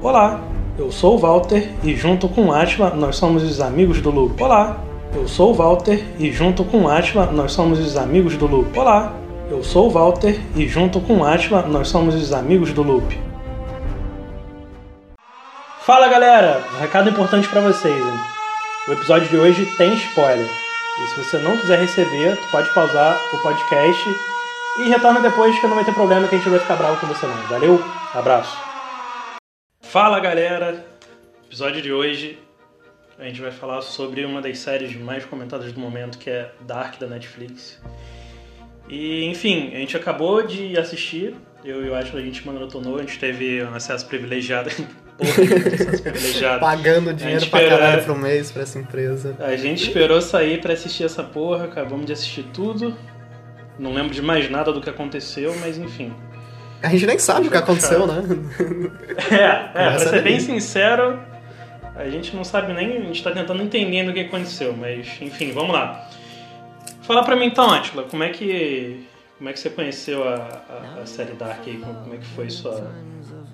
Olá, eu sou o Walter e junto com Atila nós somos os amigos do Loop. Olá, eu sou o Walter e junto com Atila nós somos os amigos do Loop. Olá, eu sou o Walter e junto com Atila nós somos os amigos do Loop. Fala galera, um recado importante para vocês. Hein? O episódio de hoje tem spoiler. E se você não quiser receber, tu pode pausar o podcast e retorna depois que não vai ter problema que a gente vai ficar bravo com você não. Valeu, abraço. Fala galera! Episódio de hoje a gente vai falar sobre uma das séries mais comentadas do momento, que é Dark da Netflix. E enfim, a gente acabou de assistir, eu e o Ashley a gente maratonou, a gente teve um acesso privilegiado. Porra, acesso privilegiado. Pagando dinheiro pra esperou... caralho pro mês pra essa empresa. A gente esperou sair pra assistir essa porra, acabamos de assistir tudo. Não lembro de mais nada do que aconteceu, mas enfim. A gente nem sabe o que aconteceu, né? É, é pra ser bem sincero, a gente não sabe nem. A gente tá tentando entender o que aconteceu, mas enfim, vamos lá. Fala pra mim então, Atila, como é que. Como é que você conheceu a, a, a série Dark aí? Como é que foi sua,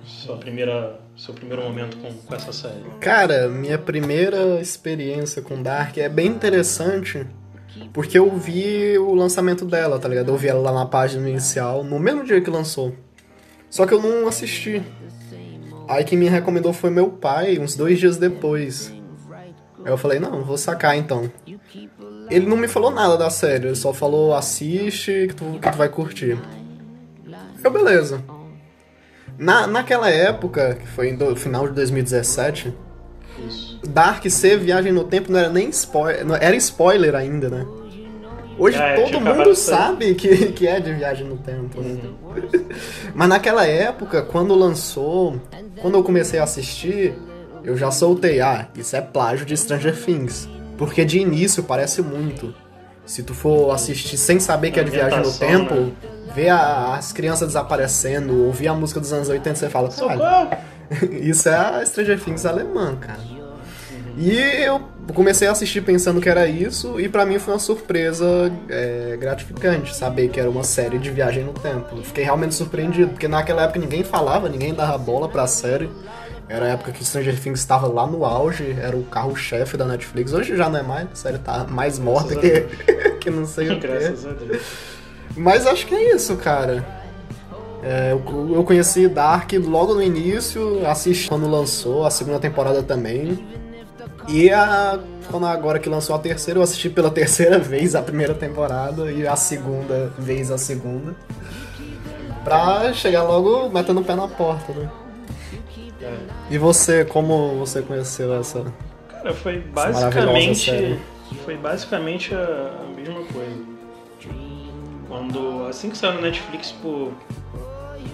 sua primeira, seu primeiro momento com, com essa série? Cara, minha primeira experiência com Dark é bem interessante porque eu vi o lançamento dela, tá ligado? Eu vi ela lá na página inicial, no mesmo dia que lançou. Só que eu não assisti. Aí quem me recomendou foi meu pai, uns dois dias depois. Aí eu falei, não, vou sacar então. Ele não me falou nada da série, ele só falou, assiste que tu, que tu vai curtir. Eu, beleza. Na, naquela época, que foi no final de 2017, Dark ser Viagem no Tempo não era nem spoiler, era spoiler ainda, né? Hoje é, todo mundo sabe que, que é de viagem no tempo. Né? Uhum. Mas naquela época, quando lançou, quando eu comecei a assistir, eu já soltei, ah, isso é plágio de Stranger Things. Porque de início parece muito. Se tu for assistir sem saber que é de viagem no tempo, né? ver a, as crianças desaparecendo, ouvir a música dos anos 80, você fala, cara, isso é a Stranger Things alemã, cara. E eu comecei a assistir pensando que era isso, e para mim foi uma surpresa é, gratificante saber que era uma série de viagem no tempo. fiquei realmente surpreendido, porque naquela época ninguém falava, ninguém dava bola pra série. Era a época que Stranger Things estava lá no auge, era o carro-chefe da Netflix. Hoje já não é mais, a série tá mais morta que, que não sei o que. Graças a Deus. Mas acho que é isso, cara. É, eu, eu conheci Dark logo no início, assisti quando lançou, a segunda temporada também. E a, quando agora que lançou a terceira, eu assisti pela terceira vez a primeira temporada e a segunda vez a segunda. Pra chegar logo metendo o pé na porta, né? É. E você, como você conheceu essa. Cara, foi basicamente. Foi basicamente a, a, mesma coisa. Quando. Assim que saiu no Netflix, por,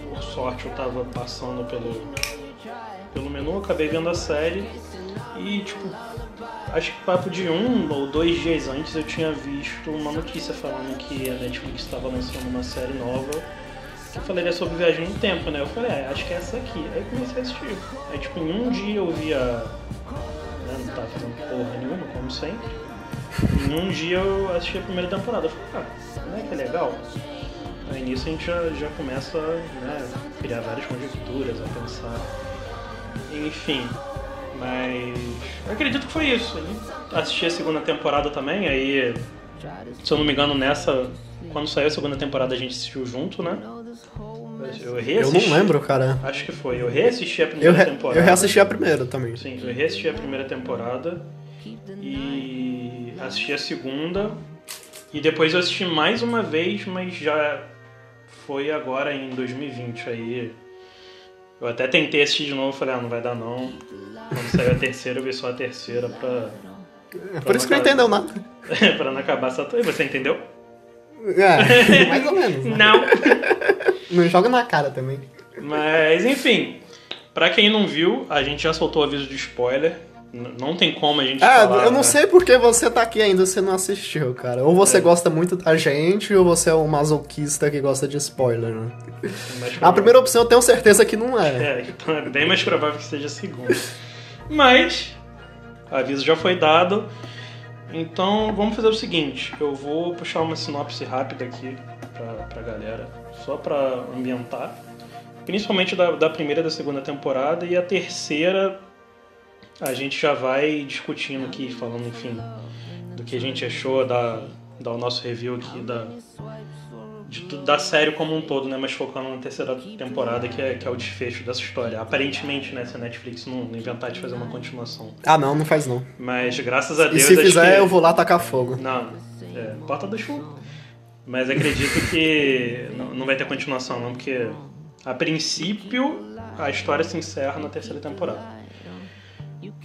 por sorte eu tava passando pelo, pelo menu, acabei vendo a série e, tipo, acho que papo de um ou dois dias antes eu tinha visto uma notícia falando que a Netflix estava lançando uma série nova que falaria sobre viagem no tempo, né? Eu falei, ah, acho que é essa aqui. Aí comecei a assistir. Aí, tipo, em um dia eu via. Né, não tava fazendo porra nenhuma, como sempre. Em um dia eu assisti a primeira temporada. Eu falei, ah, não é que é legal? Aí nisso a gente já, já começa né, a criar várias conjecturas, a pensar. Enfim, mas eu acredito que foi isso. Assisti a segunda temporada também, aí, se eu não me engano, nessa. Quando saiu a segunda temporada a gente assistiu junto, né? Eu, eu não lembro, cara. Acho que foi. Eu reassisti a primeira eu re... temporada. Eu reassisti a primeira também. Sim, eu reassisti a primeira temporada e assisti a segunda. E depois eu assisti mais uma vez, mas já foi agora em 2020 aí. Eu até tentei assistir de novo, falei, ah, não vai dar não. Quando saiu a terceira, eu vi só a terceira pra. É por isso que não entendeu nada. pra não acabar essa tua. E você entendeu? É, mais ou menos. Né? Não. não joga na cara também. Mas, enfim. Pra quem não viu, a gente já soltou o aviso de spoiler. Não tem como a gente ah, falar, eu não né? sei porque você tá aqui ainda, você não assistiu, cara. Ou você é. gosta muito da gente, ou você é um masoquista que gosta de spoiler, né? A primeira opção eu tenho certeza que não é. É, então é bem mais provável que seja a segunda. Mas, aviso já foi dado. Então, vamos fazer o seguinte. Eu vou puxar uma sinopse rápida aqui pra, pra galera, só pra ambientar. principalmente da, da primeira e da segunda temporada, e a terceira a gente já vai discutindo aqui, falando, enfim, do que a gente achou, da, dar o nosso review aqui da, de, da série como um todo, né? Mas focando na terceira temporada, que é, que é o desfecho dessa história. Aparentemente, né? Se a Netflix não, inventar de fazer uma continuação. Ah, não, não faz não. Mas graças a Deus. E se fizer, que... eu vou lá tacar fogo. Não, é, porta do fogo. Mas acredito que não, não vai ter continuação, não, porque a princípio a história se encerra na terceira temporada.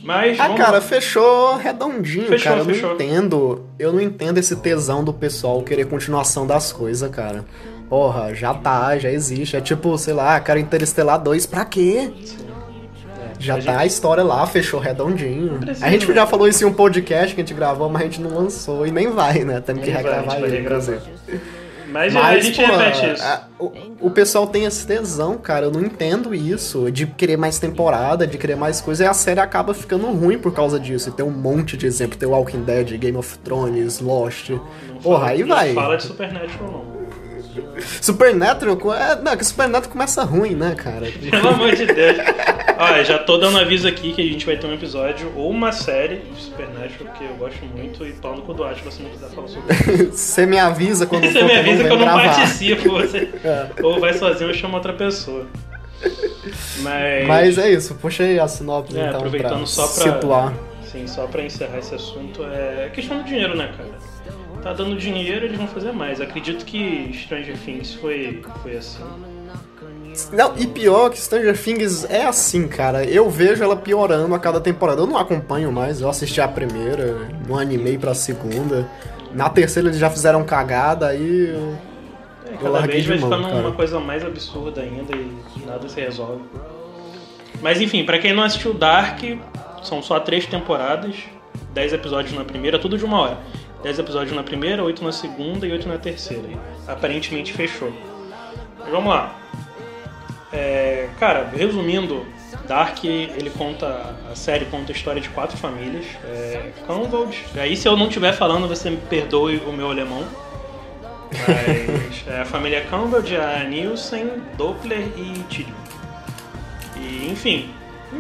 Mas, ah, cara, fechou redondinho, fechou, cara. Eu fechou. não entendo. Eu não entendo esse tesão do pessoal querer continuação das coisas, cara. Porra, já tá, já existe. É tipo, sei lá, cara, Interestelar 2, pra quê? Já a tá gente... a história lá, fechou redondinho. A gente já falou isso em um podcast que a gente gravou, mas a gente não lançou e nem vai, né? Temos que regravar ele, inclusive. Mas, Mas a gente pô, repete isso. A, o, o pessoal tem esse tesão, cara. Eu não entendo isso. De querer mais temporada, de querer mais coisa. E a série acaba ficando ruim por causa disso. E tem um monte de exemplo. Tem Walking Dead, Game of Thrones, Lost. Não Porra, fala, aí vai. Não fala de Supernatural, não. Supernatural, é, não, que Supernatural começa ruim, né, cara? Pelo amor de Deus. Olha, já tô dando aviso aqui que a gente vai ter um episódio ou uma série de Supernatural, porque eu gosto muito, e pau no cu do Atlas se não quiser falar sobre isso. Você me avisa quando Você me avisa que eu não participo, você. É. Ou vai sozinho ou chama outra pessoa. Mas... Mas é isso, puxei a sinopse é, então aproveitando pra só pra situar. Sim, só pra encerrar esse assunto, é questão do dinheiro, né, cara? Tá dando dinheiro, eles vão fazer mais. Acredito que Stranger Things foi, foi assim. Não, e pior que Stranger Things é assim, cara. Eu vejo ela piorando a cada temporada. Eu não acompanho mais, eu assisti a primeira, não animei pra segunda. Na terceira eles já fizeram cagada, aí eu, é, cada eu vez vai ficando cara. uma coisa mais absurda ainda e nada se resolve. Mas enfim, para quem não assistiu Dark, são só três temporadas, dez episódios na primeira, tudo de uma hora. 10 episódios na primeira, 8 na segunda e 8 na terceira. Aparentemente fechou. Mas vamos lá. É, cara, resumindo, Dark ele conta a série conta a história de quatro famílias. É, Aí se eu não estiver falando, você me perdoe o meu alemão. Mas é a família Convold, a Nielsen, Doppler e Tidman. E enfim,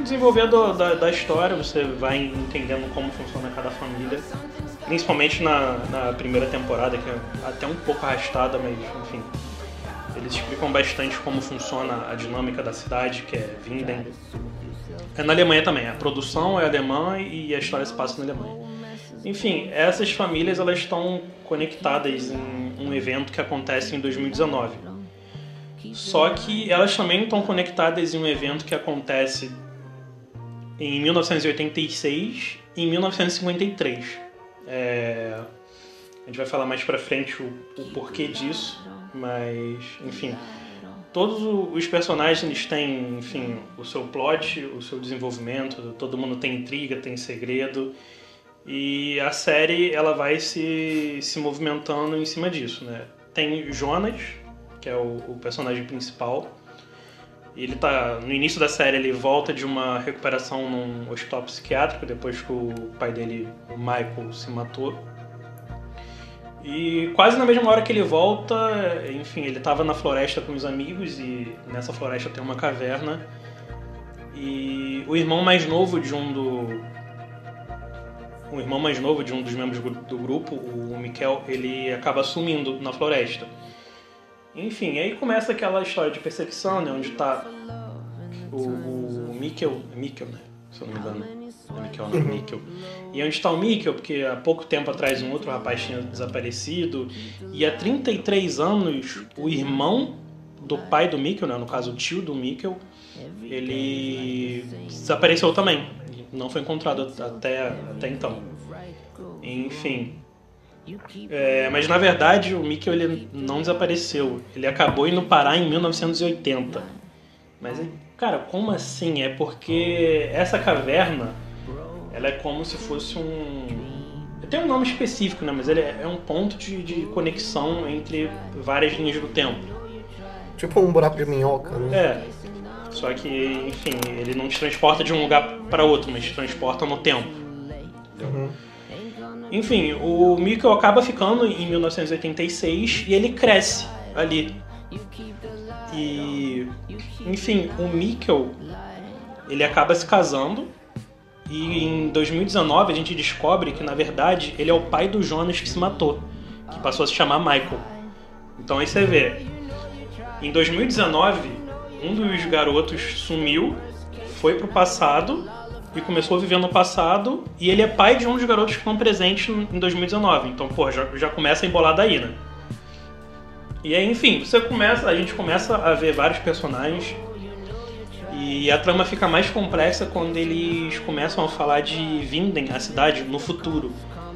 desenvolver da, da história, você vai entendendo como funciona cada família principalmente na, na primeira temporada, que é até um pouco arrastada, mas enfim. Eles explicam bastante como funciona a dinâmica da cidade, que é Winden. É na Alemanha também, a produção é alemã e a história se passa na Alemanha. Enfim, essas famílias elas estão conectadas em um evento que acontece em 2019. Só que elas também estão conectadas em um evento que acontece em 1986 e em 1953. É, a gente vai falar mais pra frente o, o porquê disso, mas, enfim. Todos os personagens têm, enfim, o seu plot, o seu desenvolvimento, todo mundo tem intriga, tem segredo. E a série ela vai se, se movimentando em cima disso, né? Tem Jonas, que é o, o personagem principal. Ele tá no início da série ele volta de uma recuperação num hospital psiquiátrico depois que o pai dele, o Michael, se matou. E quase na mesma hora que ele volta, enfim, ele estava na floresta com os amigos e nessa floresta tem uma caverna. E o irmão mais novo de um do o irmão mais novo de um dos membros do grupo, o Mikel, ele acaba sumindo na floresta. Enfim, aí começa aquela história de perseguição, né? Onde tá o, o Mikkel, Mikkel, né? Se eu não me engano. É Mikkel, não, é Mikkel. E onde está o Mikkel? Porque há pouco tempo atrás um outro rapaz tinha desaparecido. E há 33 anos, o irmão do pai do Mikkel, né? No caso, o tio do Mikkel, ele desapareceu também. Não foi encontrado até, até então. Enfim, é, mas na verdade o Mikkel ele não desapareceu. Ele acabou indo parar em 1980. Mas, cara, como assim? É porque essa caverna ela é como se fosse um. Tem um nome específico, né? Mas ele é, é um ponto de, de conexão entre várias linhas do tempo. Tipo um buraco de minhoca, né? É. Só que, enfim, ele não te transporta de um lugar para outro, mas te transporta no tempo. Uhum. Enfim, o Mikkel acaba ficando em 1986 e ele cresce ali. E enfim, o Mikkel, ele acaba se casando e em 2019 a gente descobre que, na verdade, ele é o pai do Jonas que se matou, que passou a se chamar Michael. Então aí você vê, em 2019, um dos garotos sumiu, foi pro passado e começou a viver no passado, e ele é pai de um dos garotos que estão presentes em 2019. Então, pô, já, já começa a embolar daí, né? E aí, enfim, você começa, a gente começa a ver vários personagens e a trama fica mais complexa quando eles começam a falar de Vinden, a cidade, no futuro,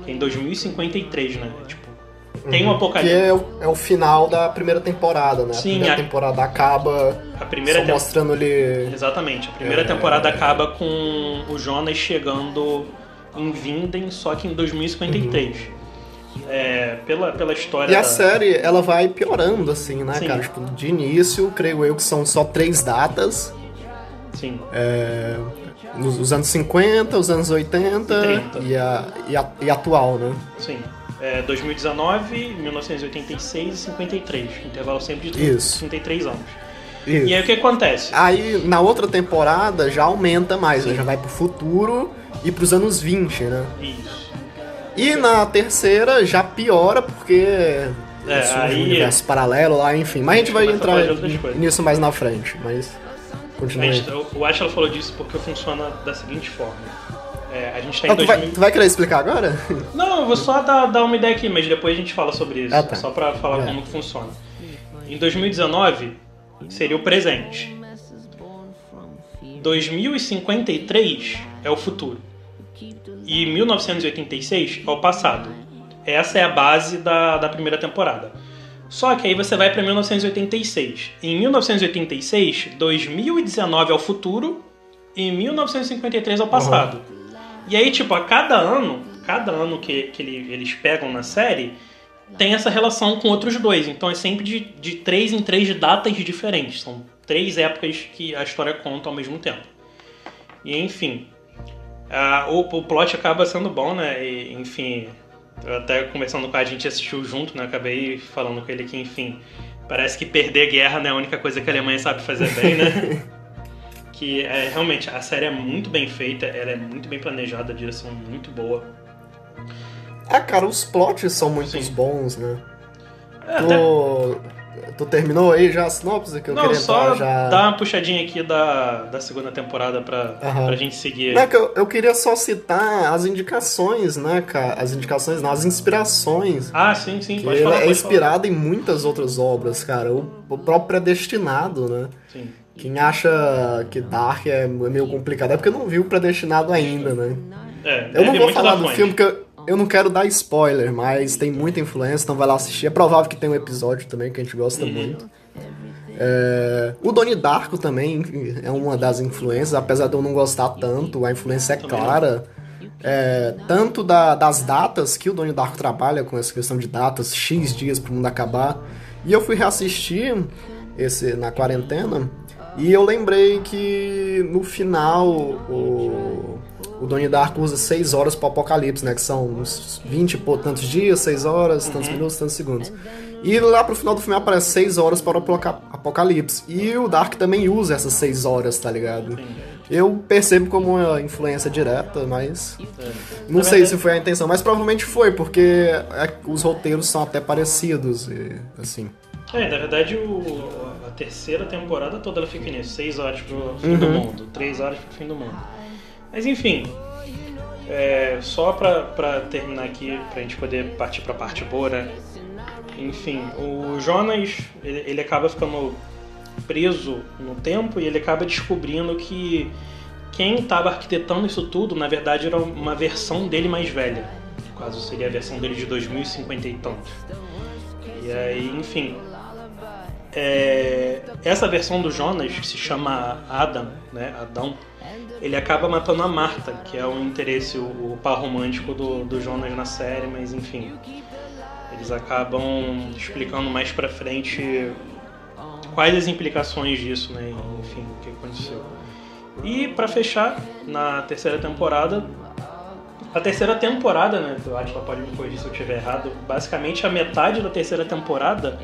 em 2053, né? Tipo, tem um apocalipse. Que é o, é o final da primeira temporada, né? Sim, a primeira a- temporada acaba A primeira só tem- mostrando ele. Exatamente. A primeira É. temporada acaba com o Jonas chegando em Vinden, só que em 2053. É, pela, pela história. E a da- série, ela vai piorando, assim, né, Sim. cara? Tipo, de início, creio eu que são só três datas. Sim. É, nos os anos 50, os anos 80 E 30. e, a, e, a, e atual, né? Sim. É, 2019, 1986 e 53. Intervalo sempre de Isso. 33 anos. Isso. E aí o que acontece? Aí, na outra temporada, já aumenta mais, né? Já vai pro futuro e pros anos 20, né? Isso. E na terceira já piora porque É, surge aí- um universo paralelo lá, enfim. Mas a gente vai entrar nisso mais na frente, mas continua gente, o- Ashla falou disso porque funciona da seguinte forma. É, a gente tá em Ah, tu, vai, 2000... tu vai querer explicar agora? Não, eu vou só dar, dar uma ideia aqui, mas depois a gente fala sobre isso. Ah, tá. Só pra falar É. como que funciona. Em 2019, seria o presente. 2053 é o futuro. E 1986 é o passado. Essa é a base da, da primeira temporada. Só que aí você vai pra 1986. Em 1986, 2019 é o futuro e 1953 é o passado. E aí, tipo, a cada ano, cada ano que, que ele- eles pegam na série, tem essa relação com outros dois. Então é sempre de, de três em três datas diferentes. São três épocas que a história conta ao mesmo tempo. E enfim, o, o plot acaba sendo bom, né? E, enfim, até conversando com a gente assistiu junto, né? Acabei falando com ele que, enfim, parece que perder guerra não é a única coisa que a Alemanha sabe fazer bem, né? que é, realmente a série é muito bem feita, ela é muito bem planejada, a direção é muito boa. Ah, cara, os plots são muito Sim. bons, né? É, até- Tu, tu terminou aí já a sinopse que eu não, queria só já. dar uma puxadinha aqui da, da segunda temporada pra, Aham. pra gente seguir. Não, é que eu, eu queria só citar as indicações, né, cara? As indicações, não, as inspirações. Ah, sim, sim, Que pode falar. é pode inspirado em muitas outras obras, cara. O, o próprio Predestinado, né? falar. Sim. Quem acha que Dark é meio complicado é porque não viu o Predestinado ainda, né? É, Eu não vou falar do filme porque eu, eu não quero dar spoiler, mas tem muita influência, então vai lá assistir. É provável que tem um episódio também que a gente gosta Uhum. muito. É, o Donnie Darko também é uma das influências, apesar de eu não gostar tanto, a influência é clara. É, tanto da- das datas que o Donnie Darko trabalha com essa questão de datas, X dias pro mundo acabar. E eu fui reassistir esse na quarentena e eu lembrei que no final o, o Donnie Darko usa 6 horas pro apocalipse, né? Que são uns 20 e tantos dias, 6 horas, tantos minutos, tantos segundos. E lá pro final do filme aparece 6 horas para o apoca- apocalipse. E o Dark também usa essas 6 horas, tá ligado? Eu percebo como uma influência direta, mas. Não Na sei se foi a intenção, mas provavelmente foi, porque é- os roteiros são até parecidos, e, assim. É, na verdade, o, a terceira temporada toda ela fica nisso. Seis horas pro fim do Uhum. mundo, três horas pro fim do mundo. Mas enfim, é, só pra, pra terminar aqui, pra gente poder partir pra parte boa, né? Enfim, o Jonas, ele, ele acaba ficando preso no tempo e ele acaba descobrindo que quem estava arquitetando isso tudo, na verdade, era uma versão dele mais velha. No caso, seria a versão dele de 2050 e tantos. E aí, enfim. É, essa versão do Jonas, que se chama Adam, né? Adão, ele acaba matando a Marta, que é o interesse, o, o par romântico do, do Jonas na série, mas enfim. Eles acabam explicando mais pra frente quais as implicações disso, né? Enfim, o que aconteceu. E pra fechar, na terceira temporada, a terceira temporada, né? Eu acho que ela pode me corrigir se eu estiver errado. Basicamente, a metade da terceira temporada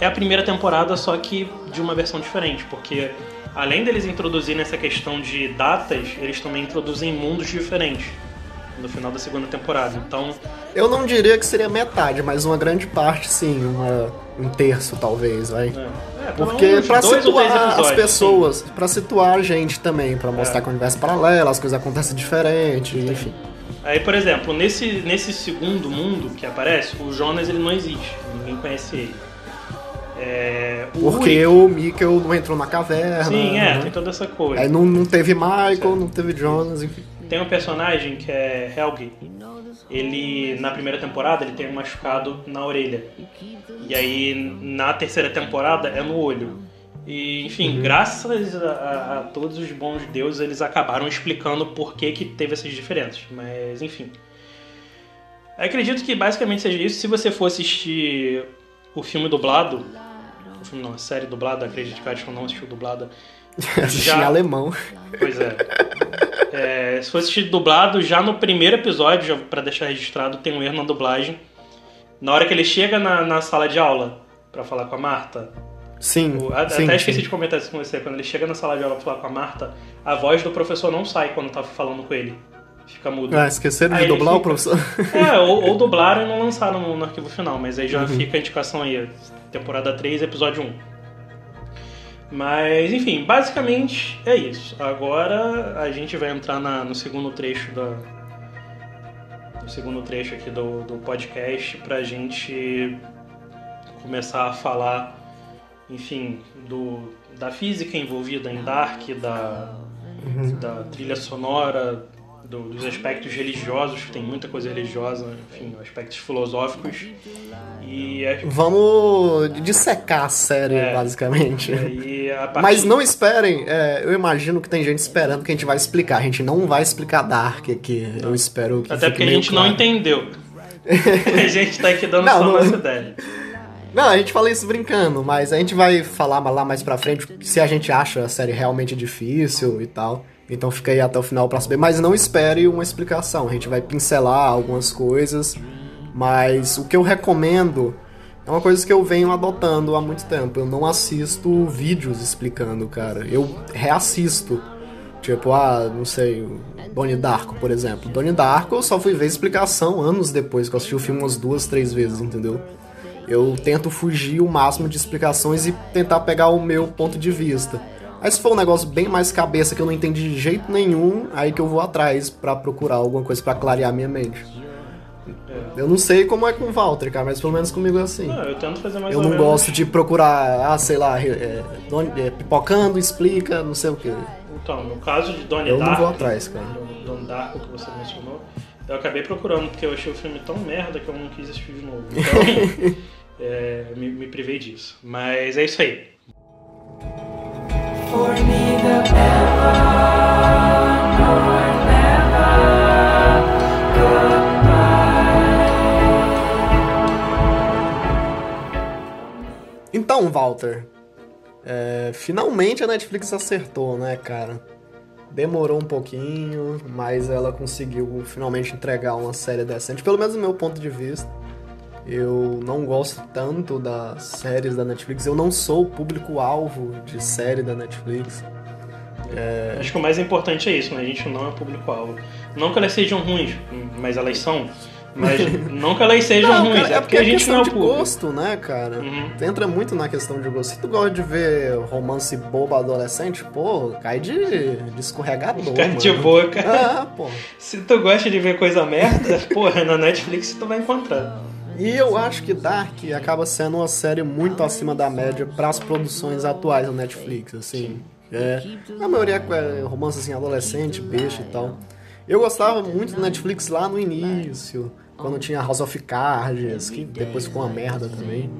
é a primeira temporada, só que de uma versão diferente, porque além deles introduzirem essa questão de datas, eles também introduzem mundos diferentes no final da segunda temporada. Então. Eu não diria que seria metade, mas uma grande parte sim, uma, um terço talvez, vai. É. É, Porque pra situar as pessoas, para situar a gente também, para mostrar é. que o universo é paralelo, as coisas acontecem diferente, enfim. Aí, por exemplo, nesse, nesse segundo mundo que aparece, o Jonas ele não existe, ninguém conhece ele. É, o Porque o Mikkel não entrou na caverna. Sim, é, né? tem toda essa coisa. Aí não, não teve Michael, certo. não teve Jonas, enfim. Tem um personagem que é Helgi. Ele, na primeira temporada, ele tem um machucado na orelha. E aí, na terceira temporada, é no olho. E, enfim, uhum. graças a, a, a, todos os bons deuses, eles acabaram explicando por que, que teve essas diferenças. Mas, enfim. acredito que basicamente seja isso. Se você for assistir o filme dublado, filme não, a série dublada, acredito que eu não assistiu dublada. Já... em alemão. Pois é. é. Se for assistir dublado, já no primeiro episódio, para deixar registrado, tem um erro na dublagem. Na hora que ele chega na, na sala de aula para falar com a Marta. Sim. O, até sim, esqueci sim. de comentar isso com você. Quando ele chega na sala de aula pra falar com a Marta, a voz do professor não sai quando tá falando com ele. Fica mudo. Ah, esqueceram aí de dublar fica... o professor? É, ou, ou dublaram e não lançaram no, no, arquivo final, mas aí já uhum. fica a indicação aí. Temporada 3, episódio 1. Mas, enfim, basicamente é isso. Agora a gente vai entrar na, no segundo trecho da. No segundo trecho aqui do, do podcast pra gente começar a falar, enfim, do, da física envolvida em Dark, da, uhum. da trilha sonora, do, dos aspectos religiosos, tem muita coisa religiosa, enfim, aspectos filosóficos. E é... Vamos dissecar a série, é, basicamente. Partir... Mas não esperem, é, eu imagino que tem gente esperando que a gente vai explicar. A gente não vai explicar Dark aqui, não. eu espero que Até porque a gente claro. não entendeu. a gente tá aqui dando não, só não... nossa ideia. Não, a gente fala isso brincando, mas a gente vai falar lá mais pra frente se a gente acha a série realmente difícil e tal. Então fica aí até o final para saber, mas não espere uma explicação. A gente vai pincelar algumas coisas, mas o que eu recomendo é uma coisa que eu venho adotando há muito tempo. Eu não assisto vídeos explicando, cara. Eu reassisto. Tipo, ah, não sei, Donnie Darko, por exemplo. Donnie Darko eu só fui ver explicação anos depois, que eu assisti o filme umas duas, três vezes, entendeu? Eu tento fugir o máximo de explicações e tentar pegar o meu ponto de vista. Aí se for um negócio bem mais cabeça que eu não entendi de jeito nenhum, aí que eu vou atrás para procurar alguma coisa para clarear minha mente. É. Eu não sei como é com o Walter, cara, mas pelo menos comigo é assim. Não, eu tento fazer mais Eu não menos. gosto de procurar, ah, sei lá, é, é, pipocando, explica, não sei o que. Então, no caso de Donnie eu Darko... Eu não vou atrás, cara. Donnie Darko que você mencionou, eu acabei procurando, porque eu achei o filme tão merda que eu não quis assistir de novo. Então, é, me, me privei disso. Mas é isso aí. Então, Walter, é, finalmente a Netflix acertou, né, cara? Demorou um pouquinho, mas ela conseguiu finalmente entregar uma série decente, pelo menos do meu ponto de vista. Eu não gosto tanto das séries da Netflix. Eu não sou o público-alvo de série da Netflix. É... Acho que o mais importante é isso, né? A gente não é público-alvo. Não que elas sejam ruins, mas elas são. Mas não que elas sejam não, ruins, cara, é, é porque, a gente não é de gosto, né, cara? Uhum. Entra muito na questão de gosto. Se tu gosta de ver romance bobo adolescente, pô, cai de, de escorregador, Cai de boca. Ah, pô. Se tu gosta de ver coisa merda, porra, na Netflix tu vai encontrar. E eu acho que Dark acaba sendo uma série muito acima da média para as produções atuais da Netflix, assim. É, a maioria é romance assim, adolescente, beijo e tal. Eu gostava muito do Netflix lá no início, quando tinha House of Cards, que depois ficou uma merda também.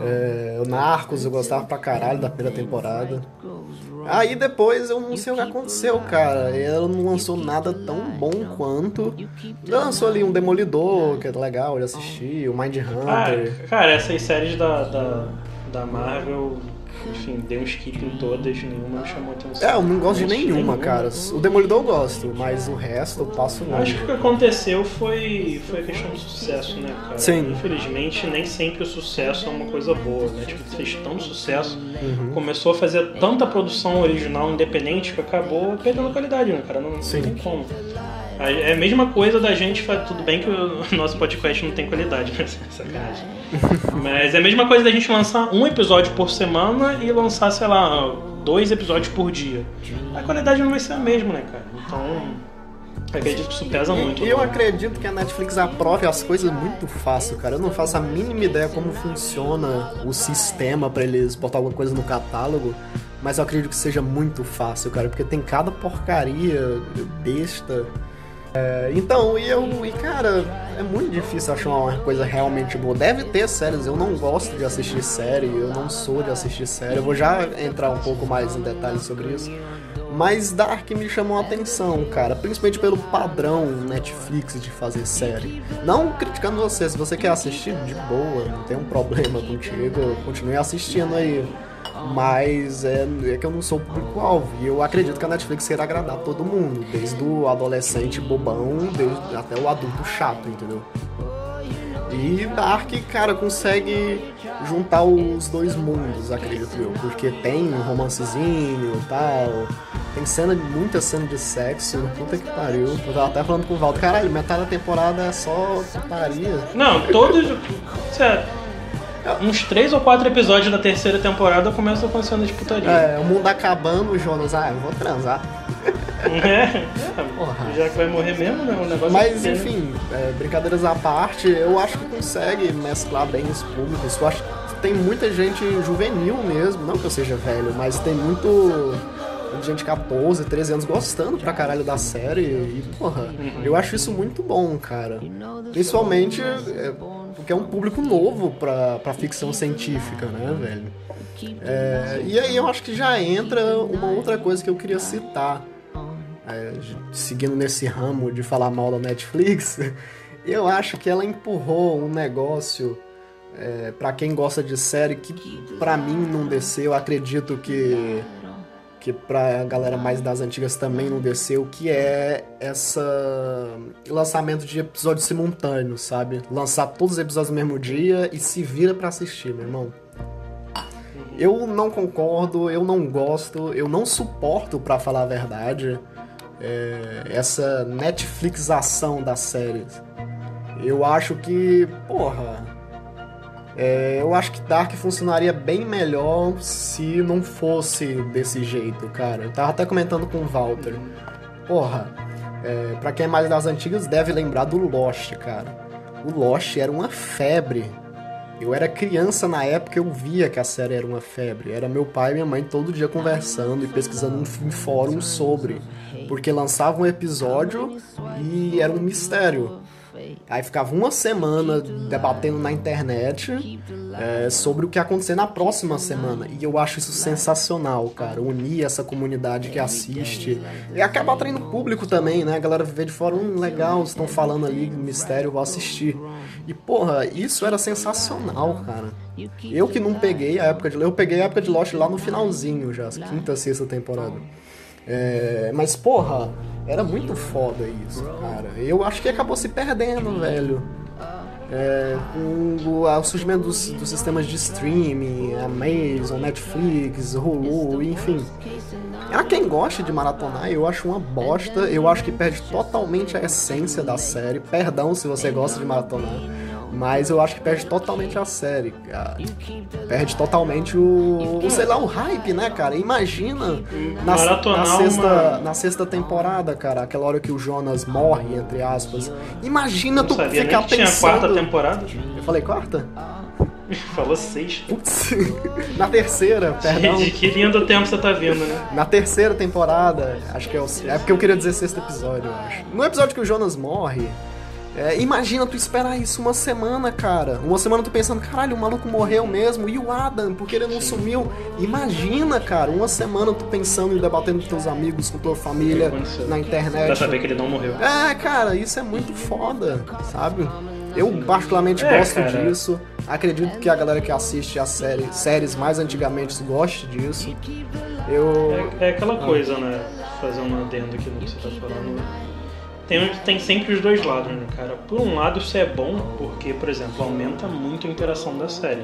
É, o Narcos eu gostava pra caralho da primeira temporada. Aí depois eu não sei o que aconteceu, cara. Ela não lançou nada tão bom quanto. Lançou ali um Demolidor, que é legal de assistir, o Mind Hunter. Ah, cara, essas séries da, da, da Marvel enfim, dei um skip em todas, nenhuma me chamou atenção. É, eu não gosto de nenhuma, cara. O Demolidor eu gosto, mas o resto eu passo longe. Acho que o que aconteceu foi, foi a questão do sucesso, né, cara? Sim. Infelizmente, nem sempre o sucesso é uma coisa boa, né? Tipo, fez tanto sucesso, uhum. começou a fazer tanta produção original independente que acabou perdendo qualidade, né, cara? Não, Sim. não tem como. É a mesma coisa da gente. Tudo bem que o nosso podcast não tem qualidade, né? Sacanagem. Mas é a mesma coisa da gente lançar um episódio por semana e lançar, sei lá, dois episódios por dia. A qualidade não vai ser a mesma, né, cara? Então. acredito que isso pesa muito. E eu acredito que a Netflix aprove as coisas muito fácil, cara. Eu não faço a mínima ideia como funciona o sistema para eles botar alguma coisa no catálogo. Mas eu acredito que seja muito fácil, cara, porque tem cada porcaria besta é, então, e eu, e cara, é muito difícil achar uma coisa realmente boa. Deve ter séries, eu não gosto de assistir série, eu não sou de assistir série. Eu vou já entrar um pouco mais em detalhes sobre isso. Mas Dark me chamou a atenção, cara, principalmente pelo padrão Netflix de fazer série. Não criticando você, se você quer assistir, de boa, não tem um problema contigo, continue assistindo aí. Mas é, é que eu não sou público-alvo. E eu acredito que a Netflix queira agradar todo mundo, desde o adolescente bobão desde, até o adulto chato, entendeu? E Dark, cara, consegue juntar os dois mundos, acredito eu. Porque tem um romancezinho e tal. Tem cena, muita cena de sexo. Puta que pariu. Eu tava até falando com o Valdo, caralho, metade da temporada é só putaria. Não, todos. Sério uns três ou quatro episódios da terceira temporada começam com a cena de putaria. É, o mundo acabando, o Jonas, ah, eu vou transar. É, já que vai morrer mesmo, né? O negócio Mas, é enfim, é, brincadeiras à parte, eu acho que consegue mesclar bem os públicos. Eu acho que tem muita gente juvenil mesmo, não que eu seja velho, mas tem muito gente de 14, 13 anos gostando pra caralho da série. E, porra, eu acho isso muito bom, cara. Principalmente. É, porque é um público novo pra, pra ficção científica, né, velho? É, e aí eu acho que já entra uma outra coisa que eu queria citar. É, seguindo nesse ramo de falar mal da Netflix, eu acho que ela empurrou um negócio é, para quem gosta de série que para mim não desceu. Acredito que que pra galera mais das antigas também não desceu, que é essa lançamento de episódios simultâneos, sabe? Lançar todos os episódios no mesmo dia e se vira para assistir, meu irmão. Eu não concordo, eu não gosto, eu não suporto, para falar a verdade, é, essa Netflixação das séries. Eu acho que, porra, é, eu acho que Dark funcionaria bem melhor se não fosse desse jeito, cara. Eu tava até comentando com o Walter. Porra, é, pra quem é mais das antigas deve lembrar do Lost, cara. O Lost era uma febre. Eu era criança na época, eu via que a série era uma febre. Era meu pai e minha mãe todo dia conversando e pesquisando em fórum sobre. Porque lançava um episódio e era um mistério. Aí ficava uma semana debatendo na internet é, sobre o que ia acontecer na próxima semana. E eu acho isso sensacional, cara. Unir essa comunidade que assiste. E acaba atraindo público também, né? A galera vê de fora, um legal, estão falando ali, mistério, vou assistir. E porra, isso era sensacional, cara. Eu que não peguei a época de. Eu peguei a época de Lost lá no finalzinho já, quinta, sexta temporada. É, mas, porra, era muito foda isso, cara. Eu acho que acabou se perdendo, velho. É, com o, o surgimento dos, dos, sistemas de streaming, Amazon, Netflix, Hulu, enfim. Há quem goste de maratonar, eu acho uma bosta. Eu acho que perde totalmente a essência da série. Perdão se você gosta de maratonar. Mas eu acho que perde totalmente a série, cara. Perde totalmente o, o sei lá, o hype, né, cara? Imagina na, na, sexta, na sexta temporada, cara, aquela hora que o Jonas morre, entre aspas. Imagina tu sabia ficar pensando... tinha quarta temporada? Eu falei quarta? Falou sexta. Putz, na terceira, perdão. De que linha do tempo você tá vindo, né? Na terceira temporada, acho que é o. É porque eu queria dizer sexto episódio, eu acho. No episódio que o Jonas morre, é, imagina tu esperar isso uma semana, cara. Uma semana tu pensando, caralho, o maluco morreu mesmo. E o Adam, porque ele não sumiu? Imagina, cara, uma semana tu pensando e debatendo com teus amigos, com tua família, na internet. Pra saber que ele não morreu. É, cara, isso é muito foda, sabe? Eu particularmente é, gosto cara. disso. Acredito que a galera que assiste as série, séries mais antigamente goste disso. Eu... É, é aquela ah. coisa, né? Fazer um adendo aqui no que você tá falando. Tem, tem sempre os dois lados, né, cara? Por um lado, isso é bom porque, por exemplo, aumenta muito a interação da série.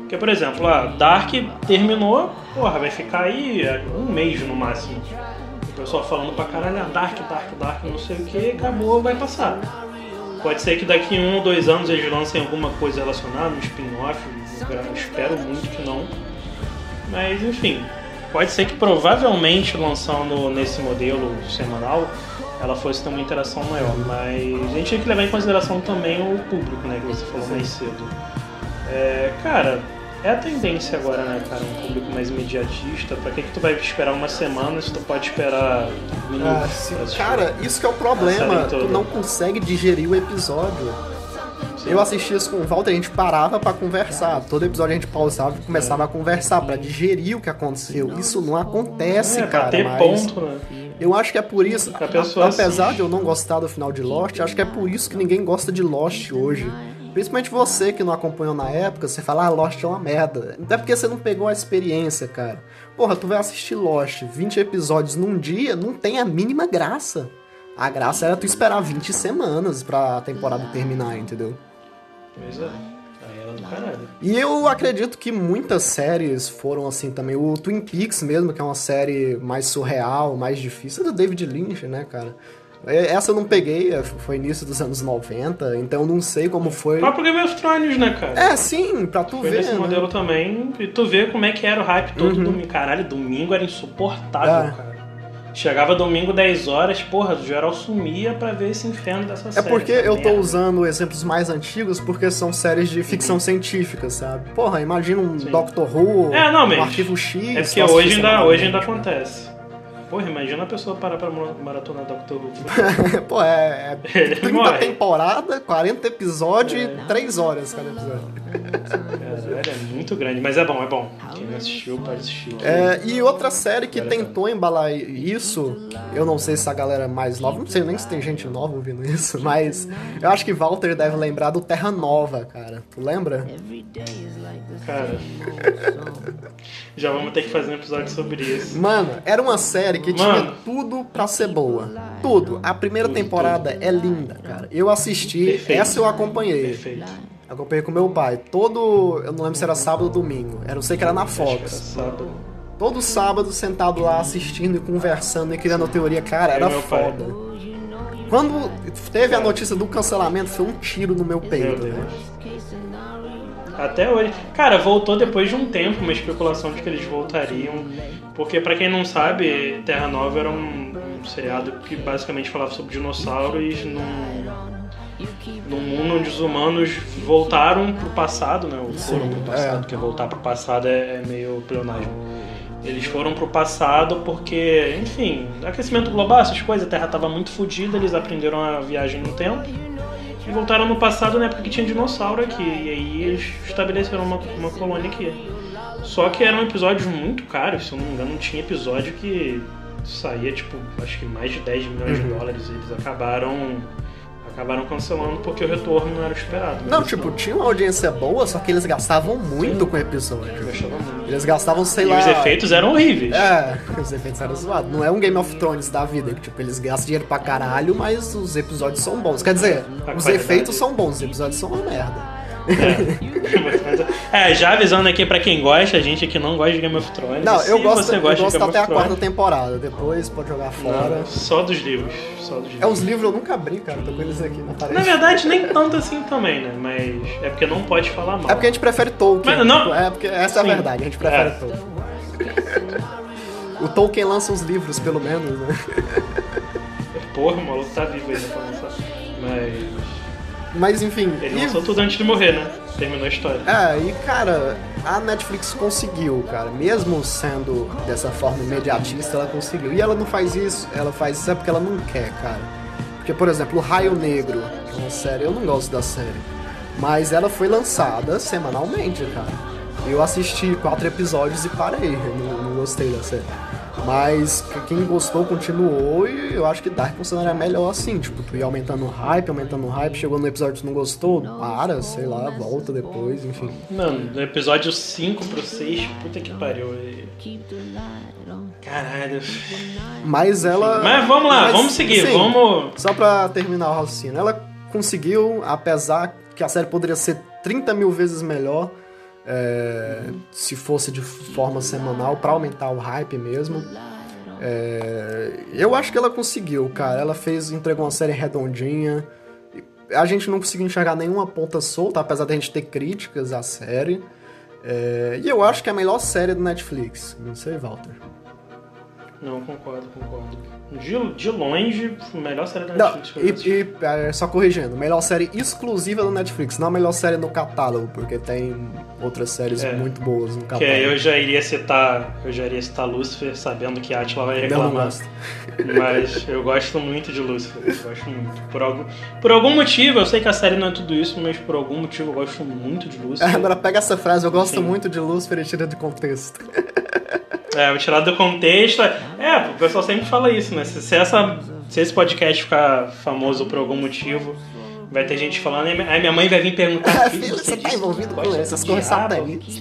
Porque, por exemplo, a Dark terminou, porra, vai ficar aí um mês no máximo. O pessoal falando pra caralho, ah, Dark, Dark, Dark, não sei o que, acabou, vai passar. Pode ser que daqui um ou dois anos eles lancem alguma coisa relacionada, um spin-off, espero muito que não. Mas enfim, pode ser que provavelmente lançando nesse modelo semanal ela fosse ter uma interação maior, mas a gente tem que levar em consideração também o público, né, que você falou mais cedo. É, cara, é a tendência agora, né, cara? Um público mais imediatista. Pra que, que tu vai esperar uma semana se tu pode esperar minutos? Ah, cara, isso que é o problema. Tu não consegue digerir o episódio. Sim. Eu assistia isso com o Walter, a gente parava para conversar. Todo episódio a gente pausava e começava é. a conversar para digerir o que aconteceu. Isso não acontece, é, cara. Pra ter mas... ponto, né? Eu acho que é por isso, a, apesar de eu não gostar do final de Lost, acho que é por isso que ninguém gosta de Lost hoje. Principalmente você que não acompanhou na época, você fala, ah, Lost é uma merda. Até porque você não pegou a experiência, cara. Porra, tu vai assistir Lost 20 episódios num dia, não tem a mínima graça. A graça era tu esperar 20 semanas pra temporada terminar, entendeu? Pois é. Do caralho. E eu acredito que muitas séries foram assim também. O Twin Peaks mesmo, que é uma série mais surreal, mais difícil, é do David Lynch, né, cara? É, essa eu não peguei, é, foi início dos anos 90, então eu não sei como foi. O próprio Game of Thrones, né, cara? É, sim, pra tu foi ver. Nesse né? modelo também, e tu vê como é que era o hype todo uhum. domingo. Caralho, domingo era insuportável, é. cara. Chegava domingo 10 horas, porra, o geral sumia pra ver esse inferno dessa é série. É porque eu merda. tô usando exemplos mais antigos porque são séries de ficção uhum. científica, sabe? Porra, imagina um Sim. Doctor Who, é, não, um Arquivo X. É porque hoje ainda, hoje ainda acontece. Porra, imagina a pessoa parar pra maratona Doctor Who. Pô, é, é 30 temporada, 40 episódios é. e 3 horas cada episódio. Caralho, é muito grande, mas é bom, é bom. Quem não assistiu, pode assistir. É, e outra série que tentou embalar isso, eu não sei se a galera é mais nova, não sei nem se tem gente nova ouvindo isso, mas eu acho que Walter deve lembrar do Terra Nova, cara. Tu lembra? Cara, já vamos ter que fazer um episódio sobre isso. Mano, era uma série que Mano. tinha tudo pra ser boa. Tudo. A primeira tudo, temporada tudo. é linda, cara. Eu assisti, Perfeito. essa eu acompanhei. Perfeito. Acompanhei com meu pai. Todo. Eu não lembro se era sábado ou domingo. Era, eu sei que era na Fox. sábado. Todo sábado sentado lá assistindo e conversando e criando teoria, cara, era foda. Quando teve a notícia do cancelamento, foi um tiro no meu peito. Né? Até hoje. Cara, voltou depois de um tempo uma especulação de que eles voltariam. Porque, para quem não sabe, Terra Nova era um, um seriado que basicamente falava sobre dinossauros num, num mundo onde os humanos voltaram pro passado, né? Ou foram pro passado, é. porque voltar pro passado é, é meio pleonasmo. Eles foram pro passado porque, enfim, aquecimento global, essas coisas, a Terra estava muito fodida, eles aprenderam a viagem no tempo e voltaram no passado na época que tinha dinossauro aqui. E aí eles estabeleceram uma, uma colônia aqui. Só que eram episódios muito caros, se eu não me engano, tinha episódio que saía tipo, acho que mais de 10 milhões uhum. de dólares. Eles acabaram acabaram cancelando porque o retorno não era esperado. Não, tipo, tinha uma audiência boa, só que eles gastavam muito Sim. com o episódio. Muito. Eles gastavam, sei e lá. E os efeitos eram horríveis. É, os efeitos eram zoados. Não é um Game of Thrones da vida, que tipo, eles gastam dinheiro pra caralho, mas os episódios são bons. Quer dizer, a os efeitos são bons, os episódios são uma merda. É. é, já avisando aqui pra quem gosta, a gente aqui não gosta de Game of Thrones. Não, eu gosto, eu gosto até a quarta temporada, depois pode jogar fora. Não, só dos livros. Só dos livros. É, os livros eu nunca abri, cara, tô com eles aqui na parede. Na verdade, nem tanto assim também, né? Mas é porque não pode falar mal. É porque a gente prefere Tolkien. Mas, não... É porque essa Sim. é a verdade, a gente prefere é. Tolkien. o Tolkien lança os livros, pelo menos, né? Porra, o maluco tá vivo ainda pra lançar. Mas. Mas enfim. Ele lançou tudo antes de morrer, né? Terminou a história. É, e cara, a Netflix conseguiu, cara. Mesmo sendo dessa forma imediatista, ela conseguiu. E ela não faz isso, ela faz isso é porque ela não quer, cara. Porque, por exemplo, o Raio Negro, que é uma série, eu não gosto da série. Mas ela foi lançada semanalmente, cara. Eu assisti quatro episódios e parei, não, não gostei da série. Mas quem gostou continuou e eu acho que Dark funcionaria melhor assim. Tipo, tu ia aumentando o hype, aumentando o hype, chegou no episódio que tu não gostou, para, sei lá, volta depois, enfim. Mano, do episódio 5 pro 6, puta que pariu. Caralho. Mas ela. Mas vamos lá, mas, vamos seguir, sim, vamos. Só pra terminar o raciocínio. Ela conseguiu, apesar que a série poderia ser 30 mil vezes melhor é, se fosse de forma semanal para aumentar o hype mesmo. É, eu acho que ela conseguiu, cara. Ela fez, entregou uma série redondinha. A gente não conseguiu enxergar nenhuma ponta solta, apesar de a gente ter críticas à série. É, e eu acho que é a melhor série do Netflix. Não sei, Walter. Não, concordo, concordo. De, de longe, melhor série da Netflix. Não, e, e é, só corrigindo, melhor série exclusiva da Netflix, não a melhor série no catálogo, porque tem outras séries é, muito boas no catálogo. Que eu já iria citar, eu já iria citar Lucifer, sabendo que a Atila vai reclamar. Mas eu gosto muito de Lucifer, eu gosto muito. Por algum, por algum motivo, eu sei que a série não é tudo isso, mas por algum motivo eu gosto muito de Lucifer. Agora pega essa frase, eu gosto Sim. muito de Lucifer e tira de contexto. É, tirar do contexto. É, o pessoal sempre fala isso, né? Se, se, essa, se esse podcast ficar famoso por algum motivo, vai ter gente falando, aí minha mãe vai vir perguntar. Filho, você tá envolvido com essas coisas satanistas?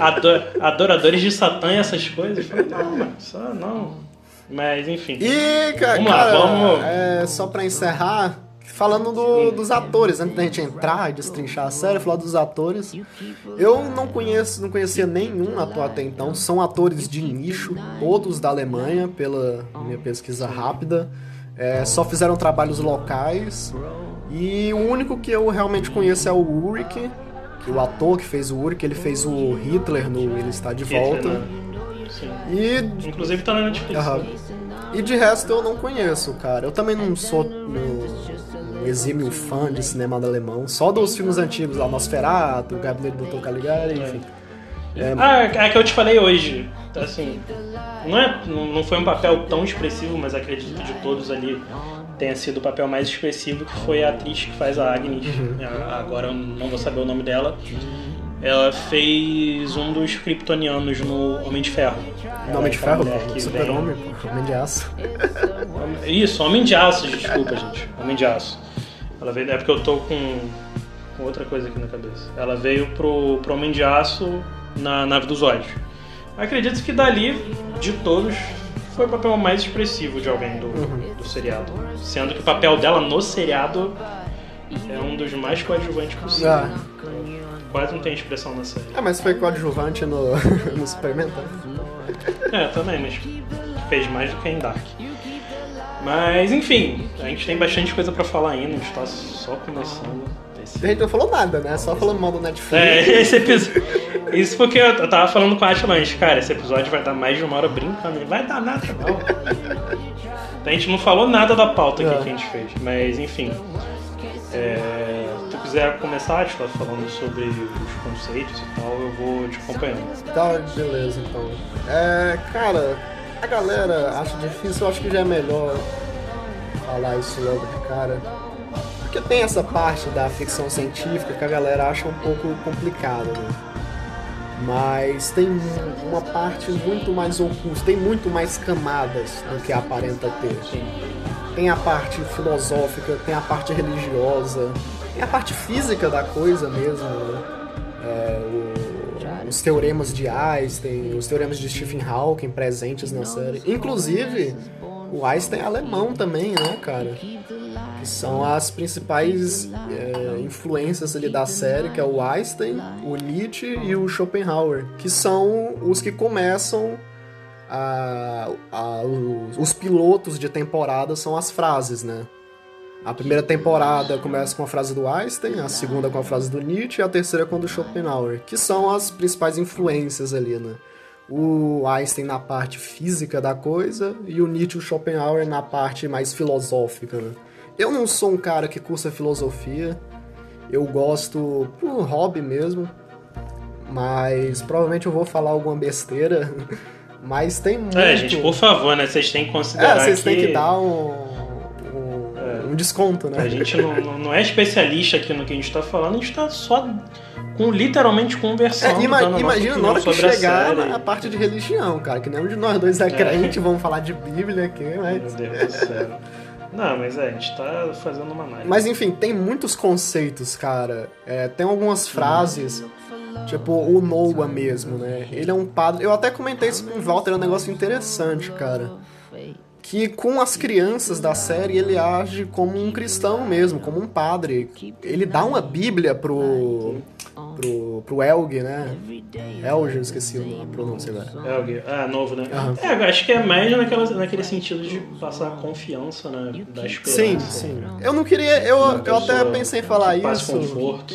Ador, adoradores de Satã e essas coisas? Não, mano, só não. Mas enfim. E, cara, vamos lá, vamos. É, só pra encerrar falando do, dos atores, antes da gente entrar e destrinchar a série, falar dos atores. Eu não conheço, não conhecia nenhum ator até então. São atores de nicho, todos da Alemanha, pela minha pesquisa rápida. É, só fizeram trabalhos locais. E o único que eu realmente conheço é o Ulrich, que o ator que fez o Ulrich, ele fez o Hitler no Ele Está de Volta. Hitler, né? E... Inclusive tá na Netflix. Uhum. E de resto eu não conheço, cara. Eu também não sou no, um exímio fã de cinema alemão, só dos filmes antigos lá, Nosferatu, Gabinete do Dr. Caligari, enfim. É... Ah, é que eu te falei hoje. Assim, não, é, não foi um papel tão expressivo, mas acredito que de todos ali tenha sido o papel mais expressivo, que foi a atriz que faz a Agnes. Uhum. Agora eu não vou saber o nome dela. Ela fez um dos kryptonianos no Homem de Ferro. No Homem de é Ferro? Super-Homem, Homem de Aço. Isso, Homem de Aço, desculpa, gente. Homem de Aço. Ela veio. É porque eu tô com, com outra coisa aqui na cabeça. Ela veio pro, pro Homem de Aço na Nave dos Olhos. Acredito que dali, de todos, foi o papel mais expressivo de alguém do, uhum. do seriado. Sendo que o papel dela no seriado é um dos mais coadjuvantes possível. Ah. Quase não tem expressão na série. Ah, mas foi coadjuvante no, no Superman, tá? É, também, mas fez mais do que em Dark. Mas enfim, a gente tem bastante coisa para falar ainda, a gente tá só começando. A gente não falou nada, né? Só falando mal do Netflix. É, esse episódio. Isso porque eu tava falando com a Atila antes, cara, esse episódio vai dar mais de uma hora brincando. Vai dar nada, não. a gente não falou nada da pauta aqui é. que a gente fez, mas enfim. É, se tu quiser começar, Atila, falando sobre os conceitos e tal, eu vou te acompanhando. Tá, beleza, então. É, cara, a galera acha difícil, eu acho que já é melhor falar isso logo de cara. Porque tem essa parte da ficção científica que a galera acha um pouco complicada, né? Mas tem uma parte muito mais oculta, tem muito mais camadas do que aparenta ter. Tem a parte filosófica, tem a parte religiosa, tem a parte física da coisa mesmo, né? É, o os teoremas de Einstein, os teoremas de Stephen Hawking presentes na série. Inclusive, o Einstein é alemão também, né, cara? Que são as principais é, influências ali da série, que é o Einstein, o Nietzsche e o Schopenhauer, que são os que começam a, a, os, os pilotos de temporada são as frases, né? A primeira temporada começa com a frase do Einstein, a segunda com a frase do Nietzsche e a terceira com a do Schopenhauer, que são as principais influências ali, né? O Einstein na parte física da coisa e o Nietzsche e o Schopenhauer na parte mais filosófica, né? Eu não sou um cara que cursa filosofia, eu gosto por hobby mesmo, mas provavelmente eu vou falar alguma besteira, mas tem muito... É, gente, por favor, né? Vocês têm que considerar É, vocês que... têm que dar um um desconto, né? A gente não, não é especialista aqui no que a gente está falando, a gente está só com, literalmente conversando. É, ima imagina na hora que chegar a, a parte de religião, cara, que nenhum de nós dois é, é. crente, vamos falar de Bíblia aqui, mas. Meu Deus do céu. Não, mas é, a gente tá fazendo uma análise. Mas enfim, tem muitos conceitos, cara. É, tem algumas frases. Tipo, o Noah mesmo, né? Ele é um padre. Eu até comentei isso com o Walter, é um negócio interessante, cara que com as crianças da série ele age como um cristão mesmo, como um padre. Ele dá uma Bíblia pro pro, pro Elg, né? Elg, eu esqueci a pronúncia agora. Elg, ah, novo, né? Uhum. É, acho que é mais naquela, naquele sentido de passar confiança, né? Da esperança. Sim, sim. Eu não queria, eu, eu até pensei em falar isso. Conforto.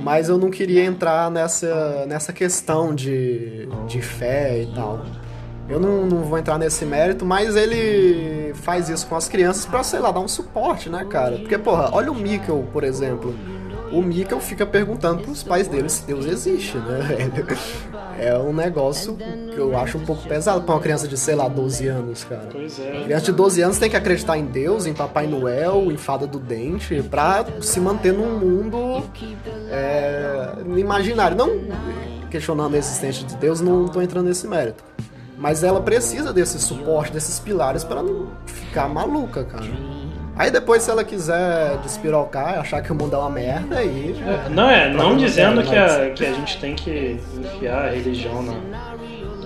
Mas eu não queria entrar nessa, nessa questão de, de fé e tal. Eu não, não vou entrar nesse mérito, mas ele faz isso com as crianças pra, sei lá, dar um suporte, né, cara? Porque, porra, olha o Mikkel, por exemplo. O Mikkel fica perguntando pros pais dele se Deus existe, né, É um negócio que eu acho um pouco pesado pra uma criança de, sei lá, 12 anos, cara. Pois é. Criança de 12 anos tem que acreditar em Deus, em Papai Noel, em Fada do Dente, pra se manter num mundo é, imaginário. Não questionando a existência de Deus, não tô entrando nesse mérito. Mas ela precisa desse suporte, desses pilares para não ficar maluca, cara. Aí depois, se ela quiser despirocar, achar que o mundo é uma merda, aí. É, não é, não dizendo que a, que a gente tem que enfiar a religião na,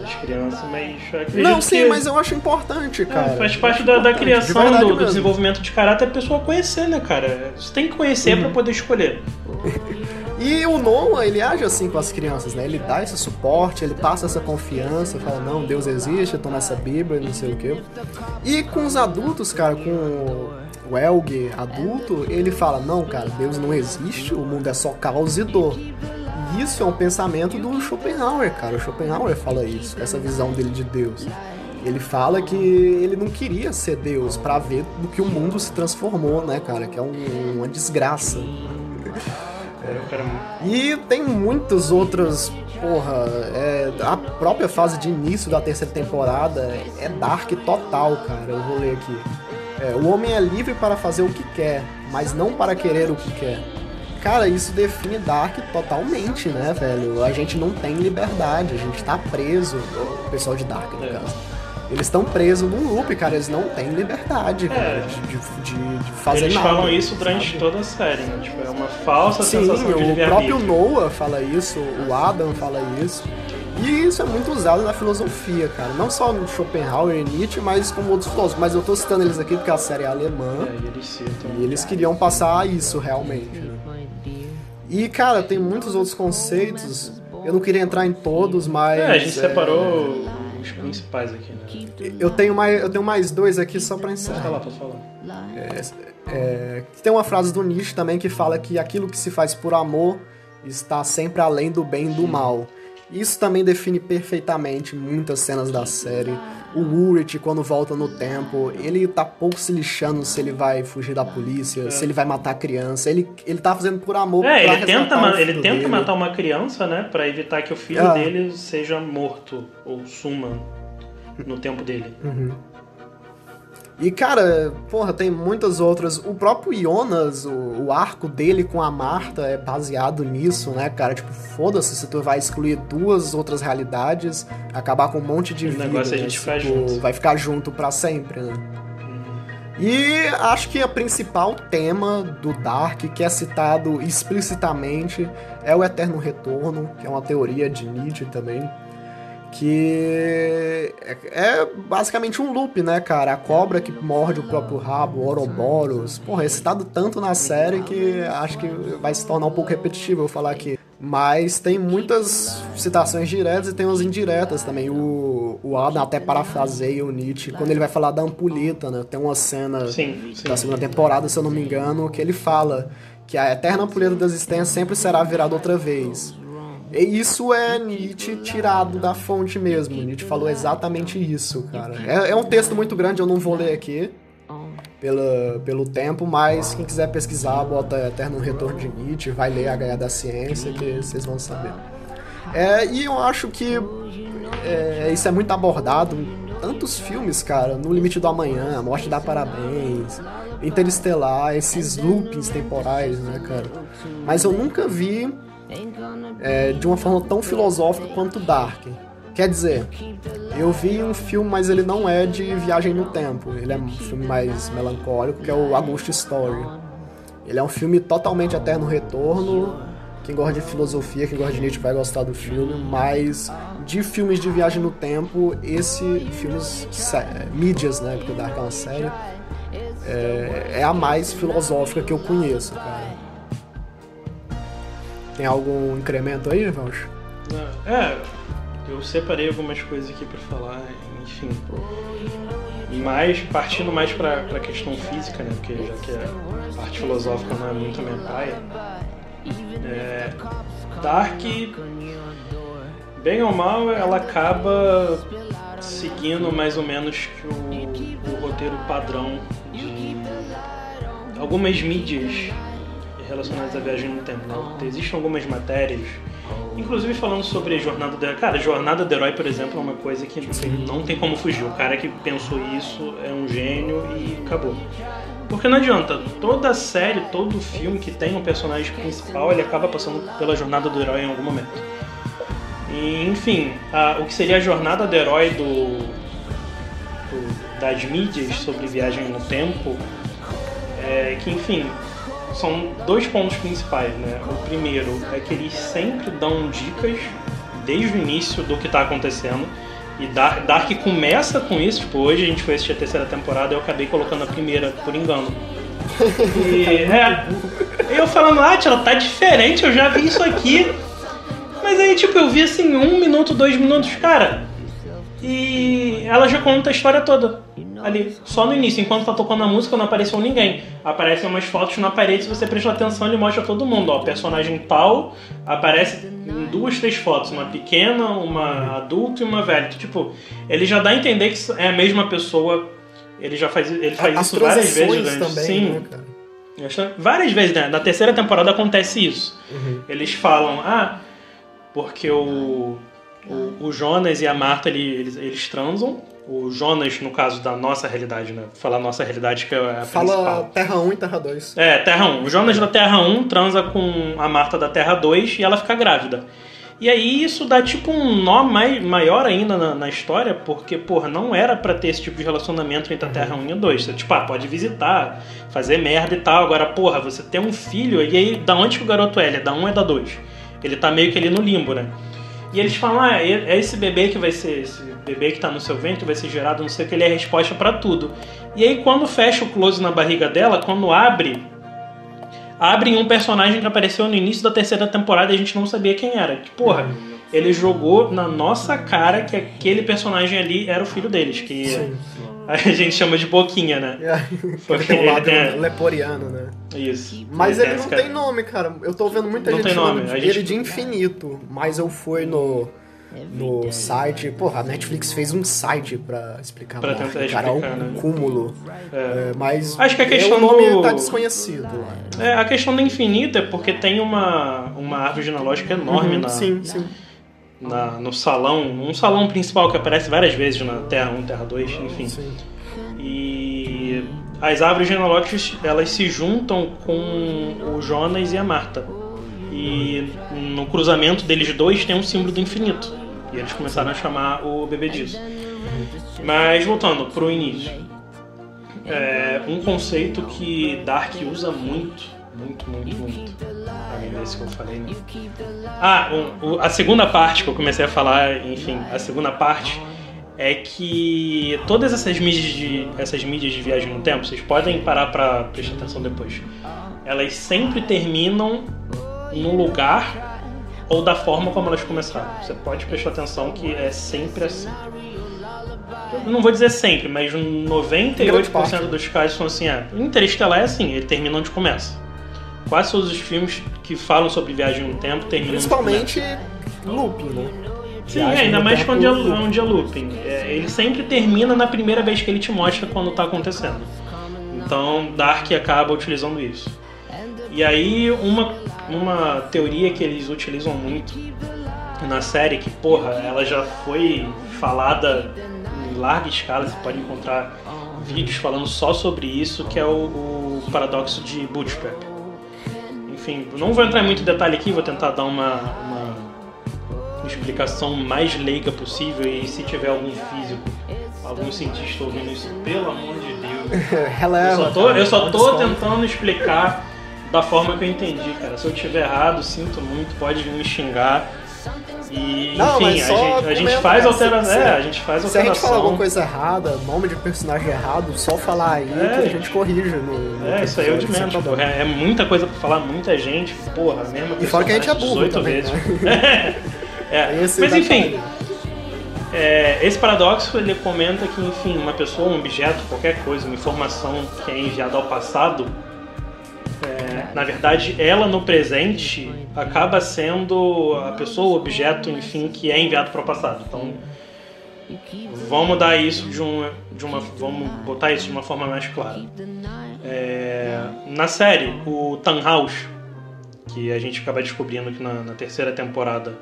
nas crianças, mas Não, sim, que, mas eu acho importante, cara. É, faz parte da, da, criação, de do, do, desenvolvimento de caráter, a pessoa conhecer, né, cara? Você tem que conhecer uhum. para poder escolher. E o Noah, ele age assim com as crianças, né? Ele dá esse suporte, ele passa essa confiança, fala, não, Deus existe, toma essa Bíblia, não sei o quê. E com os adultos, cara, com o Elg adulto, ele fala, não, cara, Deus não existe, o mundo é só causa e dor. E isso é um pensamento do Schopenhauer, cara. O Schopenhauer fala isso, essa visão dele de Deus. Ele fala que ele não queria ser Deus para ver do que o mundo se transformou, né, cara? Que é um, uma desgraça. E tem muitos outros. Porra, é, a própria fase de início da terceira temporada é dark total, cara. Eu vou ler aqui. É, o homem é livre para fazer o que quer, mas não para querer o que quer. Cara, isso define Dark totalmente, né, velho? A gente não tem liberdade, a gente tá preso. O pessoal de Dark, no é. caso eles estão presos num loop, cara. Eles não têm liberdade, cara, é. de, de, de, fazer eles nada. Eles falam isso durante sabe? toda a série, né? Tipo, é uma falsa Sim, sensação de o próprio Noah fala isso, o Adam fala isso. E isso é muito usado na filosofia, cara. Não só no Schopenhauer e Nietzsche, mas como outros filósofos. Mas eu tô citando eles aqui porque a série é alemã. É, e eles citam. E eles queriam passar isso realmente. Né? E, cara, tem muitos outros conceitos. Eu não queria entrar em todos, mas. É, a gente é... separou os principais aqui, né? Eu tenho mais, eu tenho mais dois aqui só pra encerrar. Falar, pode falar. É, é, tem uma frase do Nietzsche também que fala que aquilo que se faz por amor está sempre além do bem e do mal. Isso também define perfeitamente muitas cenas da série. O Urit, quando volta no tempo, ele tá pouco se lixando se ele vai fugir da polícia, é. se ele vai matar a criança. Ele, ele tá fazendo por amor. É, ele tenta, ele tenta matar uma criança, né? Pra evitar que o filho é. dele seja morto ou suma no tempo dele. Uhum. E, cara, porra, tem muitas outras. O próprio Jonas, o, o, arco dele com a Marta é baseado nisso, né, cara? Tipo, foda-se se tu vai excluir duas outras realidades, acabar com um monte de o vida. negócio é a gente né? ficar junto. Vai ficar junto para sempre, né? Uhum. E acho que o principal tema do Dark, que é citado explicitamente, é o Eterno Retorno, que é uma teoria de Nietzsche também que é, é, basicamente um loop, né, cara? A cobra que morde o próprio rabo, Ouroboros. Porra, é citado tanto na série que acho que vai se tornar um pouco repetitivo eu falar aqui. Mas tem muitas citações diretas e tem umas indiretas também. O, o Adam até parafraseia o Nietzsche quando ele vai falar da ampulheta, né? Tem uma cena sim, sim. da segunda temporada, se eu não me engano, que ele fala que a eterna ampulheta da existência sempre será virada outra vez. Isso é Nietzsche tirado da fonte mesmo. Nietzsche falou exatamente isso, cara. É, é um texto muito grande, eu não vou ler aqui pela, pelo tempo, mas quem quiser pesquisar, bota Eterno Retorno de Nietzsche, vai ler a Gaia da Ciência, que vocês vão saber. É, e eu acho que é, isso é muito abordado tantos filmes, cara. No Limite do Amanhã, A Morte dá Parabéns, Interestelar, esses loopings temporais, né, cara? Mas eu nunca vi é, de uma forma tão filosófica quanto Dark. Quer dizer, eu vi um filme, mas ele não é de viagem no tempo. Ele é um filme mais melancólico, que é o August Story. Ele é um filme totalmente eterno retorno. Quem gosta de filosofia, quem gosta de Nietzsche vai gostar do filme, mas de filmes de viagem no tempo, esse filmes mídias, né, porque o Dark é uma série, é, é a mais filosófica que eu conheço, cara. Tem algum incremento aí, Valch? É, eu separei algumas coisas aqui para falar, enfim. Mas partindo mais para a questão física, né? Porque já que a parte filosófica não é muito a minha praia. É, Dark, bem ou mal, ela acaba seguindo mais ou menos o, o roteiro padrão de algumas mídias relacionadas à viagem no tempo. Né? Existem algumas matérias Inclusive falando sobre jornada do herói. Cara, jornada do herói, por exemplo, é uma coisa que Sim. não tem como fugir. O cara que pensou isso é um gênio e acabou. Porque não adianta, toda série, todo filme que tem um personagem principal, ele acaba passando pela jornada do herói em algum momento. E, enfim, a, o que seria a jornada do herói do, do, das mídias sobre viagem no tempo é que, enfim, são dois pontos principais, né? O primeiro é que eles sempre dão dicas desde o início do que está acontecendo. E Dark, Dark começa com isso, tipo, hoje a gente foi assistir a terceira temporada e eu acabei colocando a primeira por engano. E é, eu falando, ah, ela tá diferente, eu já vi isso aqui. Mas aí, tipo, eu vi assim, um minuto, dois minutos, cara. E ela já conta a história toda ali, só no início, enquanto tá tocando a música, não apareceu ninguém. Aparecem umas fotos na parede, se você prestar atenção, ele mostra todo mundo, ó, personagem tal, aparece em duas, três fotos, uma pequena, uma adulta e uma velha. Tipo, ele já dá a entender que é a mesma pessoa, ele já faz, ele faz As isso várias vezes durante. Também, Sim. Né, cara? Várias vezes, né? Na terceira temporada acontece isso. Uhum. Eles falam, ah, porque o, o, o Jonas e a Marta eles, eles transam o Jonas, no caso da nossa realidade, né? Falar nossa realidade que é a Fala principal. Terra 1 e Terra 2. É, Terra 1. O Jonas da Terra 1 transa com a Marta da Terra 2 e ela fica grávida. E aí isso dá tipo um nó mai, maior ainda na, na, história, porque, porra, não era para ter esse tipo de relacionamento entre a Terra 1 e a 2. Você, tipo, ah, pode visitar, fazer merda e tal. Agora, porra, você tem um filho, e aí, da onde que o garoto é? Ele é da 1 ou é da 2? Ele tá meio que ali no limbo, né? E eles falam, ah, é esse bebê que vai ser, esse bebê que está no seu ventre vai ser gerado, não sei o que, ele é a resposta para tudo. E aí quando fecha o close na barriga dela, quando abre, abre um personagem que apareceu no início da terceira temporada e a gente não sabia quem era. Que, porra, ele jogou na nossa cara que aquele personagem ali era o filho deles, que Sim. a gente chama de Boquinha, né? É, porque tem um lado tem... leporiano, né? Isso. Mas ele, ele não tem nome, cara. Eu tô vendo muita não gente chamando gente... ele de infinito, mas eu fui no no site. Porra, a Netflix fez um site pra explicar pra tentar explicar, cara, um né? cúmulo. É. É, mas Acho que a questão o nome do... tá desconhecido. É, a questão do infinito é porque tem uma, uma árvore genealógica enorme uhum, na, sim, sim. Na, no salão, um salão principal que aparece várias vezes na Terra 1, Terra 2, enfim. Sim. E as árvores genealógicas elas se juntam com o Jonas e a Marta. E no cruzamento deles dois tem um símbolo do infinito. E eles começaram a chamar o bebê disso. Mas voltando pro início. É um conceito que Dark usa muito, muito, muito, muito. Além desse que eu falei, né? Ah, um, a segunda parte que eu comecei a falar, enfim, a segunda parte é que todas essas mídias de essas mídias de viagem no tempo, vocês podem parar para prestar atenção depois. Elas sempre terminam no lugar ou da forma como elas começaram. Você pode prestar atenção que é sempre assim. Eu não vou dizer sempre, mas 98% dos casos são assim. É, Interestelar é assim, ele termina onde começa. Quase todos os filmes que falam sobre viagem no tempo terminam Principalmente looping, né? Sim, é, ainda mais quando é, onde é looping. É, ele sempre termina na primeira vez que ele te mostra quando está acontecendo. Então Dark acaba utilizando isso. E aí uma uma teoria que eles utilizam muito na série, que porra, ela já foi falada em larga escala, você pode encontrar vídeos falando só sobre isso, que é o, o paradoxo de Bootstrap. Enfim, não vou entrar em muito detalhe aqui, vou tentar dar uma, uma explicação mais leiga possível e se tiver algum físico, algum cientista ouvindo isso, pelo amor de Deus. eu só tô, eu só tô tentando explicar da forma que eu entendi, cara. Se eu tiver errado, sinto muito, pode me xingar. E, não, enfim, a gente, a gente faz alteração. É, a gente faz alteração. Se a gente falar alguma coisa errada, nome de personagem errado, só falar aí é, que a gente corrige no. no é, isso aí é o de menos, É, é, muita coisa pra falar, muita gente, porra, mesmo. E fora que a gente é burro também, vezes. Né? é. Mas enfim. É, esse paradoxo ele comenta que, enfim, uma pessoa, um objeto, qualquer coisa, uma informação que é enviada ao passado, na verdade, ela no presente acaba sendo a pessoa, o objeto, enfim, que é enviado para o passado. Então, vamos dar isso de, um, de uma, vamos botar isso de uma forma mais clara. É, na série, o Tannhaus, que a gente acaba descobrindo que na, na, terceira temporada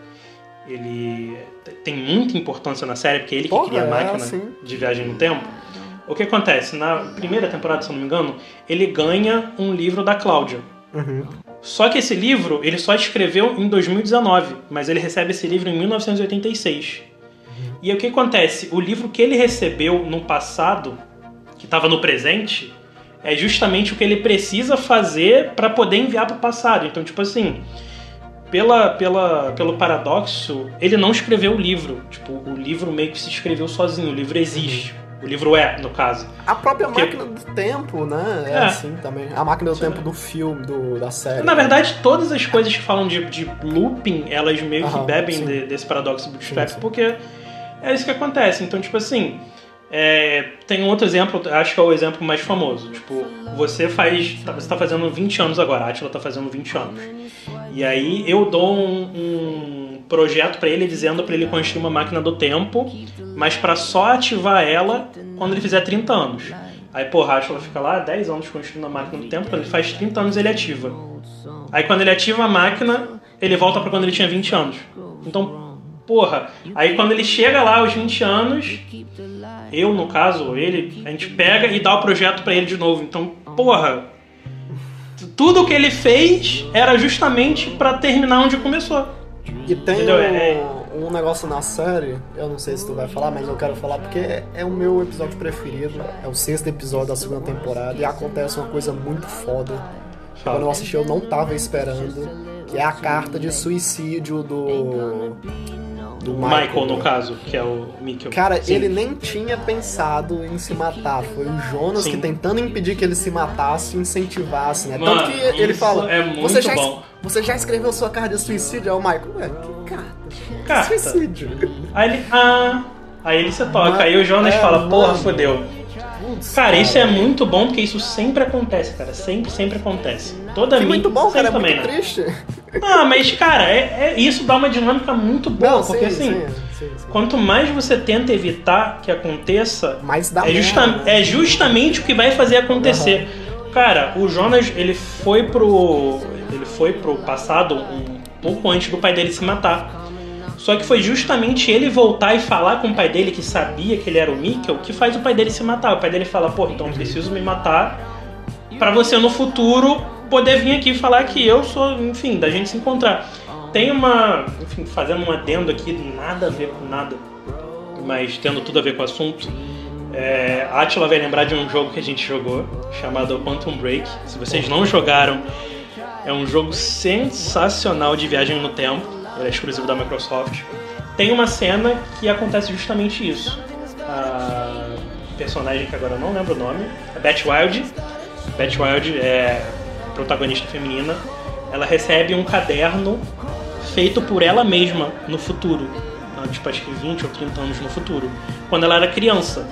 ele tem muita importância na série, porque é ele que Porra, cria a é, máquina é, de viagem no tempo. O que acontece? Na primeira temporada, se eu não me engano, ele ganha um livro da Cláudia. Uhum. Só que esse livro ele só escreveu em 2019, mas ele recebe esse livro em 1986. Uhum. E o que acontece? O livro que ele recebeu no passado, que estava no presente, é justamente o que ele precisa fazer para poder enviar para o passado. Então, tipo assim, pela, pela, pelo paradoxo, ele não escreveu o livro. Tipo, o livro meio que se escreveu sozinho, o livro existe. O livro é, no caso. A própria Porque... máquina do tempo, né? É, é, assim também. A máquina do Sim. tempo do filme, do, da série. Na verdade, todas as coisas que falam de, de looping, elas meio Aham, que bebem de, desse paradoxo bootstrap, porque é isso que acontece. Então, tipo assim, é, tem um outro exemplo, acho que é o exemplo mais famoso. Tipo, você faz. Tá, você tá fazendo 20 anos agora, a Atila tá fazendo 20 anos. E aí eu dou um, um projeto para ele dizendo para ele construir uma máquina do tempo, mas para só ativar ela quando ele fizer 30 anos. Aí, porra, a Atila fica lá 10 anos construindo a máquina do tempo, quando ele faz 30 anos ele ativa. Aí quando ele ativa a máquina, ele volta para quando ele tinha 20 anos. Então, porra, aí quando ele chega lá aos 20 anos, eu, no caso, ele, a gente pega e dá o projeto para ele de novo. Então, porra, tudo que ele fez era justamente para terminar onde começou. E tem um, é, um, negócio na série, eu não sei se tu vai falar, mas eu quero falar porque é, é, o meu episódio preferido. É o sexto episódio da segunda temporada e acontece uma coisa muito foda. Quando eu assisti, eu não tava esperando. Que é a carta de suicídio do do Michael, Michael no caso, que é o Mikkel. Cara, Sim. ele nem tinha pensado em se matar. Foi o Jonas Sim. que tentando impedir que ele se matasse, incentivasse, né? Mano, Tanto que ele fala. É muito você já, bom. Você já escreveu sua carta de suicídio? É o Michael. Ué, que carta? Carta. Suicídio. Aí ele. Ah. Aí ele se toca. Mas, aí o Jonas é, fala, porra, fodeu. Putz, cara, cara, isso é muito bom porque isso sempre acontece, cara. Sempre, sempre acontece. Toda que muito bom, cara. É também, muito né? triste. Ah, mas, cara, é, é, isso dá uma dinâmica muito boa. Não, porque sim, assim, sim, sim, quanto mais você tenta evitar que aconteça, mais dá é, justa né? é justamente o que vai fazer acontecer. Uhum. Cara, o Jonas, ele foi pro. Ele foi pro passado um pouco antes do pai dele se matar. Só que foi justamente ele voltar e falar com o pai dele, que sabia que ele era o Mikkel, que faz o pai dele se matar. O pai dele fala, pô, então eu preciso me matar para você no futuro poder vir aqui falar que eu sou, enfim, da gente se encontrar. Tem uma, enfim, fazendo um adendo aqui, nada a ver com nada, mas tendo tudo a ver com o assunto. É, a Atila vai lembrar de um jogo que a gente jogou, chamado Quantum Break. Se vocês não jogaram, é um jogo sensacional de viagem no tempo. Ele é exclusivo da Microsoft. Tem uma cena que acontece justamente isso. A personagem que agora eu não lembro o nome, a Beth Wild. Beth Wild é protagonista feminina, ela recebe um caderno feito por ela mesma no futuro, tipo acho que 20 ou 30 anos no futuro, quando ela era criança.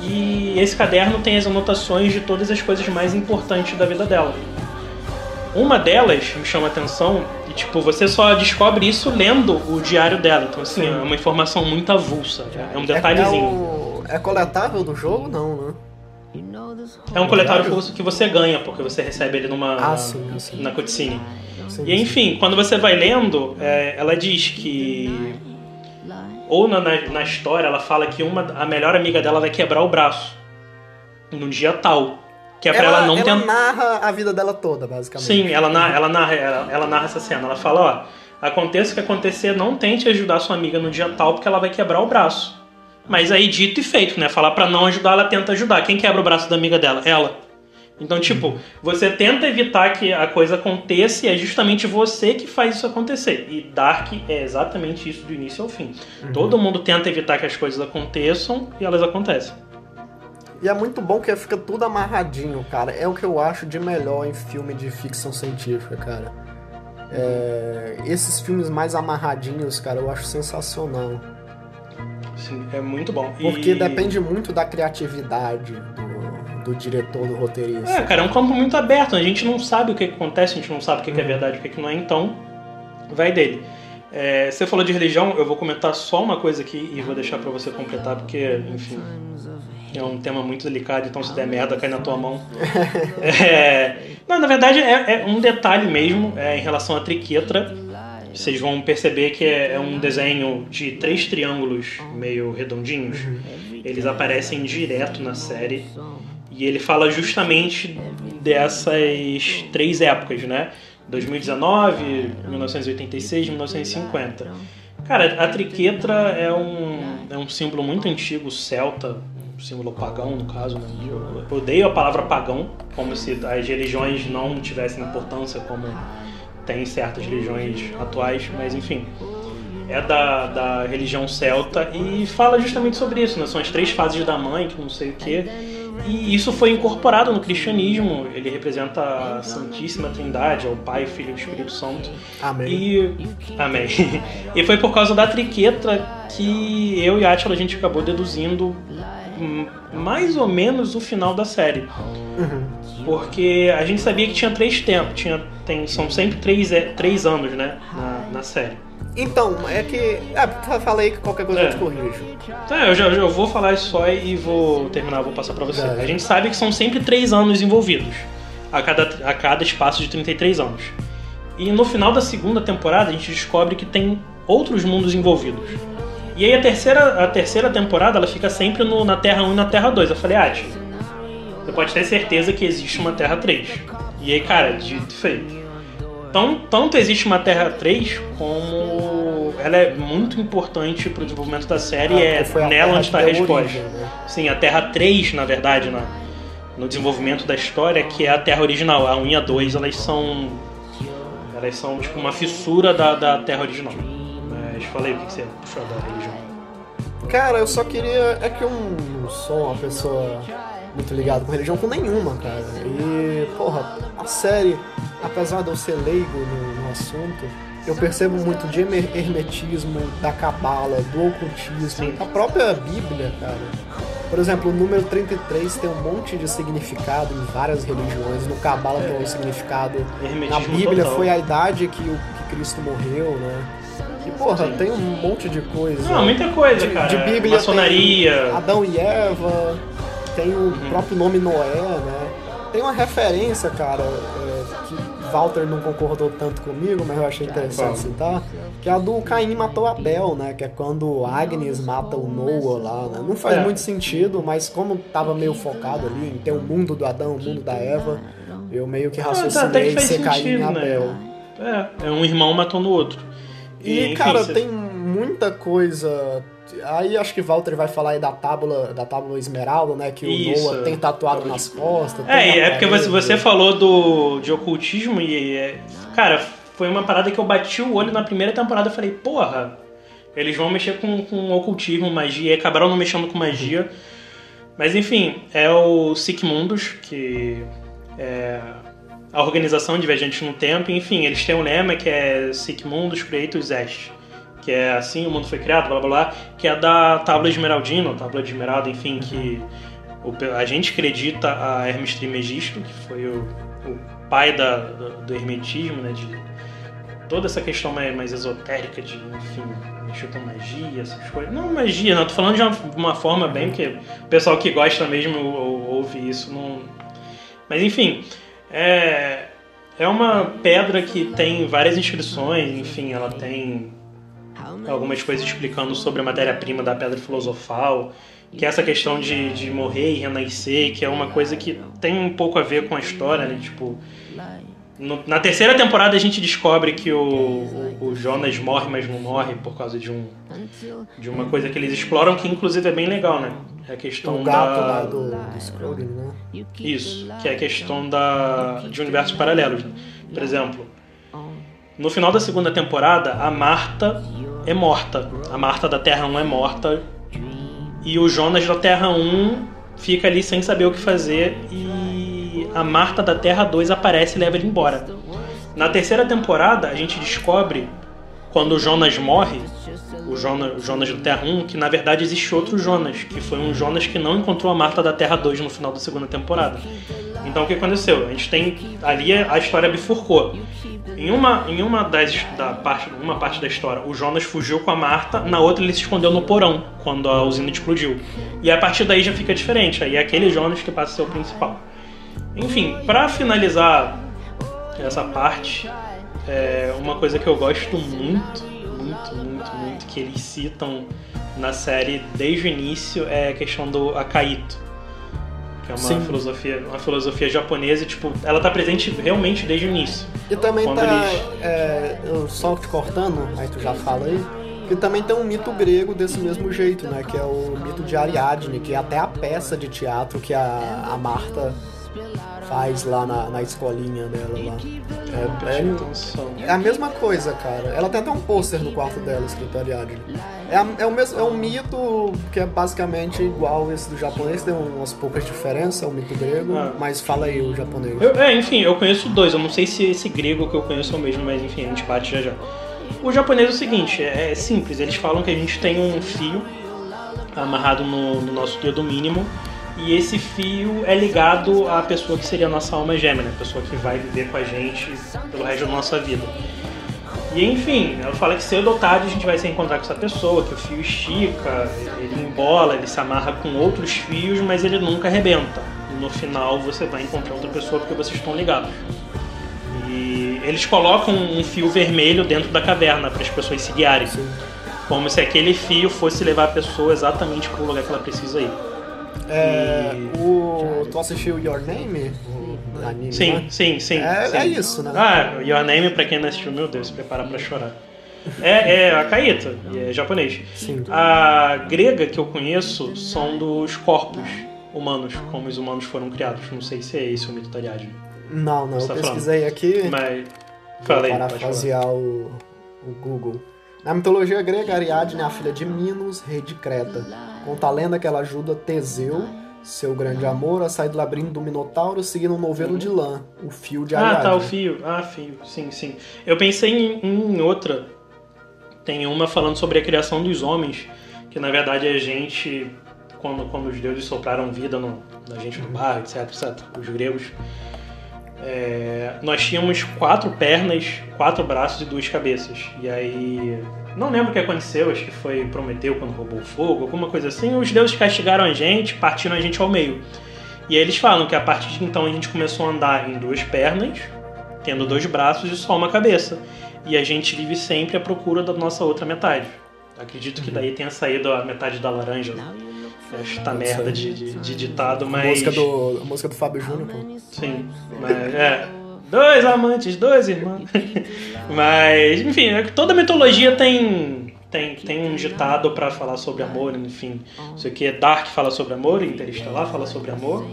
E esse caderno tem as anotações de todas as coisas mais importantes da vida dela. Uma delas me chama a atenção e tipo, você só descobre isso lendo o diário dela. Então assim, Sim. é uma informação muito avulsa, é um detalhezinho. É, é, o... é coletável do jogo? Não, né? É um coletável que você ganha, porque você recebe ele numa ah, sim, sim. na cutscene. Sim, e enfim, quando você vai lendo, é, ela diz que ou na, na, na, história ela fala que uma, a melhor amiga dela vai quebrar o braço no dia tal. Que é pra ela, ela não ela ela narra a vida dela toda, basicamente. Sim, ela narra, ela, narra, ela, ela narra essa cena. Ela fala, ó, aconteça o que acontecer, não tente ajudar sua amiga no dia tal, porque ela vai quebrar o braço. Mas aí, dito e feito, né? Falar para não ajudar, ela tenta ajudar. Quem quebra o braço da amiga dela? Ela. Então, tipo, você tenta evitar que a coisa aconteça e é justamente você que faz isso acontecer. E Dark é exatamente isso do início ao fim. Uhum. Todo mundo tenta evitar que as coisas aconteçam e elas acontecem. E é muito bom que fica tudo amarradinho, cara. É o que eu acho de melhor em filme de ficção científica, cara. É... Esses filmes mais amarradinhos, cara, eu acho sensacional. Sim, é muito bom. Porque e... depende muito da criatividade do, do, diretor, do roteirista. É, cara, é um campo muito aberto. A gente não sabe o que acontece, a gente não sabe o que é uhum. verdade e o que não é, então vai dele. É, você falou de religião, eu vou comentar só uma coisa aqui e vou deixar para você completar, porque, enfim, é um tema muito delicado, então se der merda, cai na tua mão. É, não, na verdade é, é um detalhe mesmo é, em relação à triquetra vocês vão perceber que é, é um desenho de três triângulos meio redondinhos. Eles aparecem direto na série. E ele fala justamente dessas três épocas, né? 2019, 1986, 1950. Cara, a triquetra é um, é um símbolo muito antigo, celta, símbolo pagão, no caso. Né? Eu odeio a palavra pagão, como se as religiões não tivessem importância como tem certas religiões atuais, mas enfim. É da, da religião celta e fala justamente sobre isso, né? São as três fases da mãe, que não sei o quê. E isso foi incorporado no cristianismo. Ele representa a Santíssima Trindade, é o Pai, Filho e Espírito Santo. Amém. E, amém. e foi por causa da triqueta que eu e Átila a gente acabou deduzindo mais ou menos o final da série. Uhum. Porque a gente sabia que tinha três tempos, tinha, tem, são sempre três, é, três anos, né, na, na série. Então, é que. É, falei que qualquer coisa é. eu te corrijo. Tá, eu já, já vou falar isso só e vou terminar, vou passar para você. É. A gente sabe que são sempre três anos envolvidos, a cada, a cada espaço de 33 anos. E no final da segunda temporada a gente descobre que tem outros mundos envolvidos. E aí a terceira, a terceira temporada ela fica sempre no, na Terra 1 e na Terra 2. Eu falei, ah, tio, você pode ter certeza que existe uma Terra 3. E aí, cara, dito feito. Então, tanto existe uma Terra 3 como ela é muito importante para o desenvolvimento da série ah, é nela onde está a resposta. Né? Sim, a Terra 3, na verdade, na, no desenvolvimento da história, que é a Terra original. A 1 e a 2, elas são elas são tipo uma fissura da, da Terra original. Mas falei o que você puxou da religião. Cara, eu só queria. É que eu não sou uma pessoa muito ligada com religião com nenhuma, cara. E, porra, a série, apesar de eu ser leigo no, no assunto, eu percebo muito de hermetismo, da cabala, do ocultismo, da própria Bíblia, cara. Por exemplo, o número 33 tem um monte de significado em várias religiões. No Cabala tem um significado. Hermetismo Na Bíblia total. foi a idade que, o, que Cristo morreu, né? E, porra, Sim. tem um monte de coisa. Não, muita coisa, de, cara. De Bíblia. Maçonaria. Adão e Eva. Tem o uhum. próprio nome Noé, né? Tem uma referência, cara, é, que Walter não concordou tanto comigo, mas eu achei interessante citar, que é a do Caim matou Abel, né? Que é quando Agnes mata o Noah lá, né? Não faz é. muito sentido, mas como tava meio focado ali em ter o mundo do Adão, o mundo da Eva, eu meio que raciocinei ah, tá, ser Caim e Abel. Né? É, é um irmão matando o outro. E, Enfim, cara, você... tem muita coisa. Aí acho que Walter vai falar aí da tábua, da tábua esmeralda, né? Que Isso. o Noah tem tatuado nas costas. É, é porque você, você falou do, de ocultismo e, é, cara, foi uma parada que eu bati o olho na primeira temporada e falei, porra, eles vão mexer com, com ocultismo, magia, e acabaram não mexendo com magia. Mas enfim, é o Sic Mundus, que é a organização de viajantes no tempo, enfim, eles têm um lema que é Sic Mundus Creatus Est, que é assim o mundo foi criado, blá blá blá, que é da Tábua Esmeraldina, Tábua de Esmeralda, enfim, que a gente acredita a Hermes Trismegisto, que foi o, o pai da, do, do, hermetismo, né, de toda essa questão mais, mais esotérica de, enfim, com magia, essas coisas. Não magia, não, tô falando de uma, uma forma bem, porque o pessoal que gosta mesmo ouve isso, não... Mas enfim, é, é uma pedra que tem várias inscrições, enfim, ela tem algumas coisas explicando sobre a matéria-prima da pedra filosofal, que é essa questão de, de morrer e renascer, que é uma coisa que tem um pouco a ver com a história, né? Tipo, no, na terceira temporada a gente descobre que o, o, o, Jonas morre, mas não morre por causa de um de uma coisa que eles exploram que inclusive é bem legal, né? É a questão o gato da lá do, do né? Isso, que é a questão da de universos paralelos. Né? Por exemplo, no final da segunda temporada, a Marta é morta. A Marta da Terra 1 é morta e o Jonas da Terra 1 fica ali sem saber o que fazer e a Marta da Terra 2 aparece e leva ele embora. Na terceira temporada, a gente descobre, quando o Jonas morre, o Jonas, o Jonas da Terra 1, que na verdade existe outro Jonas, que foi um Jonas que não encontrou a Marta da Terra 2 no final da segunda temporada. Então o que aconteceu? A gente tem. Ali a história bifurcou. Em uma, em uma das da parte, uma parte da história, o Jonas fugiu com a Marta, na outra ele se escondeu no porão, quando a usina explodiu. E a partir daí já fica diferente. Aí é aquele Jonas que passa a ser o principal. Enfim, para finalizar essa parte, é uma coisa que eu gosto muito, muito, muito, muito, que eles citam na série desde o início é a questão do Akaito. Que é uma Sim. filosofia, uma filosofia japonesa, tipo, ela tá presente realmente desde o início. E também tá. Eles... É, eu só te cortando, aí tu já fala aí. Que também tem um mito grego desse mesmo jeito, né? Que é o mito de Ariadne, que é até a peça de teatro que a, a Marta faz lá na, na escolinha dela lá. É, é, é, a mesma coisa, cara. Ela tem até um pôster no quarto dela, escrito Ariadne. É, é, o mesmo, é um mito que é basicamente igual esse do japonês, tem umas poucas diferenças, é o um mito grego, ah. mas fala aí o japonês. Eu, é, enfim, eu conheço dois, eu não sei se esse grego que eu conheço é o mesmo, mas enfim, a gente bate já já. O japonês é o seguinte, é, é simples, eles falam que a gente tem um fio amarrado no, no nosso dedo mínimo e esse fio é ligado à pessoa que seria a nossa alma gêmea, né? a pessoa que vai viver com a gente pelo resto da nossa vida. E enfim, ela fala que cedo ou tarde a gente vai se encontrar com essa pessoa, que o fio estica, ele embola, ele se amarra com outros fios, mas ele nunca arrebenta. No final você vai encontrar outra pessoa porque vocês estão ligados. E eles colocam um fio vermelho dentro da caverna para as pessoas se guiarem. Como se aquele fio fosse levar a pessoa exatamente para o lugar que ela precisa ir. É, o, tu assistiu Your Name? Anime, sim, né? sim, sim, é, sim. É isso, né? Ah, Your Name, pra quem não assistiu, meu Deus, se prepara pra chorar. É, é a Kaita, é japonês. Sim. A grega que eu conheço são dos corpos humanos, como os humanos foram criados. Não sei se é esse o mito da Ariadne. Não, não, eu tá pesquisei falando. aqui. Mas. Falei. Para parafrasear o, o Google. Na mitologia grega, Ariadne é a filha de Minos, rei de Creta. Conta a lenda que ela ajuda Teseu, seu grande amor, a sair do labirinto do Minotauro seguindo um novelo de lã, o fio de Ariadne. Ah, tá, o fio. Ah, fio. Sim, sim. Eu pensei em, em outra. Tem uma falando sobre a criação dos homens, que na verdade a gente, quando, quando os deuses sopraram vida no, na gente no barro, etc, etc, os gregos, é, nós tínhamos quatro pernas, quatro braços e duas cabeças. E aí. Não lembro o que aconteceu, acho que foi Prometeu quando roubou o fogo, alguma coisa assim. Os deuses castigaram a gente, partindo a gente ao meio. E aí eles falam que a partir de então a gente começou a andar em duas pernas, tendo dois braços e só uma cabeça. E a gente vive sempre à procura da nossa outra metade. Acredito que daí tenha saído a metade da laranja. Esta merda de, de, de, ditado, mas. A música do, a música do Fábio Júnior, pô. Sim, mas é. Dois amantes, dois irmãos. mas, enfim, é toda mitologia tem, tem, tem um ditado para falar sobre amor, enfim. Isso aqui é Dark fala sobre amor, Interestelar fala sobre amor.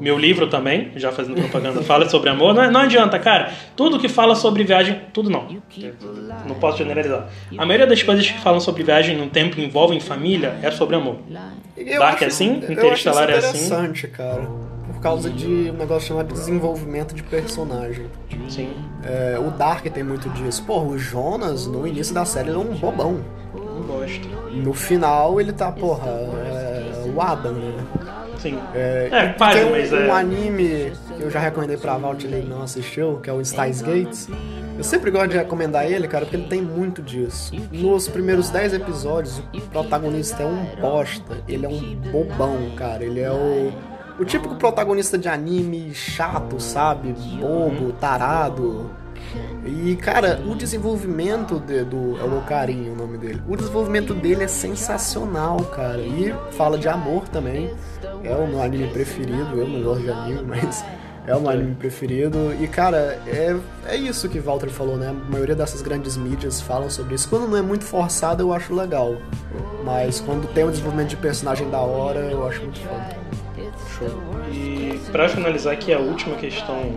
Meu livro também, já fazendo propaganda, fala sobre amor. Não, não adianta, cara. Tudo que fala sobre viagem, tudo não. Não posso generalizar. A maioria das coisas que falam sobre viagem no tempo envolvem família é sobre amor. Eu Dark é assim, Interestelar é assim. interessante, cara. Por causa de um negócio chamado desenvolvimento de personagem. Sim. É, o Dark tem muito disso. Pô, o Jonas, no início da série, ele é um bobão. Não gosto. No final, ele tá, porra, é, o Adam, né? Sim. É, é quase, tem um, mas é... um anime que eu já recomendei pra Valt ele não assistiu, que é o Styles Gates. Eu sempre gosto de recomendar ele, cara, porque ele tem muito disso. Nos primeiros 10 episódios, o protagonista é um bosta. Ele é um bobão, cara. Ele é o, o típico protagonista de anime chato, sabe? Bobo, tarado. E, cara, o desenvolvimento de, do. É o Carinho o nome dele. O desenvolvimento dele é sensacional, cara. E fala de amor também. É o meu anime preferido. Eu não gosto de anime, mas é o meu anime preferido. E, cara, é, é isso que Walter falou, né? A maioria dessas grandes mídias falam sobre isso. Quando não é muito forçado, eu acho legal. Mas quando tem um desenvolvimento de personagem da hora, eu acho muito foda. Show. E pra finalizar aqui a última questão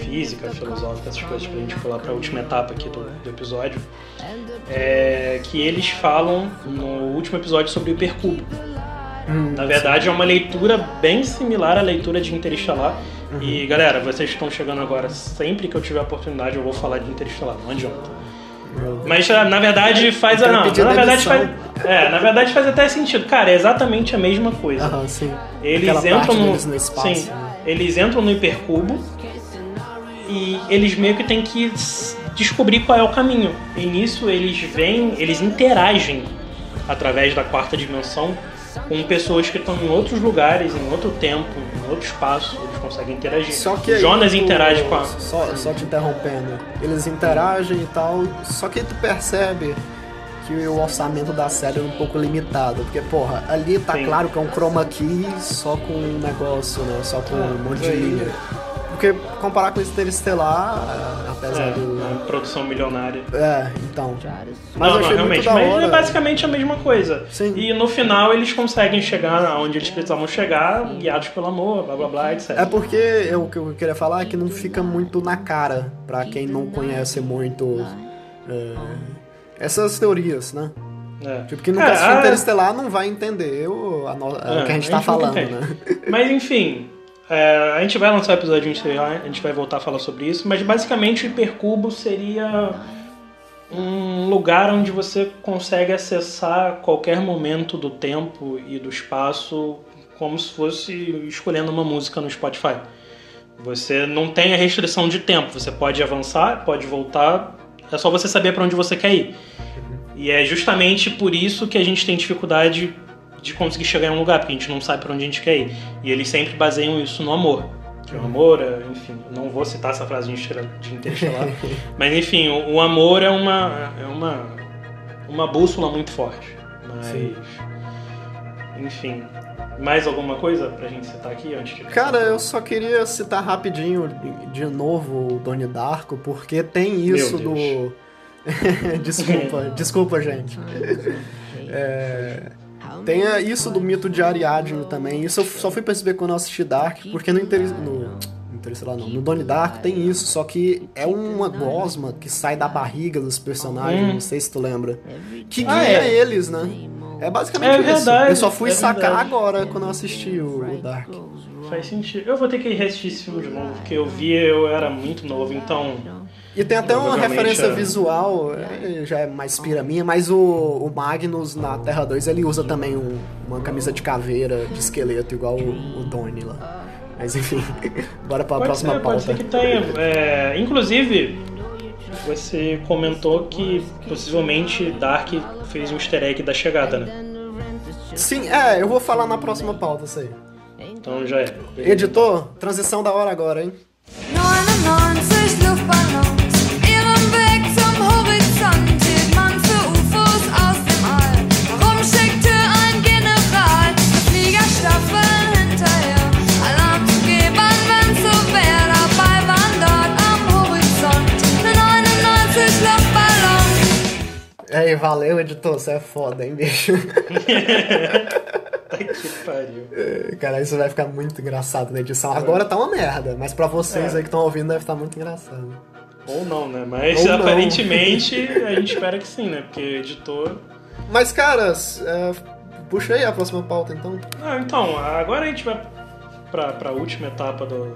física, filosófica, essas coisas pra gente pular pra última etapa aqui do, do episódio, é que eles falam no último episódio sobre o hipercubo. Hum, Na verdade, sim. é uma leitura bem similar à leitura de Interestelar. Uhum. E galera, vocês estão chegando agora, sempre que eu tiver oportunidade eu vou falar de Interestelar, não adianta. Mas ah, na verdade faz. Não, na verdade faz. É, na verdade faz até sentido. Cara, é exatamente a mesma coisa. Aham, sim. Eles Aquela entram no. no espaço, sim. Né? Eles entram no hipercubo e eles meio que têm que descobrir qual é o caminho. E nisso eles vêm, eles interagem através da quarta dimensão com pessoas que estão em outros lugares, em outro tempo, em outro espaço, eles conseguem interagir. Só que Jonas tu, interage com a. Só, só te interrompendo. Eles interagem e tal, só que tu percebe que o orçamento da série é um pouco limitado. Porque, porra, ali tá Sim. claro que é um chroma key só com um negócio, né? Só com um monte de linha. Porque comparar com Interestelar, é, apesar é, do. Uma produção milionária. É, então. Mas não, não, realmente. Mas hora. é basicamente a mesma coisa. Sim. E no final eles conseguem chegar onde eles precisavam chegar, guiados pelo amor, blá blá blá, etc. É porque eu, o que eu queria falar é que não fica muito na cara, pra quem não conhece muito. É, essas teorias, né? É. Tipo, quem nunca é, assistiu a... Interestelar não vai entender o, a no... é, o que a gente a tá falando, né? Mas enfim, é, a gente vai lançar o episódio a gente vai voltar a falar sobre isso, mas basicamente o hipercubo seria um lugar onde você consegue acessar qualquer momento do tempo e do espaço como se fosse escolhendo uma música no Spotify. Você não tem a restrição de tempo, você pode avançar, pode voltar, é só você saber para onde você quer ir. E é justamente por isso que a gente tem dificuldade de conseguir chegar em um lugar, porque a gente não sabe para onde a gente quer ir. E eles sempre baseiam isso no amor. Que o amor, é, enfim, não vou citar essa frase de Interestelar, mas enfim, o, o, amor é uma, é uma, uma bússola muito forte. Mas, Sim. enfim, mais alguma coisa pra gente citar aqui antes de... Cara, eu só queria citar rapidinho de novo o Donnie Darko, porque tem isso do. desculpa, desculpa, gente. É... Tem isso do mito de Ariadne também. Isso eu só fui perceber quando eu assisti Dark, porque no, inter... no... Interestelar não. No Donnie Darko tem isso, só que é uma gosma que sai da barriga dos personagens, hum. não sei se tu lembra. Que guia ah, é. eles, né? É basicamente é isso. Eu só fui é sacar agora quando eu assisti o, o, Dark. Faz sentido. Eu vou ter que reassistir esse filme de novo, porque eu vi, eu era muito novo, então. E tem até uma referência é... visual, é, já é mais pira minha, mas o, o Magnus na Terra 2 ele usa também um, uma camisa de caveira, de esqueleto, igual o, o Donnie lá. Mas enfim, bora pra pode próxima ser, pauta. Pode ser que tenha. É, inclusive, você comentou que possivelmente Dark fez um easter egg da chegada, né? Sim, é, eu vou falar na próxima pauta isso aí. Então já é. Editor, transição da hora agora, hein? 99 Luftballons, Aí, valeu, editor, você é foda, hein, bicho? que pariu. É, cara, isso vai ficar muito engraçado na edição. Agora tá uma merda, mas pra vocês é. aí que estão ouvindo deve estar tá muito engraçado. Ou não, né? Mas Ou aparentemente não. a gente espera que sim, né? Porque editor. Mas, caras, é, puxa aí a próxima pauta então. Ah, então, agora a gente vai pra, pra última etapa do,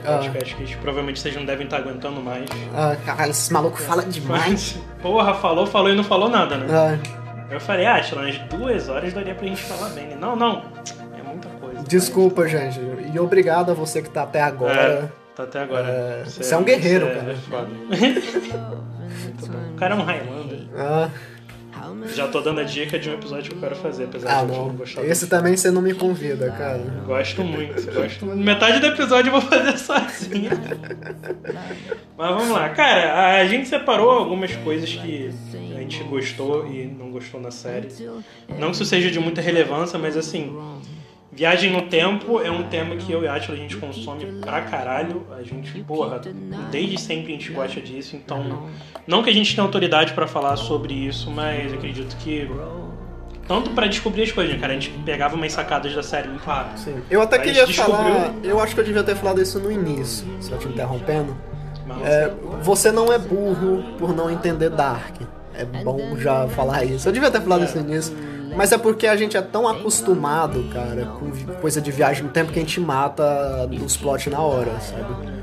do ah. podcast, ah. que provavelmente vocês não devem estar aguentando mais. Ah, caralho, esse maluco fala demais. Porra, falou, falou e não falou nada, né? Ah. Eu falei, ah, acho umas duas horas daria pra gente falar bem. Não, não, é muita coisa. Desculpa, gente. E obrigado a você que tá até agora. É, tá até agora. É, você, você, é um guerreiro, você cara. É foda. o cara é um Highlander. Ah. Já tô dando a dica de um episódio que eu quero fazer, apesar Ah, de não. não gostar Esse do também você não me convida, cara. Gosto muito, gosto muito. Metade do episódio eu vou fazer sozinho. Mas vamos lá. Cara, a gente separou algumas coisas que a gente gostou e não gostou na série. Não que isso seja de muita relevância, mas assim. Viagem no tempo é um tema que eu e a Atila a gente consome pra caralho. A gente, porra, desde sempre a gente gosta disso. Então, não que a gente tenha autoridade pra falar sobre isso, mas acredito que tanto pra descobrir as coisas, né, cara, a gente pegava umas sacadas da série muito rápido. Sim. Eu até queria descobriu- falar. Eu acho que eu devia ter falado isso no início, só te interrompendo. É, você não é burro por não entender Dark. É bom já falar isso. Eu devia ter falado isso no início. Mas é porque a gente é tão acostumado, cara, com coisa de viagem no tempo que a gente mata os plots na hora, sabe?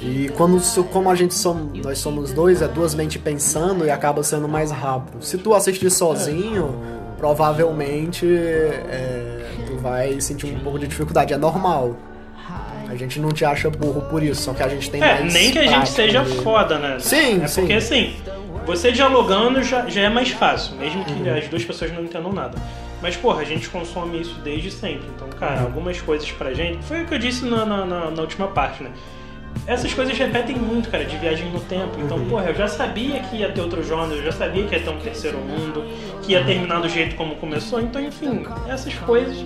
E quando, como a gente somos, nós somos dois, é duas mentes pensando e acaba sendo mais rápido. Se tu assistir sozinho, provavelmente é, tu vai sentir um pouco de dificuldade. É normal. A gente não te acha burro por isso, só que a gente tem É, mais. nem que a gente seja de- foda, né? Sim, é sim. porque assim, você dialogando já, já é mais fácil, mesmo que Uhum. as duas pessoas não entendam nada. Mas, porra, a gente consome isso desde sempre. Então, cara, Uhum. algumas coisas pra gente. Foi o que eu disse na, na, na- na última parte, né? Essas coisas repetem muito, cara, de viagem no tempo. Então, Uhum. porra, eu já sabia que ia ter outro Jonas, eu já sabia que ia ter um terceiro mundo, que ia terminar do jeito como começou. Então, enfim, essas coisas,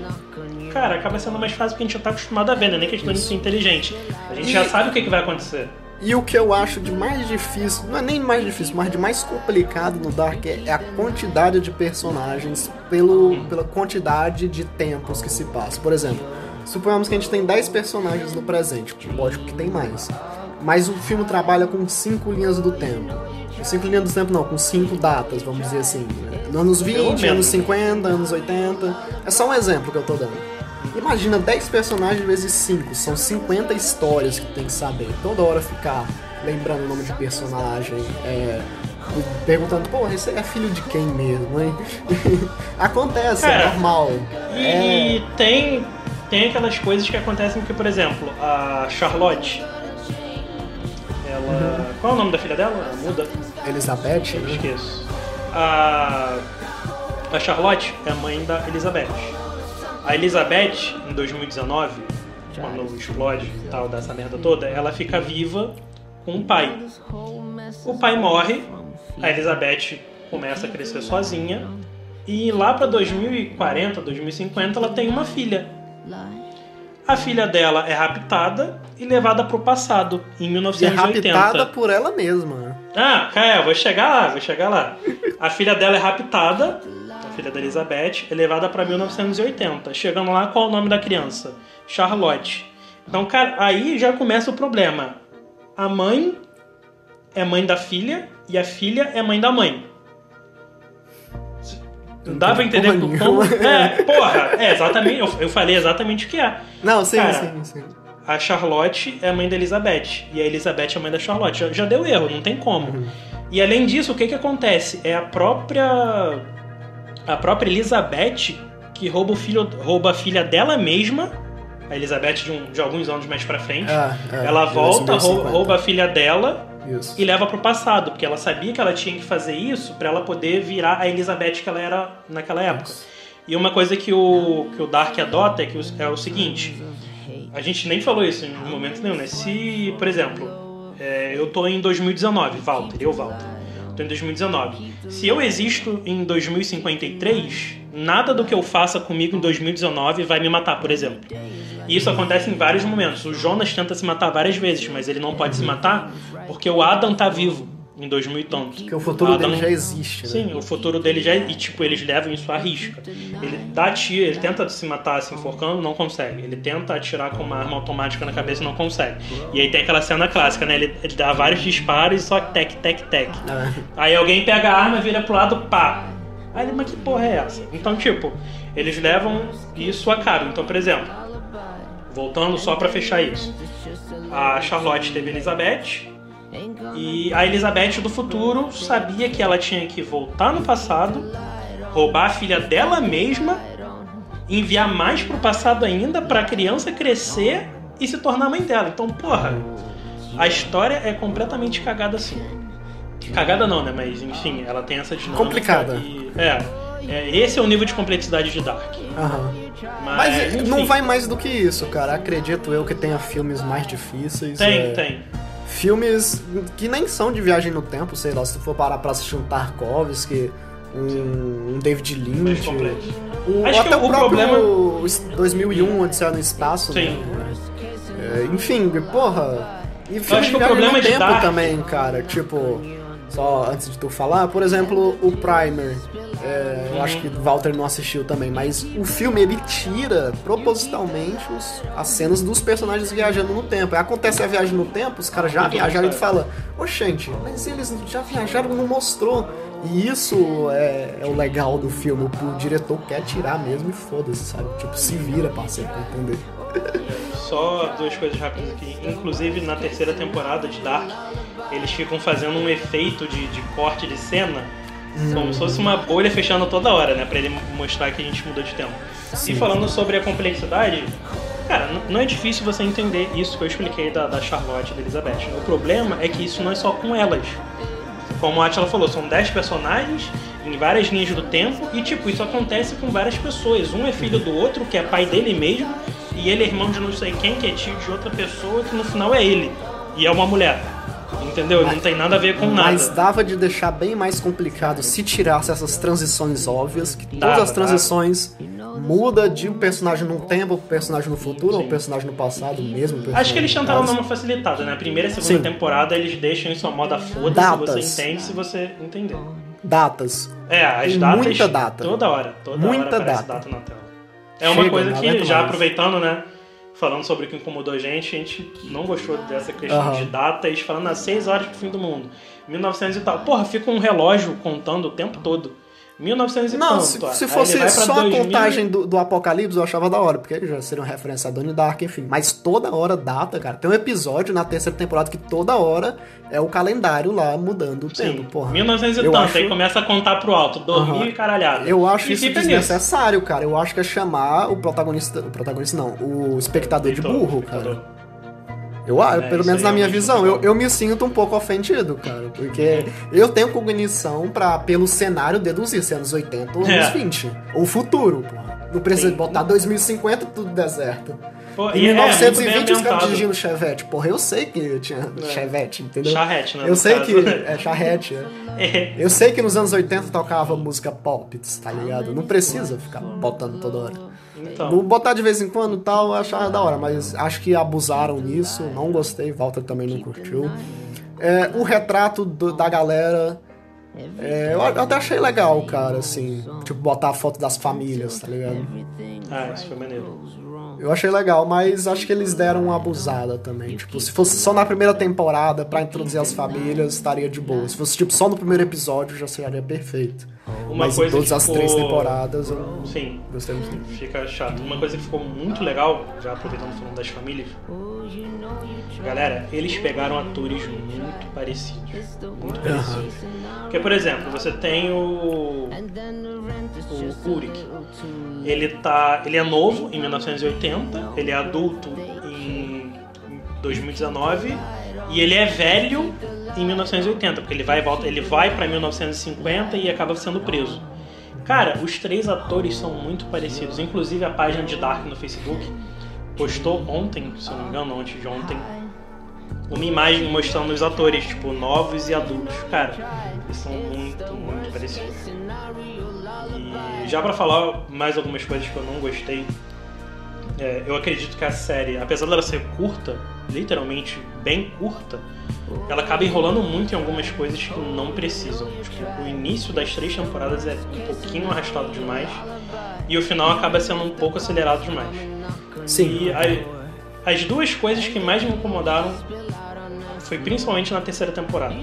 cara, acaba sendo mais fácil porque a gente já tá acostumado a ver, né? Nem questão de ser inteligente. A gente E- já sabe o que, que vai acontecer. E o que eu acho de mais difícil, não é nem mais difícil, mas de mais complicado no Dark é é a quantidade de personagens pelo, pela quantidade de tempos que se passa. Por exemplo, suponhamos que a gente tem 10 personagens no presente, lógico que tem mais. Mas o filme trabalha com 5 linhas do tempo. 5 linhas do tempo não, com 5 datas, vamos dizer assim. Anos 20, menos. anos 50, anos 80. É só um exemplo que eu tô dando. Imagina 10 personagens vezes 5, são 50 histórias que tu tem que saber. Toda hora ficar lembrando o nome de personagem, é, perguntando, pô, esse é filho de quem mesmo, hein? Acontece, é Cara, normal. E, É, e tem, tem aquelas coisas que acontecem que, por exemplo, a Charlotte. Ela. Qual é o nome da filha dela? Ela muda? Elizabeth, Eu né? esqueço. A. A Charlotte é a mãe da Elizabeth. A Elizabeth, em 2019, quando explode e tal, dessa merda toda, ela fica viva com o pai. O pai morre, a Elizabeth começa a crescer sozinha, e lá pra 2040, 2050, ela tem uma filha. A filha dela é raptada e levada pro passado, em E é 1980. raptada por ela mesma. Ah, Caio, vou chegar lá, vou chegar lá. A filha dela é raptada, filha da Elizabeth, é levada pra 1980. Chegando lá, qual é o nome da criança? Charlotte. Então, cara, aí já começa o problema. A mãe é mãe da filha e a filha é mãe da mãe. Não dá pra entender como. É, porra, é exatamente. Eu, eu falei exatamente o que é. Não, sim, Cara, sim, sim. A Charlotte é mãe da Elizabeth. E a Elizabeth é mãe da Charlotte. Já, já deu erro, não tem como. E além disso, o que que acontece? É a própria. A própria Elizabeth que rouba o filho. rouba a filha dela mesma. A Elizabeth de, um- de alguns anos mais pra frente. É, é, ela volta, rou- 2050. rouba a filha dela Isso. e leva pro passado, porque ela sabia que ela tinha que fazer isso pra ela poder virar a Elizabeth que ela era naquela época. E uma coisa que o, que o Dark adota é, que o- é o seguinte: a gente nem falou isso em momento nenhum, né? Se, por exemplo, é, eu tô em 2019, Walter, eu, Walter, tô em 2019. Se eu existo em 2053, nada do que eu faça comigo em 2019 vai me matar, por exemplo. E isso acontece em vários momentos. O Jonas tenta se matar várias vezes, mas ele não pode se matar porque o Adam tá vivo em 2000 e tanto. Porque o futuro Adam- dele já existe, né? Sim, o futuro dele já. E tipo, eles levam isso à risca. Ele dá tiro, ele tenta se matar se enforcando, não consegue. Ele tenta atirar com uma arma automática na cabeça e não consegue. E aí tem aquela cena clássica, né? Ele, ele dá vários disparos e só tec, tec, tec. É. Aí alguém pega a arma, vira pro lado, pá. Aí ele, mas que porra é essa? Então, tipo, eles levam isso a cabo. Então, por exemplo, voltando só pra fechar isso. A Charlotte teve Elizabeth, e a Elizabeth do futuro sabia que ela tinha que voltar no passado, roubar a filha dela mesma, enviar mais pro passado ainda pra criança crescer e se tornar mãe dela. Então, porra, a história é completamente cagada assim. Cagada não, né? Mas enfim, ela tem essa dinâmica. Complicada. E, é, é, esse é o nível de complexidade de Dark. Aham. Mas, Mas enfim, não vai mais do que isso, cara. Acredito eu que tenha filmes mais difíceis. Tem, é, tem. Filmes que nem são de viagem no tempo, sei lá, se tu for parar pra assistir um Tarkovsky, um, um David Lynch. O, Acho que até o o próprio problema- 2001, Odisseia no Espaço. Sim. né? É, enfim, porra. E filme acho que o problema no de tempo Dark- também, cara. Tipo, só antes de tu falar, por exemplo, o Primer. É, eu acho que Walter não assistiu também, mas o filme ele tira propositalmente os- as cenas dos personagens viajando no tempo. Aí acontece a viagem no tempo, os caras já viajaram e tu fala, ô gente, mas eles já viajaram não mostrou. E isso é, é o legal do filme, o, o diretor quer tirar mesmo e foda-se, sabe? Tipo, se vira, parceiro, pra entender. Só duas coisas rápidas aqui. Inclusive, na terceira temporada de Dark, eles ficam fazendo um efeito de, de corte de cena, como se fosse uma bolha fechando toda hora, né? Pra ele mostrar que a gente mudou de tempo. E falando sobre a complexidade, cara, não é difícil você entender isso que eu expliquei da, da Charlotte e da Elizabeth. O problema é que isso não é só com elas. Como a Atila falou, são 10 personagens em várias linhas do tempo e, tipo, isso acontece com várias pessoas. Um é filho do outro, que é pai dele mesmo, e ele é irmão de não sei quem, que é tio de outra pessoa, que no final é ele. E é uma mulher. Entendeu? Não tem nada a ver com nada. Mas dava de deixar bem mais complicado se tirasse essas transições óbvias, que todas Dava, as transições muda de um personagem no tempo pro personagem no futuro ou personagem no passado, mesmo Acho que eles tentaram dar uma facilitada, né? A primeira e segunda Sim. temporada eles deixam isso a moda foda-se, Datas. você entende se você entender. Datas. É, as Tem datas. muita data. Toda hora. Toda Muita hora data. data na tela. É uma Chega, coisa não que, já mais. aproveitando, né? Falando sobre o que incomodou a gente, a gente não gostou dessa questão Aham. de datas, falando às 6 horas pro fim do mundo. 1900 e tal. Porra, fica um relógio contando o tempo todo. 1900 e Não, se, ó. se fosse só 2000 a contagem do, do Apocalipse, eu achava da hora, porque já seria uma referência a Donnie Dark, enfim. Mas toda hora data, cara. Tem um episódio na terceira temporada que toda hora é o calendário lá mudando o tempo, porra. 1900 e tanto, acho- aí começa a contar pro alto, dormir Aham. e caralhada. Eu acho e isso fica nisso. desnecessário, cara. Eu acho que é chamar o protagonista. O protagonista não, o espectador de Leitor, burro, espectador. cara. Eu acho, É, pelo menos na minha visão, eu, eu me sinto um pouco ofendido, cara. Porque eu tenho cognição pra, pelo cenário, deduzir se é anos 80 ou É. anos 20. Ou futuro, porra. Não precisa Sim. botar 2050 tudo deserto. Pô, Em e é muito 1920 bem os caras dirigindo Chevette. Porra, eu sei que tinha Chevette, entendeu? Charrete, né, Eu sei caso. que. É charrete, é. É. Eu sei que nos anos 80 tocava música pop, tá ligado? Não precisa ficar botando toda hora. Então. Não botar de vez em quando e tal, eu achava da hora, mas acho que abusaram nisso, não gostei, Walter também não curtiu. É, o retrato do- da galera, é, eu até achei legal, cara, assim, tipo, botar a foto das famílias, tá ligado? Ah, isso foi maneiro. Eu achei legal, mas acho que eles deram uma abusada também. Tipo, se fosse só na primeira temporada pra introduzir as famílias, estaria de boa. Se fosse tipo só no primeiro episódio, já seria perfeito. Uma mas em coisa todas que as três temporadas eu Sim, gostei muito. fica chato. Uma coisa que ficou muito legal, já aproveitando falando das famílias, galera, eles pegaram atores muito parecidos. Muito parecidos. Porque, por exemplo, você tem o. O Kurik. Ele tá. Ele é novo em 1980, ele é adulto em 2019 e ele é velho em 1980, porque ele vai e volta, ele vai para 1950 e acaba sendo preso. Cara, os três atores são muito parecidos. Inclusive a página de Dark no Facebook postou ontem, se eu não me engano, antes de ontem, uma imagem mostrando os atores, tipo, novos e adultos. Cara, eles são muito, muito parecidos. Já pra falar mais algumas coisas que eu não gostei, é, eu acredito que a série, apesar dela ser curta, literalmente bem curta, ela acaba enrolando muito em algumas coisas que não precisam. Tipo, o início das três temporadas é um pouquinho arrastado demais e o final acaba sendo um pouco acelerado demais. Sim. E a- as duas coisas que mais me incomodaram foi principalmente na terceira temporada.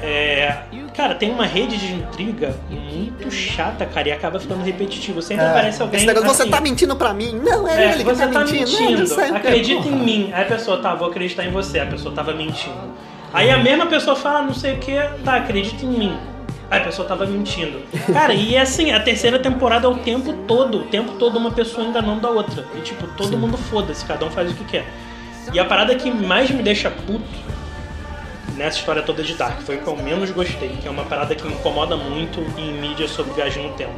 É, cara, tem uma rede de intriga muito chata, cara, e acaba ficando repetitivo. Sempre aparece alguém. É, Esse negócio, assim, você tá mentindo pra mim? Não, é, é, ele que você tá tá mentindo. mentindo. Não, Acredita porra. em mim. Aí a pessoa, tá, vou acreditar em você. A pessoa tava mentindo. Aí a mesma pessoa fala, não sei o que, tá, acredita em mim. Aí a pessoa tava mentindo. Cara, e é assim, a terceira temporada é o tempo todo. O tempo todo uma pessoa enganando a outra. E tipo, todo mundo foda-se, cada um faz o que quer. E a parada que mais me deixa puto nessa história toda de Dark. Foi o que eu menos gostei, que é uma parada que me incomoda muito em mídia sobre viagem no tempo.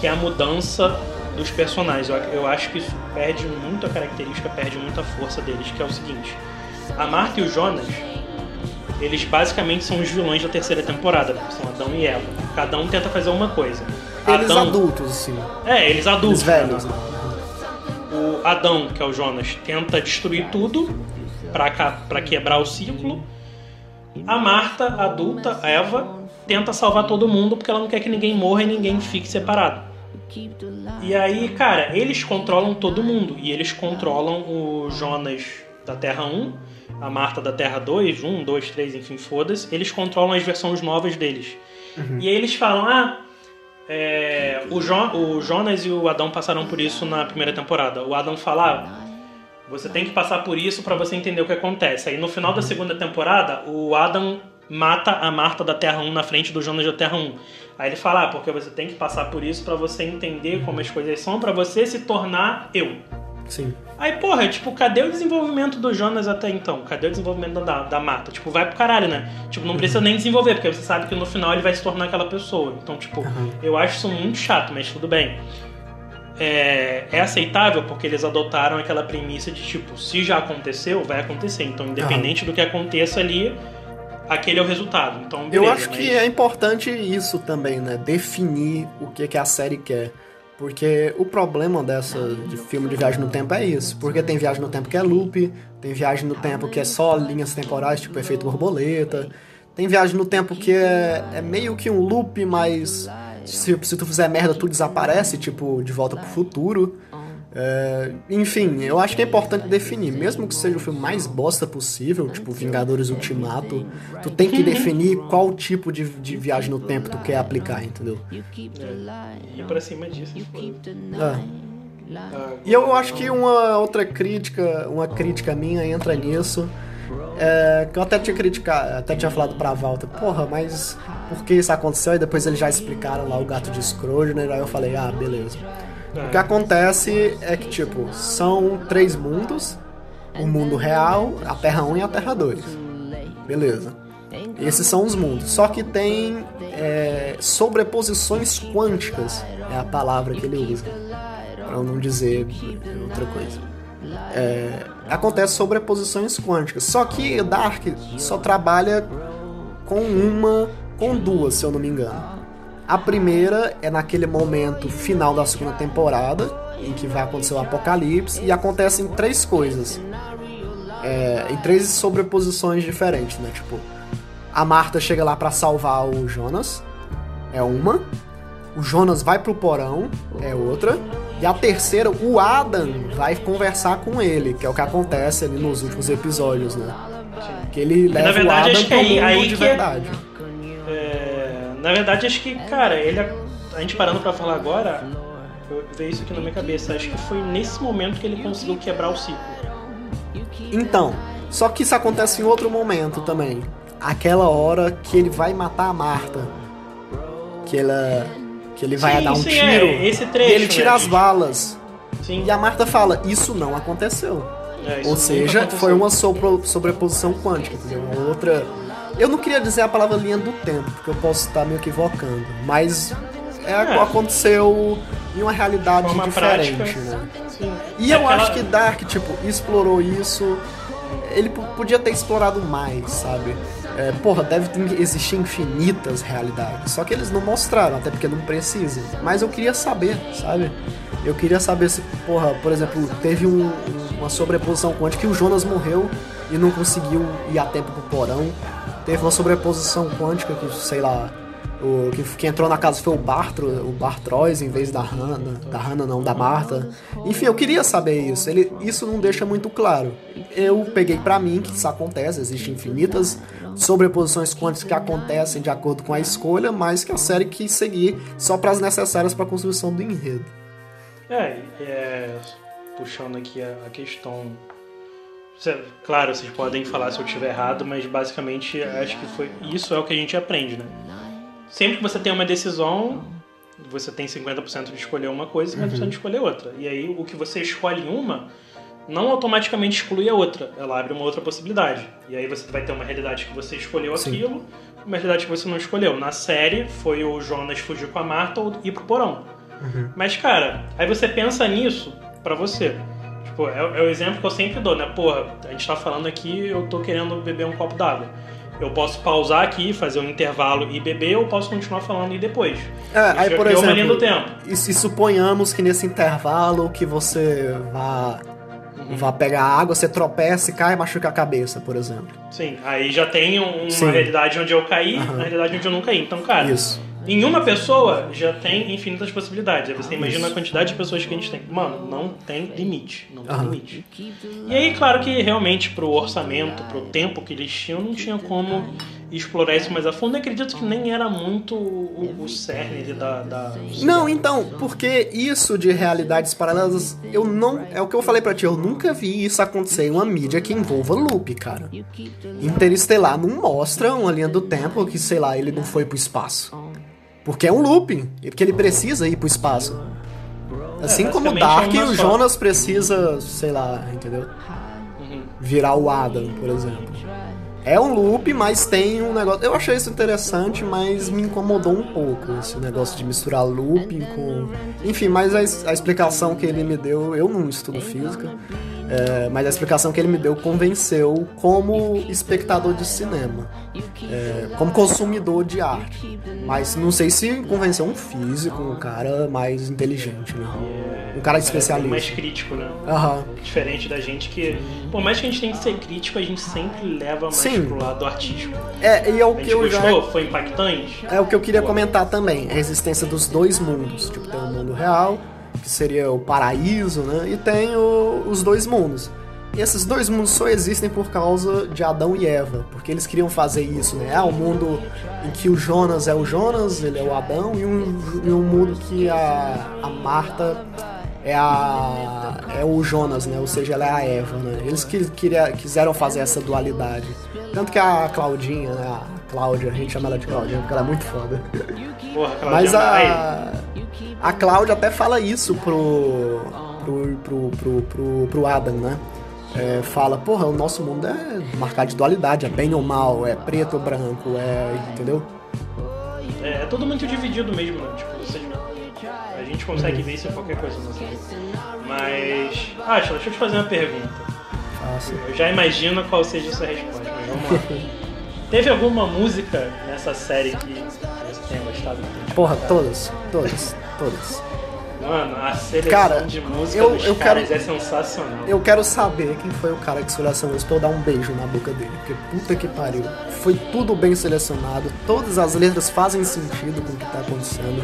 Que é a mudança dos personagens. Eu, eu acho que isso perde muito a característica, perde muita força deles, que é o seguinte. A Marta e o Jonas, eles basicamente são os vilões da terceira temporada, são Adão e Eva. Cada um tenta fazer uma coisa. Eles Adão, adultos, assim. É, eles adultos. Eles velhos. né? O Adão, que é o Jonas, tenta destruir tudo pra quebrar o ciclo. A Marta, adulta, Eva, tenta salvar todo mundo porque ela não quer que ninguém morra e ninguém fique separado. E aí, cara, eles controlam todo mundo. E eles controlam o Jonas da Terra 1, a Marta da Terra 2, 1, 2, 3, enfim, foda-se. Eles controlam as versões novas deles. E aí eles falam, ah, é, o, Jo- o Jonas e o Adão passaram por isso na primeira temporada. O Adão fala, ah, você tem que passar por isso pra você entender o que acontece. Aí no final da segunda temporada, o Adam mata a Marta da Terra 1 na frente do Jonas da Terra 1. Aí ele fala, ah, porque você tem que passar por isso pra você entender como as coisas são, pra você se tornar eu. Sim. Aí, porra, tipo, cadê o desenvolvimento do Jonas até então? Cadê o desenvolvimento da, da Marta? Tipo, vai pro caralho, né? Tipo, não precisa nem desenvolver, porque você sabe que no final ele vai se tornar aquela pessoa. Então, tipo, Aham. eu acho isso muito chato, mas tudo bem. É, é aceitável porque eles adotaram aquela premissa de tipo, se já aconteceu, vai acontecer. Então, independente do que aconteça ali, aquele é o resultado. Então, Eu beleza, acho mas- que é importante isso também, né? Definir o que, que a série quer. Porque o problema dessa de filme de viagem no tempo é isso. Porque tem viagem no tempo que é loop, tem viagem no tempo que é só linhas temporais, tipo efeito borboleta. Tem viagem no tempo que é, é meio que um loop, mas se, se tu fizer merda, tu desaparece, tipo, de volta pro futuro. É, enfim, eu acho que é importante definir, mesmo que seja o filme mais bosta possível, tipo Vingadores Ultimato, tu tem que definir qual tipo de, de viagem no tempo tu quer aplicar, entendeu? E pra cima disso. É. Ah, E eu acho que uma outra crítica, uma crítica minha entra nisso. É, que eu até tinha criticado, até tinha falado pra Walter, porra, mas por que isso aconteceu? E depois eles já explicaram lá o gato de Scrooge, né? Aí eu falei, ah, beleza. O que acontece é que, tipo, são três mundos: o mundo real, a Terra 1 e a Terra 2. Beleza. Esses são os mundos. Só que tem é, sobreposições quânticas, é a palavra que ele usa, para não dizer outra coisa. É, acontece sobreposições quânticas. Só que Dark só trabalha com uma, com duas, se eu não me engano. A primeira é naquele momento final da segunda temporada, em que vai acontecer o apocalipse, e acontecem três coisas. É, em três sobreposições diferentes, né? Tipo, a Marta chega lá pra salvar o Jonas, é uma. O Jonas vai pro porão, é outra. E a terceira, o Adam vai conversar com ele, que é o que acontece ali nos últimos episódios, né? Que ele leva verdade, o Adam que pro aí- mundo aí de que é- verdade. É, na verdade, acho que, cara, ele. A gente parando pra falar agora, eu- veio isso aqui na minha cabeça. Acho que foi nesse momento que ele conseguiu quebrar o ciclo. Então, só que isso acontece em outro momento também. Aquela hora que ele vai matar a Marta. Que ela. Que ele vai Sim, dar um sim, tiro. é, esse trecho, e ele tira né? as balas. Sim. E a Marta fala, isso não aconteceu. É, isso Ou seja, aconteceu. foi uma sobreposição quântica, entendeu? Uma outra. Eu não queria dizer a palavra linha do tempo, porque eu posso estar me equivocando. Mas é, É. aconteceu em uma realidade Forma diferente, prática. né? Sim. E É eu aquela- acho que Dark, tipo, explorou isso. Ele podia ter explorado mais, sabe? É, porra, deve ter- existir infinitas realidades. Só que eles não mostraram, até porque não precisam. Mas eu queria saber, sabe? Eu queria saber se, porra, por exemplo, teve um- uma sobreposição quântica que o Jonas morreu e não conseguiu ir a tempo pro porão. Teve uma sobreposição quântica que, sei lá, o que, que entrou na casa foi o Bartro, o Bartrois em vez da Hannah, da Hannah não, da Marta. Enfim, eu queria saber isso. Ele, isso não deixa muito claro. Eu peguei pra mim que isso acontece, existem infinitas sobreposições quânticas que acontecem de acordo com a escolha, mas que a série quis seguir só para as necessárias para a construção do enredo. É, é, puxando aqui a, a questão. Claro, vocês podem falar se eu estiver errado, mas basicamente acho que foi isso é o que a gente aprende, né? Sempre que você tem uma decisão, você tem 50% de escolher uma coisa e 50% de escolher outra. E aí o que você escolhe uma não automaticamente exclui a outra, ela abre uma outra possibilidade. E aí você vai ter uma realidade que você escolheu Sim. aquilo, uma realidade que você não escolheu. Na série, foi o Jonas fugir com a Marta ou ir pro porão. Uhum. Mas, cara, aí você pensa nisso pra você. Tipo, é, é o exemplo que eu sempre dou, né? Porra, a gente tá falando aqui, eu tô querendo beber um copo d'água. Eu posso pausar aqui, fazer um intervalo e beber, ou posso continuar falando e depois. É, aí, já por linha exemplo, do tempo. E, se suponhamos que nesse intervalo que você vá, Uhum. vá pegar água, você tropeça e cai e machuca a cabeça, por exemplo. Sim, aí já tem um- uma realidade onde eu caí, Aham. uma realidade onde eu não caí. Então, cara, Isso. Em uma pessoa já tem infinitas possibilidades. Aí você imagina Isso. a quantidade de pessoas que a gente tem. Mano, não tem limite. Não tem Aham. limite. E aí, claro que realmente pro orçamento, pro tempo que eles tinham, não tinha como explorar isso mais a fundo. Eu acredito que nem era muito o, o cerne ali da, da. Não, então, porque isso de realidades paralelas, eu não. É o que eu falei pra ti, eu nunca vi isso acontecer em uma mídia que envolva loop, cara. Interestelar não mostra uma linha do tempo que, sei lá, ele não foi pro espaço. Porque é um looping, porque ele precisa ir pro espaço. Assim como basicamente é Dark, uma o. Jonas precisa, sei lá, entendeu? Virar o Adam, por exemplo. É um loop, mas tem um negócio. Eu achei isso interessante, mas me incomodou um pouco esse negócio de misturar looping com. Enfim, mas a, a explicação que ele me deu, eu não estudo física, é, mas a explicação que ele me deu convenceu como espectador de cinema, é, como consumidor de arte. Mas não sei se convenceu um físico, um cara mais inteligente, né? Um cara É, bem mais especialista. crítico, né? Aham. Diferente da gente que. Por mais que a gente tenha que ser crítico, a gente sempre leva mais Sim. pro lado artístico. É, e é o A que eu já. gostou? Foi impactante? É o que eu queria comentar também, a existência dos dois mundos. Tipo, tem o mundo real, que seria o paraíso, né? E tem o- os dois mundos. E esses dois mundos só existem por causa de Adão e Eva, porque eles queriam fazer isso, né? Ah, um mundo em que o Jonas é o Jonas, ele é o Adão, e um, e um mundo que a, a Marta é a é o Jonas, né? Ou seja, ela é a Eva, né? Eles que, queria, quiseram fazer essa dualidade. Tanto que a Claudinha, né? Cláudia, a gente chama ela de Claudinha porque ela é muito foda. Porra, Mas a a Cláudia até fala isso pro pro, pro, pro, pro, pro Adam, né? É, fala, porra, o nosso mundo é marcado de dualidade, é bem ou mal, é preto ou branco, é. entendeu? É, é tudo muito dividido mesmo, né? Tipo, vocês, a gente consegue ver isso em qualquer coisa. Mas. Ah, deixa eu te fazer uma pergunta. Fácil. Eu já imagino qual seja a sua resposta, mas vamos lá. Teve alguma música nessa série que você tenha gostado? que Porra, todas, todas, todas. Mano, a seleção Cara, de música eu- dos eu caras quero- é sensacional. Eu quero saber quem foi o cara que selecionou isso pra eu dar um beijo na boca dele. Porque puta que pariu. Foi tudo bem selecionado. Todas as letras fazem sentido com o que tá acontecendo.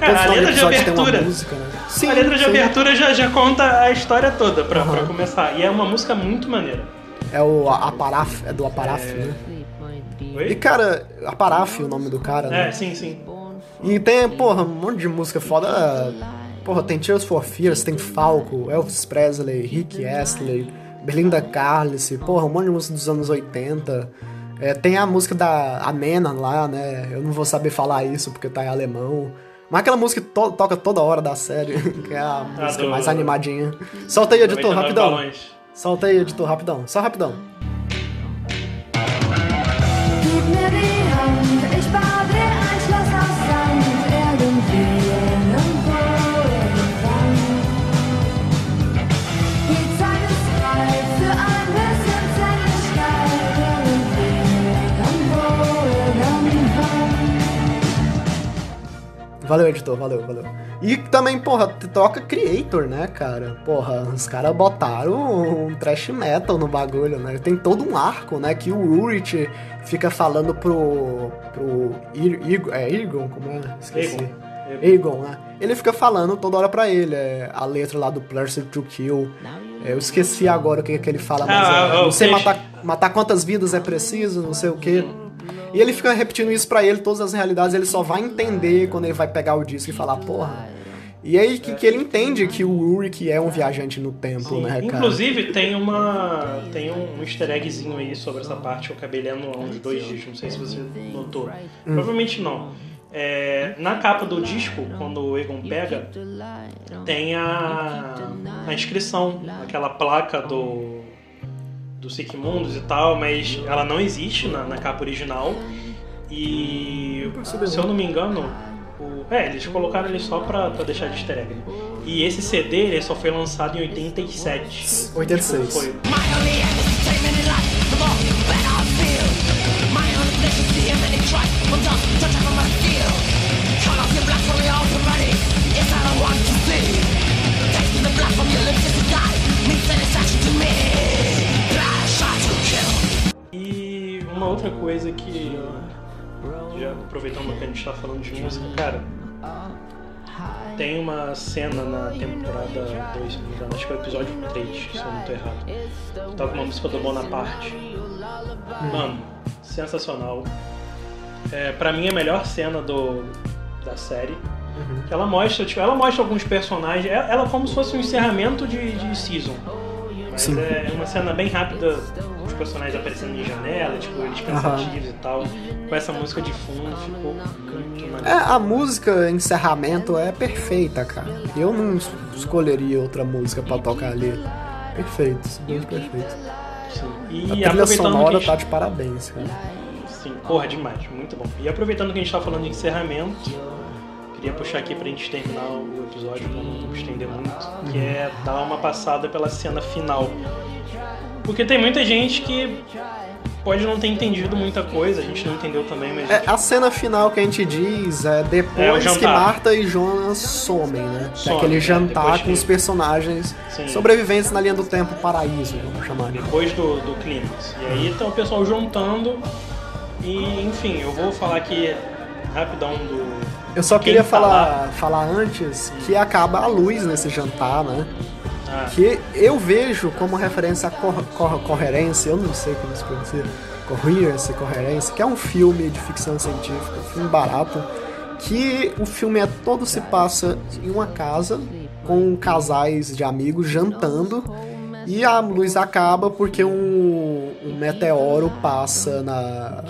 Cara, Todo a letra de abertura- música, né? Sim, a letra de sim. abertura já, já conta a história toda pra, pra Aham. começar. E é uma música muito maneira. É o Aparaf, é do Aparaf, né? E Oi? cara, Aparaf o nome do cara, né? É, sim, sim. E tem, porra, um monte de música foda. Porra, tem Tears for Fears, tem Falco, Elvis Presley, Rick Astley, Belinda Carlisle, porra, um monte de música dos anos 80. É, tem a música da Amena lá, né? Eu não vou saber falar isso porque tá em alemão. Mas aquela música que to- toca toda hora da série, que é a música do- mais animadinha. Solta aí, editor, 99 rapidão. balões. Solta aí, editor, rapidão. Só rapidão. Valeu, editor, valeu, valeu. E também, porra, toca Creator, né, cara? Porra, os caras botaram um trash metal no bagulho, né? Tem todo um arco, né? Que o Urich fica falando pro. pro. Ir, é Irgon? Como é? Esqueci. Aegon. Aegon, né? Ele fica falando toda hora pra ele. É, a letra lá do Pleasure to Kill. É, eu esqueci agora o que, que ele fala, mas Ah, é, o não sei matar, matar quantas vidas é preciso, não sei o que. E ele fica repetindo isso pra ele, todas as realidades, ele só vai entender quando ele vai pegar o disco e falar, porra. E aí que, que ele entende que o Ulrich é um viajante no tempo, Sim. né, cara? Inclusive, tem uma. Tem um easter eggzinho aí sobre essa parte. Eu acabei lendo há uns dois dias, não sei se você notou. Hum. Provavelmente não. É, na capa do disco, quando o Egon pega, tem a, a inscrição, aquela placa do, do Sigmundos e tal, mas ela não existe na, na capa original. E se eu não me engano, o, é, eles colocaram ele só pra, pra deixar de easter egg. E esse CD ele só foi lançado em 87. 86. Foi, My only entertainment in life, the more that I feel. My only pleasure is the enemy try from your lips as you die, means satisfaction to me. Uma outra coisa que, já aproveitando que a gente tá falando de música, cara, tem uma cena na temporada 2, se não me engano, acho que é o episódio 3, se eu não tô errado. Que toca uma música do Bonaparte. Mano, sensacional. É, pra mim, a melhor cena do, da série. Que ela mostra, tipo, ela mostra alguns personagens. Ela, ela é como se fosse um encerramento de, de season. Mas Sim. é uma cena bem rápida, os personagens aparecendo em janela, tipo, eles pensativos e tal. Com essa música de fundo, ficou muito É, maneiro. a música encerramento é perfeita, cara. Eu não es- escolheria outra música pra tocar ali. Perfeito, simplesmente perfeito. Sim. A E trilha aproveitando sonora a gente- tá de parabéns, cara. Sim, porra, demais, muito bom. E aproveitando que a gente tá falando de encerramento, queria puxar aqui pra gente terminar o episódio, pra não estender muito, que é dar uma passada pela cena final. Porque tem muita gente que pode não ter entendido muita coisa, a gente não entendeu também, mas. É, a cena final que a gente diz é É, depois jantar. que Marta e Jonas somem, né? É Somem, aquele é, jantar com que- os personagens Sim. sobreviventes na linha do tempo paraíso, vamos chamar. depois do, do clímax. E aí tá o pessoal juntando. E enfim, eu vou falar aqui rapidão do. Eu só queria tá falar, falar antes que acaba a luz nesse jantar, né? Ah, Que eu vejo como referência cor, cor- Coherência, eu não sei como se pronuncia, Coherence, Coherência, que é um filme de ficção científica, um filme barato, que o filme é todo se passa em uma casa com casais de amigos jantando e a luz acaba porque um, um meteoro passa na.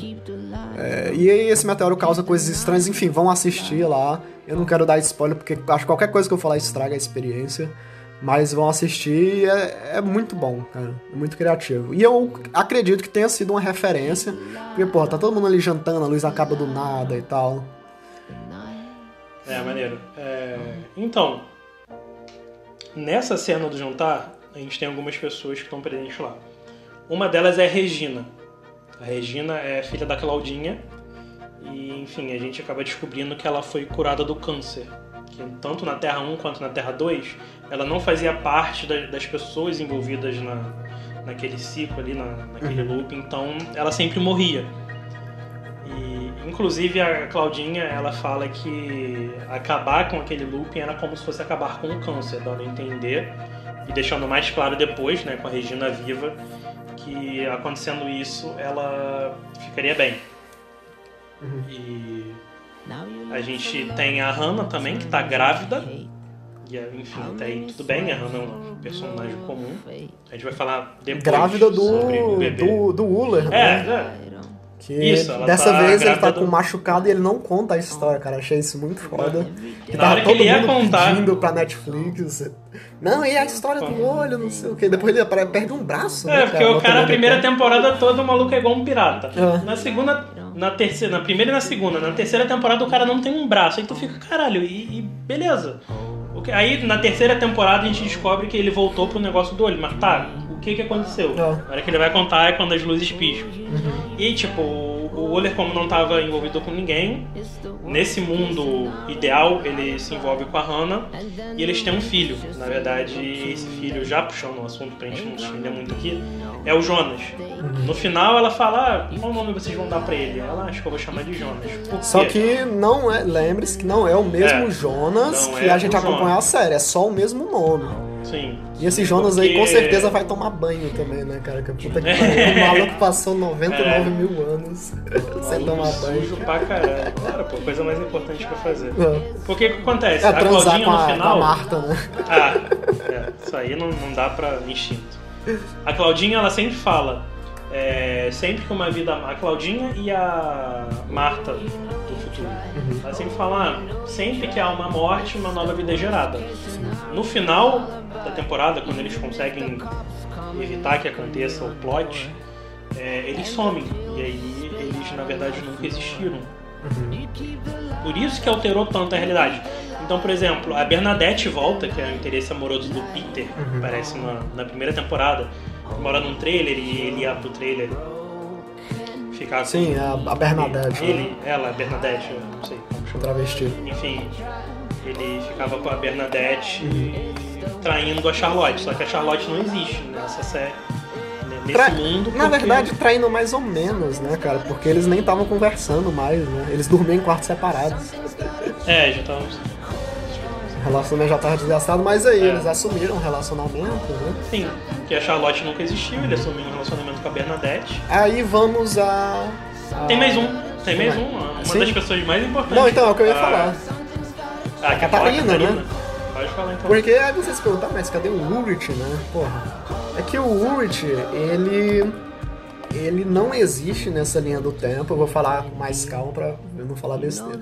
É, e esse meteoro causa coisas estranhas, enfim, vão assistir lá. Eu não quero dar spoiler porque acho que qualquer coisa que eu falar estraga a experiência. Mas vão assistir e é, é muito bom, cara. É muito criativo. E eu acredito que tenha sido uma referência. Porque, porra, tá todo mundo ali jantando, a luz acaba do nada e tal. É, maneiro. É, Então, nessa cena do jantar, a gente tem algumas pessoas que estão presentes lá. Uma delas é a Regina. A Regina é filha da Claudinha. E, enfim, a gente acaba descobrindo que ela foi curada do câncer. Que tanto na Terra 1 quanto na Terra 2, ela não fazia parte da- das pessoas envolvidas na, naquele ciclo ali, na, naquele loop. Então, ela sempre morria. E, inclusive, a Claudinha, ela fala que acabar com aquele looping era como se fosse acabar com o câncer, dando a entender e deixando mais claro depois, né, com a Regina viva, que acontecendo isso, ela ficaria bem. E a gente tem a Hannah também, que tá grávida. E, enfim, até aí tudo bem, a Hannah é um personagem comum. A gente vai falar depois Grávida sobre o do, bebê. do, do Uller, É, né? é. Que Isso, dessa tá vez ele tá grávida com do- machucado e ele não conta a história, cara. Achei isso muito foda. Que Na tava hora que todo ele ia mundo contar- pedindo pra Netflix. Não, e a história do olho, não sei o que. Depois ele perde um braço, né? É, porque o cara, a primeira tempo. temporada toda, o maluco é igual um pirata. É. Na segunda, na terceira, na primeira e na segunda. Na terceira temporada o cara não tem um braço. Aí tu fica, caralho, e, e beleza. Aí na terceira temporada a gente descobre que ele voltou pro negócio do olho. Mas tá, o que que aconteceu? É. A hora que ele vai contar é quando as luzes piscam. E tipo, o Oler, como não tava envolvido com ninguém, nesse mundo ideal, ele se envolve com a Hannah e eles têm um filho. Na verdade, esse filho, já puxando o assunto pra gente não se estender muito aqui, é o Jonas. No final ela fala, ah, qual nome vocês vão dar pra ele? Ela, acho que eu vou chamar de Jonas. Por Só que não é, lembre-se que não é o mesmo É, Jonas que é a gente o acompanhou Jonas. a série, é só o mesmo nome. Sim. E esse Jonas aí com Porque- certeza vai tomar banho também, né, cara? Que puta que pariu. O maluco passou 99 É. mil anos sem tomar banho. Sujo pra caralho. Claro, pô, coisa mais importante pra fazer. É, Porque o que acontece? é a Claudinha com no a, com final. a Marta, né? Ah, é, isso aí não, não dá pra instinto. A Claudinha, ela sempre fala: é, sempre que uma vida. A Claudinha e a Marta do futuro. Ela sempre fala, ah, sempre que há uma morte, uma nova vida é gerada. No final da temporada, quando eles conseguem evitar que aconteça o plot, é, eles somem. E aí eles, na verdade, nunca existiram. Por isso que alterou tanto a realidade. Então, por exemplo, a Bernadette volta, que é o interesse amoroso do Peter, que aparece na, na primeira temporada, mora num trailer e ele ia pro trailer ficar com Sim, a, a Bernadette, né? ele, ela, a Bernadette, eu não sei travesti. Enfim, ele ficava com a Bernadette traindo a Charlotte, só que a Charlotte não existe nessa série. né, Nesse Tra- mundo. Na porque- verdade, traindo mais ou menos, né, cara? Porque eles nem estavam conversando mais, né? Eles dormiam em quartos separados. É, já estamos. O relacionamento já tava desgastado, mas aí É. eles assumiram o relacionamento, né? Sim, porque a Charlotte nunca existiu, ele assumiu um relacionamento com a Bernadette. Aí vamos a. a- Tem mais um, tem mais um, uma Sim. das pessoas mais importantes. Não, então, é o que eu ia A- falar. Ah, quer Catarina, falar, né? Pode falar então. Porque aí vocês perguntam, "Ah, mas cadê o Ulrich, né? Porra. É que o Ulrich, ele. Ele não existe nessa linha do tempo. Eu vou falar com mais calma pra eu não falar besteira.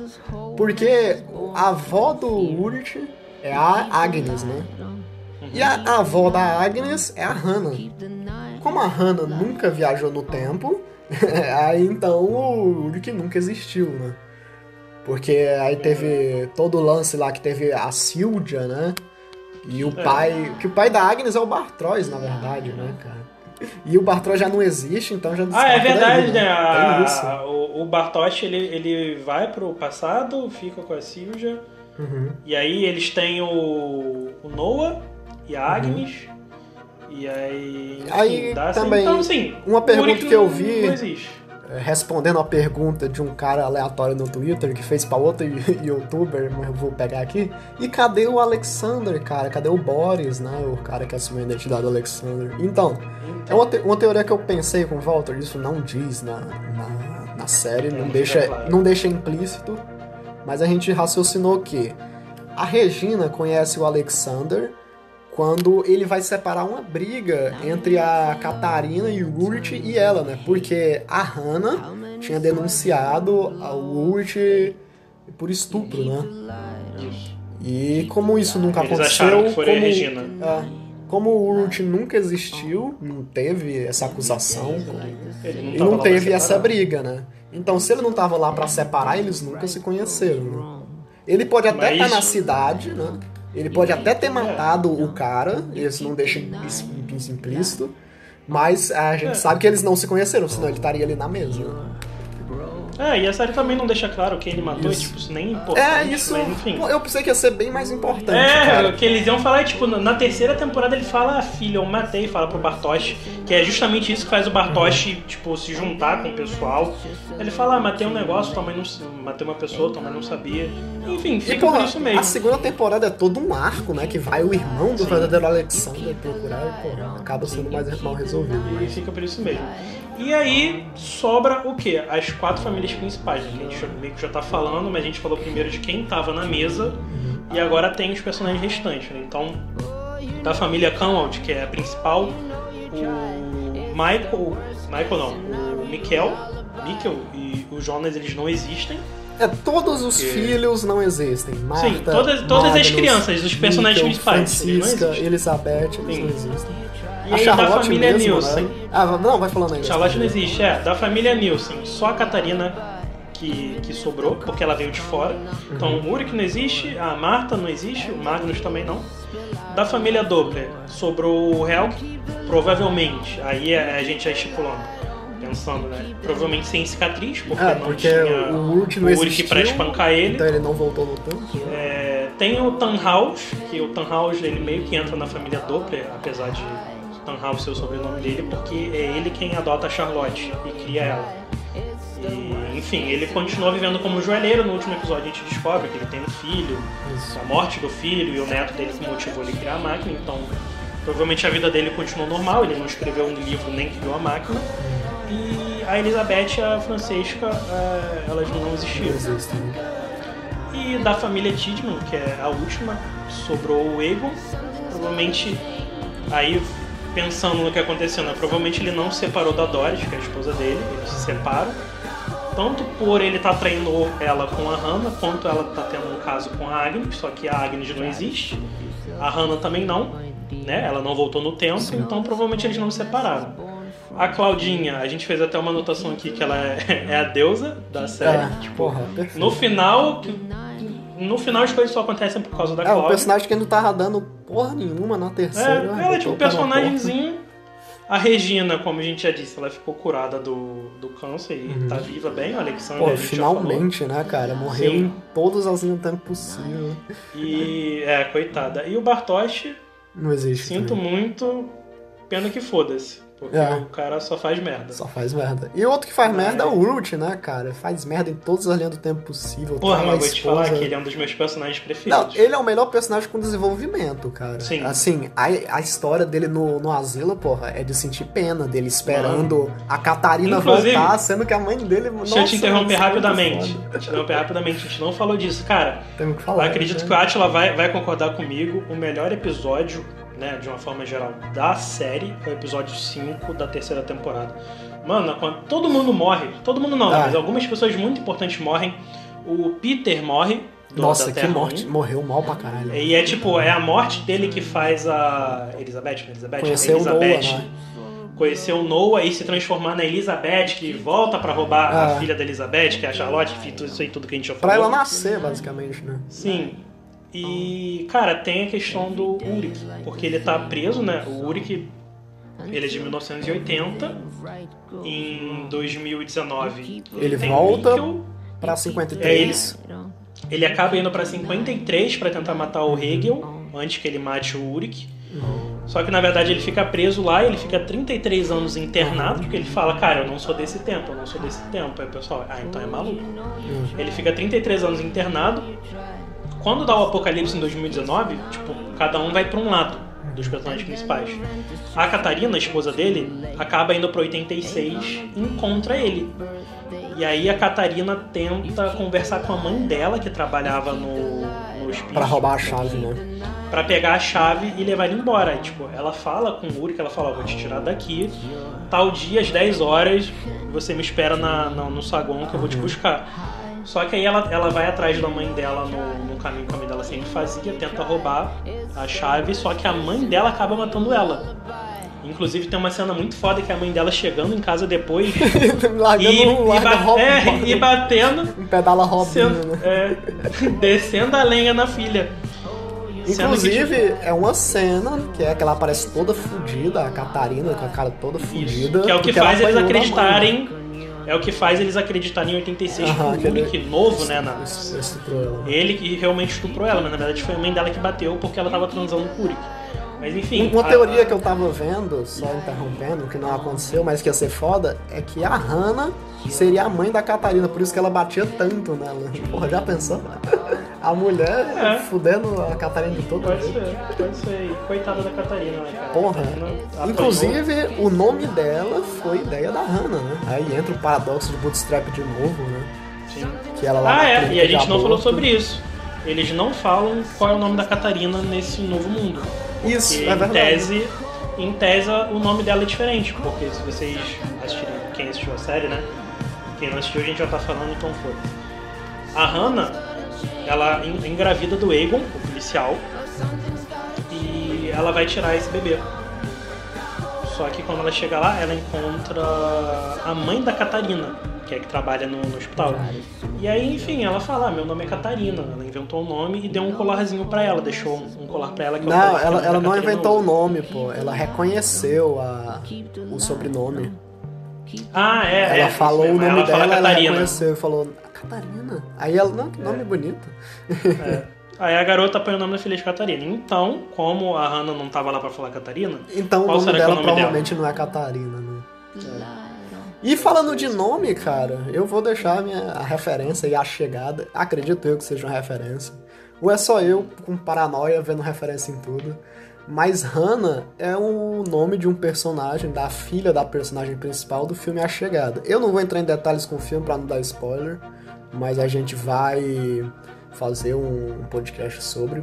Porque a avó do Ulrich é a Agnes, né? E a a avó da Agnes é a Hannah. Como a Hannah nunca viajou no tempo, aí então o Ulrich nunca existiu, né? Porque aí teve todo o lance lá que teve a Silvia, né? E o pai. Que o pai da Agnes é o Bartrois, na verdade, né, cara? E o Bartrois já não existe, então já Ah, é verdade, daí, né? A- Tem isso. a- o, o Bartosz, ele, ele vai pro passado, fica com a Silvia, Uhum. e aí eles têm o, o Noah e a Agnes, e aí... enfim, Uhum. Aí dá assim. também, Então, assim, uma pergunta que eu não- vi- Não existe. É, Respondendo a pergunta de um cara aleatório no Twitter que fez pra outro youtuber, mas eu vou pegar aqui. E cadê o Alexander, cara? Cadê o Boris, né? O cara que assumiu a identidade do Alexander. Então, é uma, te- uma teoria que eu pensei com o Walter, isso não diz na, na, na série, não deixa, não deixa implícito, mas a gente raciocinou que a Regina conhece o Alexander quando ele vai separar uma briga entre a Catarina e o Ulrich e ela, né? Porque a Hannah tinha denunciado o Ulrich por estupro, né? E como isso nunca Eles aconteceu, que foi como, Regina. é, como o Ulrich nunca existiu, não teve essa acusação, Ele e não teve essa briga, né? Então, se ele não tava lá pra separar, eles nunca se conheceram. né? Ele pode até estar na cidade, né? Ele pode até ter matado o cara, isso não deixa isso isso implícito, mas a gente É. sabe que eles não se conheceram, senão ele estaria ali na mesa. É, e a série também não deixa claro quem ele matou, Isso. e, tipo, isso nem é importante, É, isso. mas enfim. Eu pensei que ia ser bem mais importante, É, cara. o que eles iam falar é, tipo, na- terceira temporada ele fala, ah, filha, eu matei, fala pro Bartosz, que é justamente isso que faz o Bartosz, tipo, se juntar com o pessoal. Ele fala, ah, matei um negócio, tua mãe não, matei uma pessoa, tua mãe não sabia. Enfim, E, fica porra, por isso mesmo. a segunda temporada é todo um arco, né? Que vai o irmão do verdadeiro Alexander procurar e, porra, acaba sendo mais mal resolvido. E fica por isso mesmo. E aí sobra o quê? As quatro famílias principais, a gente já- meio que já tá falando, mas a gente falou primeiro de quem tava na mesa e agora tem os personagens restantes, né? Então, da família Canwald, que é a principal, o Michael. Michael não, o Mikel, Mikkel e o Jonas eles não existem. É, todos os filhos não existem. Marta, Sim, todas- todas as Magnus, crianças, os personagens Mikkel, principais, eles Francisca, existem. Elizabeth, eles Sim. não existem. E a aí Charlotte da família mesmo, Nielsen. né? Ah, não, vai falando aí. Charlotte não existe, é. Da família Nielsen, só a Catarina que, que sobrou, porque ela veio de fora. Então o Ulrich não existe, a Marta não existe, o Magnus também não. Da família Doppler, sobrou o Helg, provavelmente, aí é- a gente já estipulando, pensando, né? Provavelmente sem cicatriz, porque É, não porque tinha o não o existiu, pra espancar ele. Então ele não voltou no tempo. né? É, tem o Tannhaus, que o Tannhaus ele meio que entra na família Doppler, apesar de Tannhaus ser o sobrenome dele, porque é ele quem adota a Charlotte e cria ela. E, enfim, ele continua vivendo como joalheiro. No último episódio a gente descobre que ele tem um filho, a morte do filho e o neto dele que motivou ele a criar a máquina. Então, provavelmente a vida dele continuou normal. Ele não escreveu um livro nem criou a máquina. E a Elizabeth e a Francesca, eh, elas não existiram. E da família Tidman, que é a última, sobrou o Egon. Provavelmente aí pensando no que aconteceu, né? Provavelmente ele não se separou da Doris, que é a esposa dele, eles se separam. Tanto por ele estar traindo ela com a Hannah, quanto ela tá tendo um caso com a Agnes, só que a Agnes não existe. A Hannah também não, né? Ela não voltou no tempo, então provavelmente eles não se separaram. A Claudinha, a gente fez até uma anotação aqui que ela é, é a deusa da série. Tipo, porra, perfeito. No final, no final as coisas só acontecem por causa da É, o Cláudia. personagem que não tava dando porra nenhuma na É, terceira. ela é tipo o um personagemzinho. A Regina, como a gente já disse, ela ficou curada do, do câncer e tá viva bem. O Alexandre, Uhum. Pô, finalmente, né, cara? Morreu Sim. em linhas do tempo possível. E, é, coitada. E o Bartosz, Não existe. sinto também. muito, pena que foda-se. Porque É. o cara só faz merda. Só faz merda. E outro que faz merda é o Urut, né, cara? Faz merda em todas as linhas do tempo possível. Porra, mas vou te falar que ele é um dos meus personagens Não, preferidos. ele é o melhor personagem com desenvolvimento, cara. Sim. Assim, a, a história dele no, no asilo, porra, é de sentir pena dele esperando a Catarina Inclusive, voltar, sendo que a mãe dele. Deixa eu te interromper rapidamente. Deixa eu te interromper rapidamente. A gente não falou disso. Cara, Temos que falar. Eu acredito né? que o Atila vai, vai concordar comigo. O melhor episódio, né, de uma forma geral, da série é o episódio 5 da terceira temporada. Mano, quando todo mundo morre, todo mundo não, Ah. mas algumas pessoas muito importantes morrem. O Peter morre. Do, Nossa, que morte. 1. Morreu mal pra caralho. E é tipo, é a morte dele que faz a Elizabeth, Elizabeth, Conheceu o Elizabeth Noah, né? conhecer o Noah e se transformar na Elizabeth, que volta pra roubar Ah. a filha da Elizabeth, que é a Charlotte, isso aí tudo que a gente já Pra falou. ela nascer, basicamente, né? Sim. E, cara, tem a questão do Uric, porque ele tá preso, né? O Uric, ele é de 1980. Em 2019, Ele volta pra 53. Ele acaba indo pra 53 pra tentar matar o Hegel, antes que ele mate o Uric. Só que na verdade ele fica preso lá e ele fica 33 anos internado, porque ele fala, cara, eu não sou desse tempo, eu não sou desse tempo. Aí o pessoal, ah, então é maluco. Ele fica 33 anos internado. Quando dá o apocalipse em 2019, tipo, cada um vai pra um lado dos personagens principais. A Catarina, a esposa dele, acaba indo pra 86 e encontra ele. E aí a Catarina tenta conversar com a mãe dela, que trabalhava no, no hospício Pra roubar a chave, né? pra pegar a chave e levar ele embora. Aí, tipo, ela fala com o Uri que ela fala, "Ó, vou te tirar daqui, tal dia, às 10 horas, você me espera na, na- no saguão que eu vou te buscar. Só que aí ela, ela vai atrás da mãe dela no, no caminho que a mãe dela sempre fazia, tenta roubar a chave, só que a mãe dela acaba matando ela. Inclusive tem uma cena muito foda que é a mãe dela chegando em casa depois e, um e, ba- é, e batendo, um pedala Robin, sendo- né? é, descendo a lenha na filha. Sendo que, Inclusive, é uma cena que é que ela aparece toda fudida, a Catarina com a cara toda fudida. Que é o que faz eles acreditarem. É o que faz eles acreditarem em 86 Aham, que que o ele- Uric novo, né? Na, ele que realmente estuprou ela, mas na verdade foi a mãe dela que bateu porque ela tava transando com o Uric. Mas enfim. Uma a- teoria que eu tava vendo, só interrompendo, que não aconteceu, mas que ia ser foda, é que a Hannah seria a mãe da Catarina, por isso que ela batia tanto nela. Porra, já pensou? A mulher É. fudendo a Catarina de todo Pode jeito. ser, pode ser. Coitada da Catarina, né, cara? Porra. A Catarina apanhou. Inclusive, o nome dela foi ideia da Hannah, né? Aí entra o paradoxo de Bootstrap de novo, né? Sim. Que ela lá Ah, é, e a gente não falou sobre isso. Eles não falam qual é o nome da Catarina nesse novo mundo. Isso, é em verdade. tese, em tese o nome dela é diferente, porque se vocês assistirem, quem assistiu a série, né? Quem não assistiu a gente já tá falando, então foi. A Hannah, ela en- engravida do Egon, o policial, e ela vai tirar esse bebê. Só que quando ela chega lá, ela encontra a mãe da Catarina, que é que trabalha no, no hospital. E aí, enfim, ela fala: ah, meu nome é Catarina. Ela inventou o nome e deu um colarzinho pra ela, deixou um, um colar pra ela que é o Não, que ela, a ela não inventou o nome, pô. Ela reconheceu a, o sobrenome. Ah, é. Ela é, falou o nome ela dela, ela reconheceu e falou, Catarina. Aí ela, não, que nome bonito. Aí a garota põe o nome da filha de Catarina. Então, como a Hannah não tava lá pra falar Catarina, Então o nome é o dela nome dela? provavelmente não é Catarina? E falando de nome, cara, eu vou deixar a minha referência e a chegada. Acredito eu que seja uma referência. Ou é só eu com paranoia vendo referência em tudo. Mas Hannah é o nome de um personagem, da filha da personagem principal do filme A Chegada. Eu não vou entrar em detalhes com o filme pra não dar spoiler, mas a gente vai fazer um podcast sobre.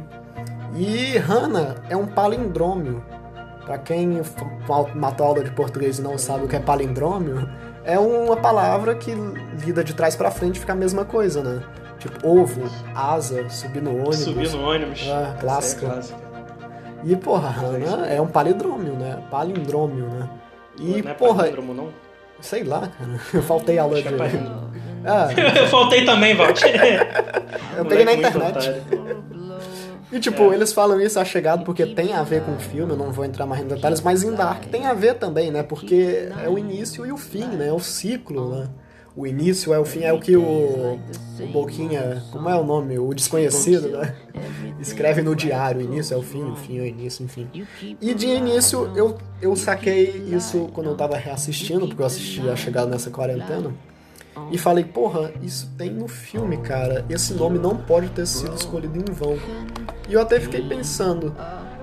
E Hannah é um palindrômio Pra quem matou aula de português e não sabe o que é palindrômio, é uma palavra que lida de trás pra frente fica a mesma coisa, né? Tipo, ovo, asa, subir no ônibus. Subir no ônibus. Ah, clássica. É clássica. E, porra, Hannah é um palindrômio, né? Palindrômio, né? E, não é porra, palíndromo, não? sei lá, cara. Eu faltei aula que de. é. Ah, Eu faltei também, Valt. eu peguei na internet. otário. E tipo, eles falam isso a chegado porque tem a ver com o filme, eu não vou entrar mais em detalhes, mas em Dark tem a ver também, né? Porque é o início e o fim, né? É o ciclo, né? O início é o fim, é o que o, o Boquinha, como é o nome? O desconhecido, né? Escreve no diário, o início é o fim, o fim é o início, enfim. E de início eu, eu saquei isso quando eu tava reassistindo, porque eu assisti a chegada nessa quarentena. E falei, porra, isso tem no filme, cara. Esse nome não pode ter sido escolhido em vão. E eu até fiquei pensando,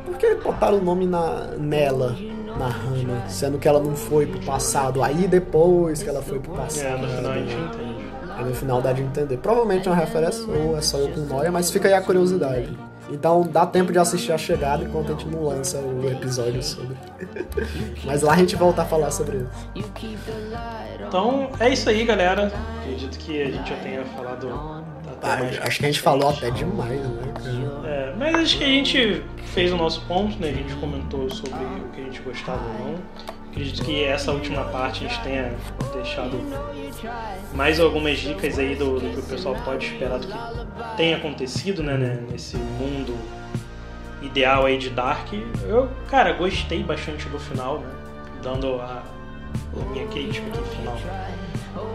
por que botaram o nome na, nela, na Hannah, sendo que ela não foi pro passado? Aí depois que ela foi pro passado. É, no final a gente entende. Aí no final dá de entender. Provavelmente é uma referência, ou é só eu com noia, mas fica aí a curiosidade. Então dá tempo de assistir a chegada enquanto a gente não lança o episódio sobre. mas lá a gente volta a falar sobre isso. Então é isso aí, galera. Acredito que a gente já tenha falado Ah, acho que a gente falou até demais, né, cara? É, mas acho que a gente fez o nosso ponto, né? A gente comentou sobre o que a gente gostava ou não. Acredito que essa última parte a gente tenha deixado mais algumas dicas aí do, do que o pessoal pode esperar do que tem acontecido, né, né, nesse mundo ideal aí de Dark. Eu, cara, gostei bastante do final, né? Dando a, a minha crítica aqui final.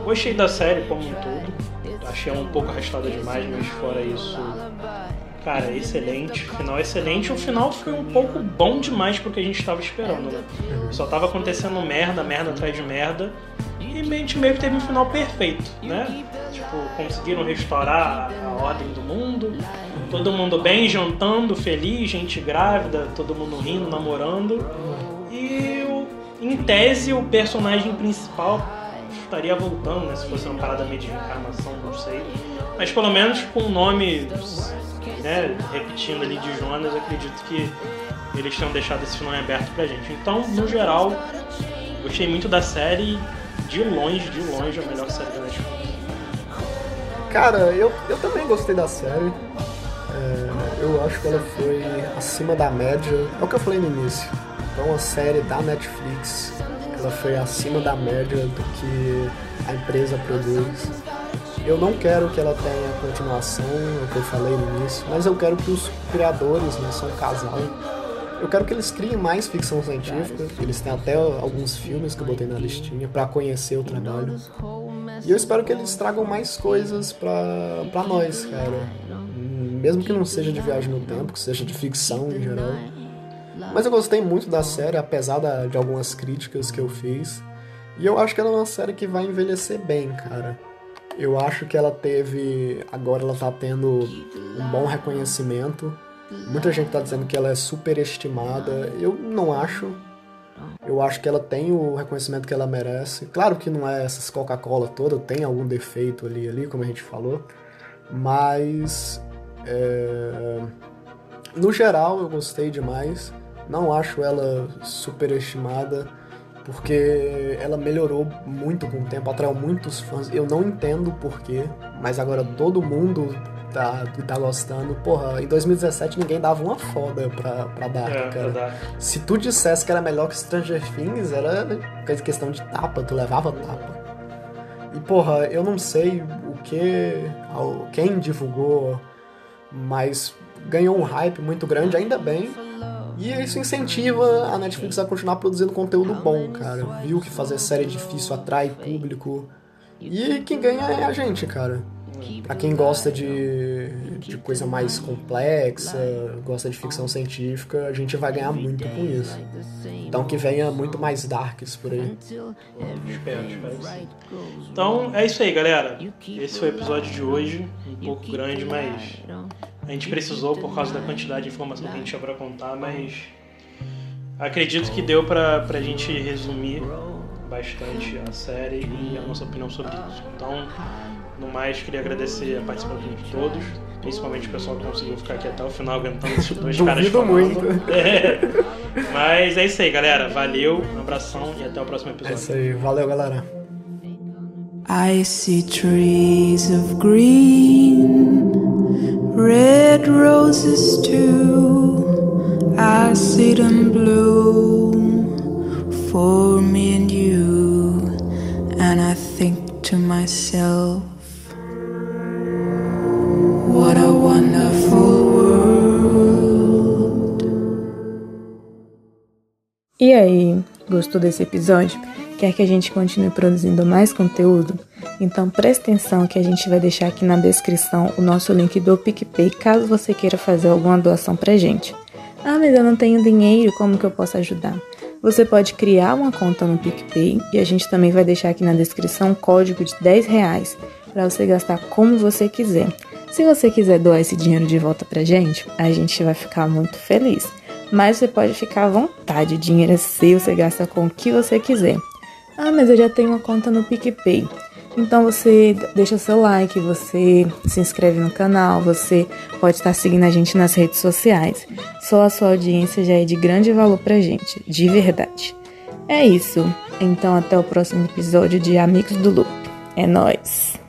Gostei da série como um todo. Achei um pouco arrastada demais, mas fora isso, cara, excelente. O final é excelente. O final foi um pouco bom demais pro que a gente estava esperando, né? Só tava acontecendo merda, merda atrás de merda. E a gente meio que teve um final perfeito, né? Tipo, conseguiram restaurar a ordem do mundo. Todo mundo bem, jantando, feliz, gente grávida, todo mundo rindo, namorando. E em tese o personagem principal estaria voltando, né? Se fosse uma parada meio de reencarnação, não sei. Mas pelo menos com o nome, né, repetindo ali de Jonas, acredito que eles tenham deixado esse final aberto pra gente. Então, no geral, gostei muito da série. De longe, de longe, a melhor série da Netflix. Cara, eu, eu também gostei da série. É, eu acho que ela foi acima da média. É o que eu falei no início. É uma série da Netflix. Foi acima da média do que a empresa produz. Eu não quero que ela tenha continuação, o que eu falei no início, mas eu quero que os criadores, né, são um casal, eu quero que eles criem mais ficção científica. Eles têm até alguns filmes que eu botei na listinha pra conhecer o trabalho. E eu espero que eles tragam mais coisas pra nós, cara. Mesmo que não seja de viagem no tempo, que seja de ficção em geral. Mas eu gostei muito da série, apesar da- de algumas críticas que eu fiz. E eu acho que ela é uma série que vai envelhecer bem, cara. Eu acho que ela teve. Agora ela tá tendo um bom reconhecimento. Muita gente tá dizendo que ela é superestimada. Eu não acho. Eu acho que ela tem o reconhecimento que ela merece. Claro que não é essas Coca-Cola toda, tem algum defeito ali, ali, como a gente falou. Mas. é, No geral, eu gostei demais. Não acho ela superestimada, porque ela melhorou muito com o tempo, atraiu muitos fãs. Eu não entendo porquê, mas agora todo mundo tá, tá gostando. Porra, em 2017 ninguém dava uma foda pra, pra Dark, É, cara. pra. Se tu dissesse que era melhor que Stranger Things, era questão de tapa, tu levava tapa. E porra, eu não sei o que. quem divulgou, mas ganhou um hype muito grande, ainda bem. E isso incentiva a Netflix a continuar produzindo conteúdo bom, cara. Viu que fazer série difícil atrai público. E quem ganha é a gente, cara. Pra quem gosta de, de coisa mais complexa, gosta de ficção científica, a gente vai ganhar muito com isso. Então que venha muito mais darks por aí. Espero, espero. Então é isso aí, galera. Esse foi o episódio de hoje. Um pouco grande, mas a gente precisou por causa da quantidade de informação que a gente tinha pra contar, mas acredito que deu pra, pra gente resumir bastante a série e a nossa opinião sobre isso. Então, no mais, queria agradecer a participação de todos, principalmente o pessoal que conseguiu ficar aqui até o final aguentando esses dois caras Duvido falando. muito. É. Mas é isso aí, galera. Valeu, um abração e até o próximo É episódio. isso aí. Valeu, galera. I see trees of green, red roses too. I see them bloom for me and you, and I think to myself, what a wonderful world. E aí, gostou desse episódio? Quer que a gente continue produzindo mais conteúdo? Então preste atenção que a gente vai deixar aqui na descrição o nosso link do PicPay caso você queira fazer alguma doação pra gente. Ah, mas eu não tenho dinheiro, como que eu posso ajudar? Você pode criar uma conta no PicPay e a gente também vai deixar aqui na descrição um código de 10 reais para você gastar como você quiser. Se você quiser doar esse dinheiro de volta pra gente, a gente vai ficar muito feliz. Mas você pode ficar à vontade, o dinheiro é seu, você gasta com o que você quiser. Ah, mas eu já tenho uma conta no PicPay. Então você deixa seu like, você se inscreve no canal, você pode estar seguindo a gente nas redes sociais. Só a sua audiência já é de grande valor pra gente, de verdade. É isso. Então até o próximo episódio de Amigos do Loop. É nóis!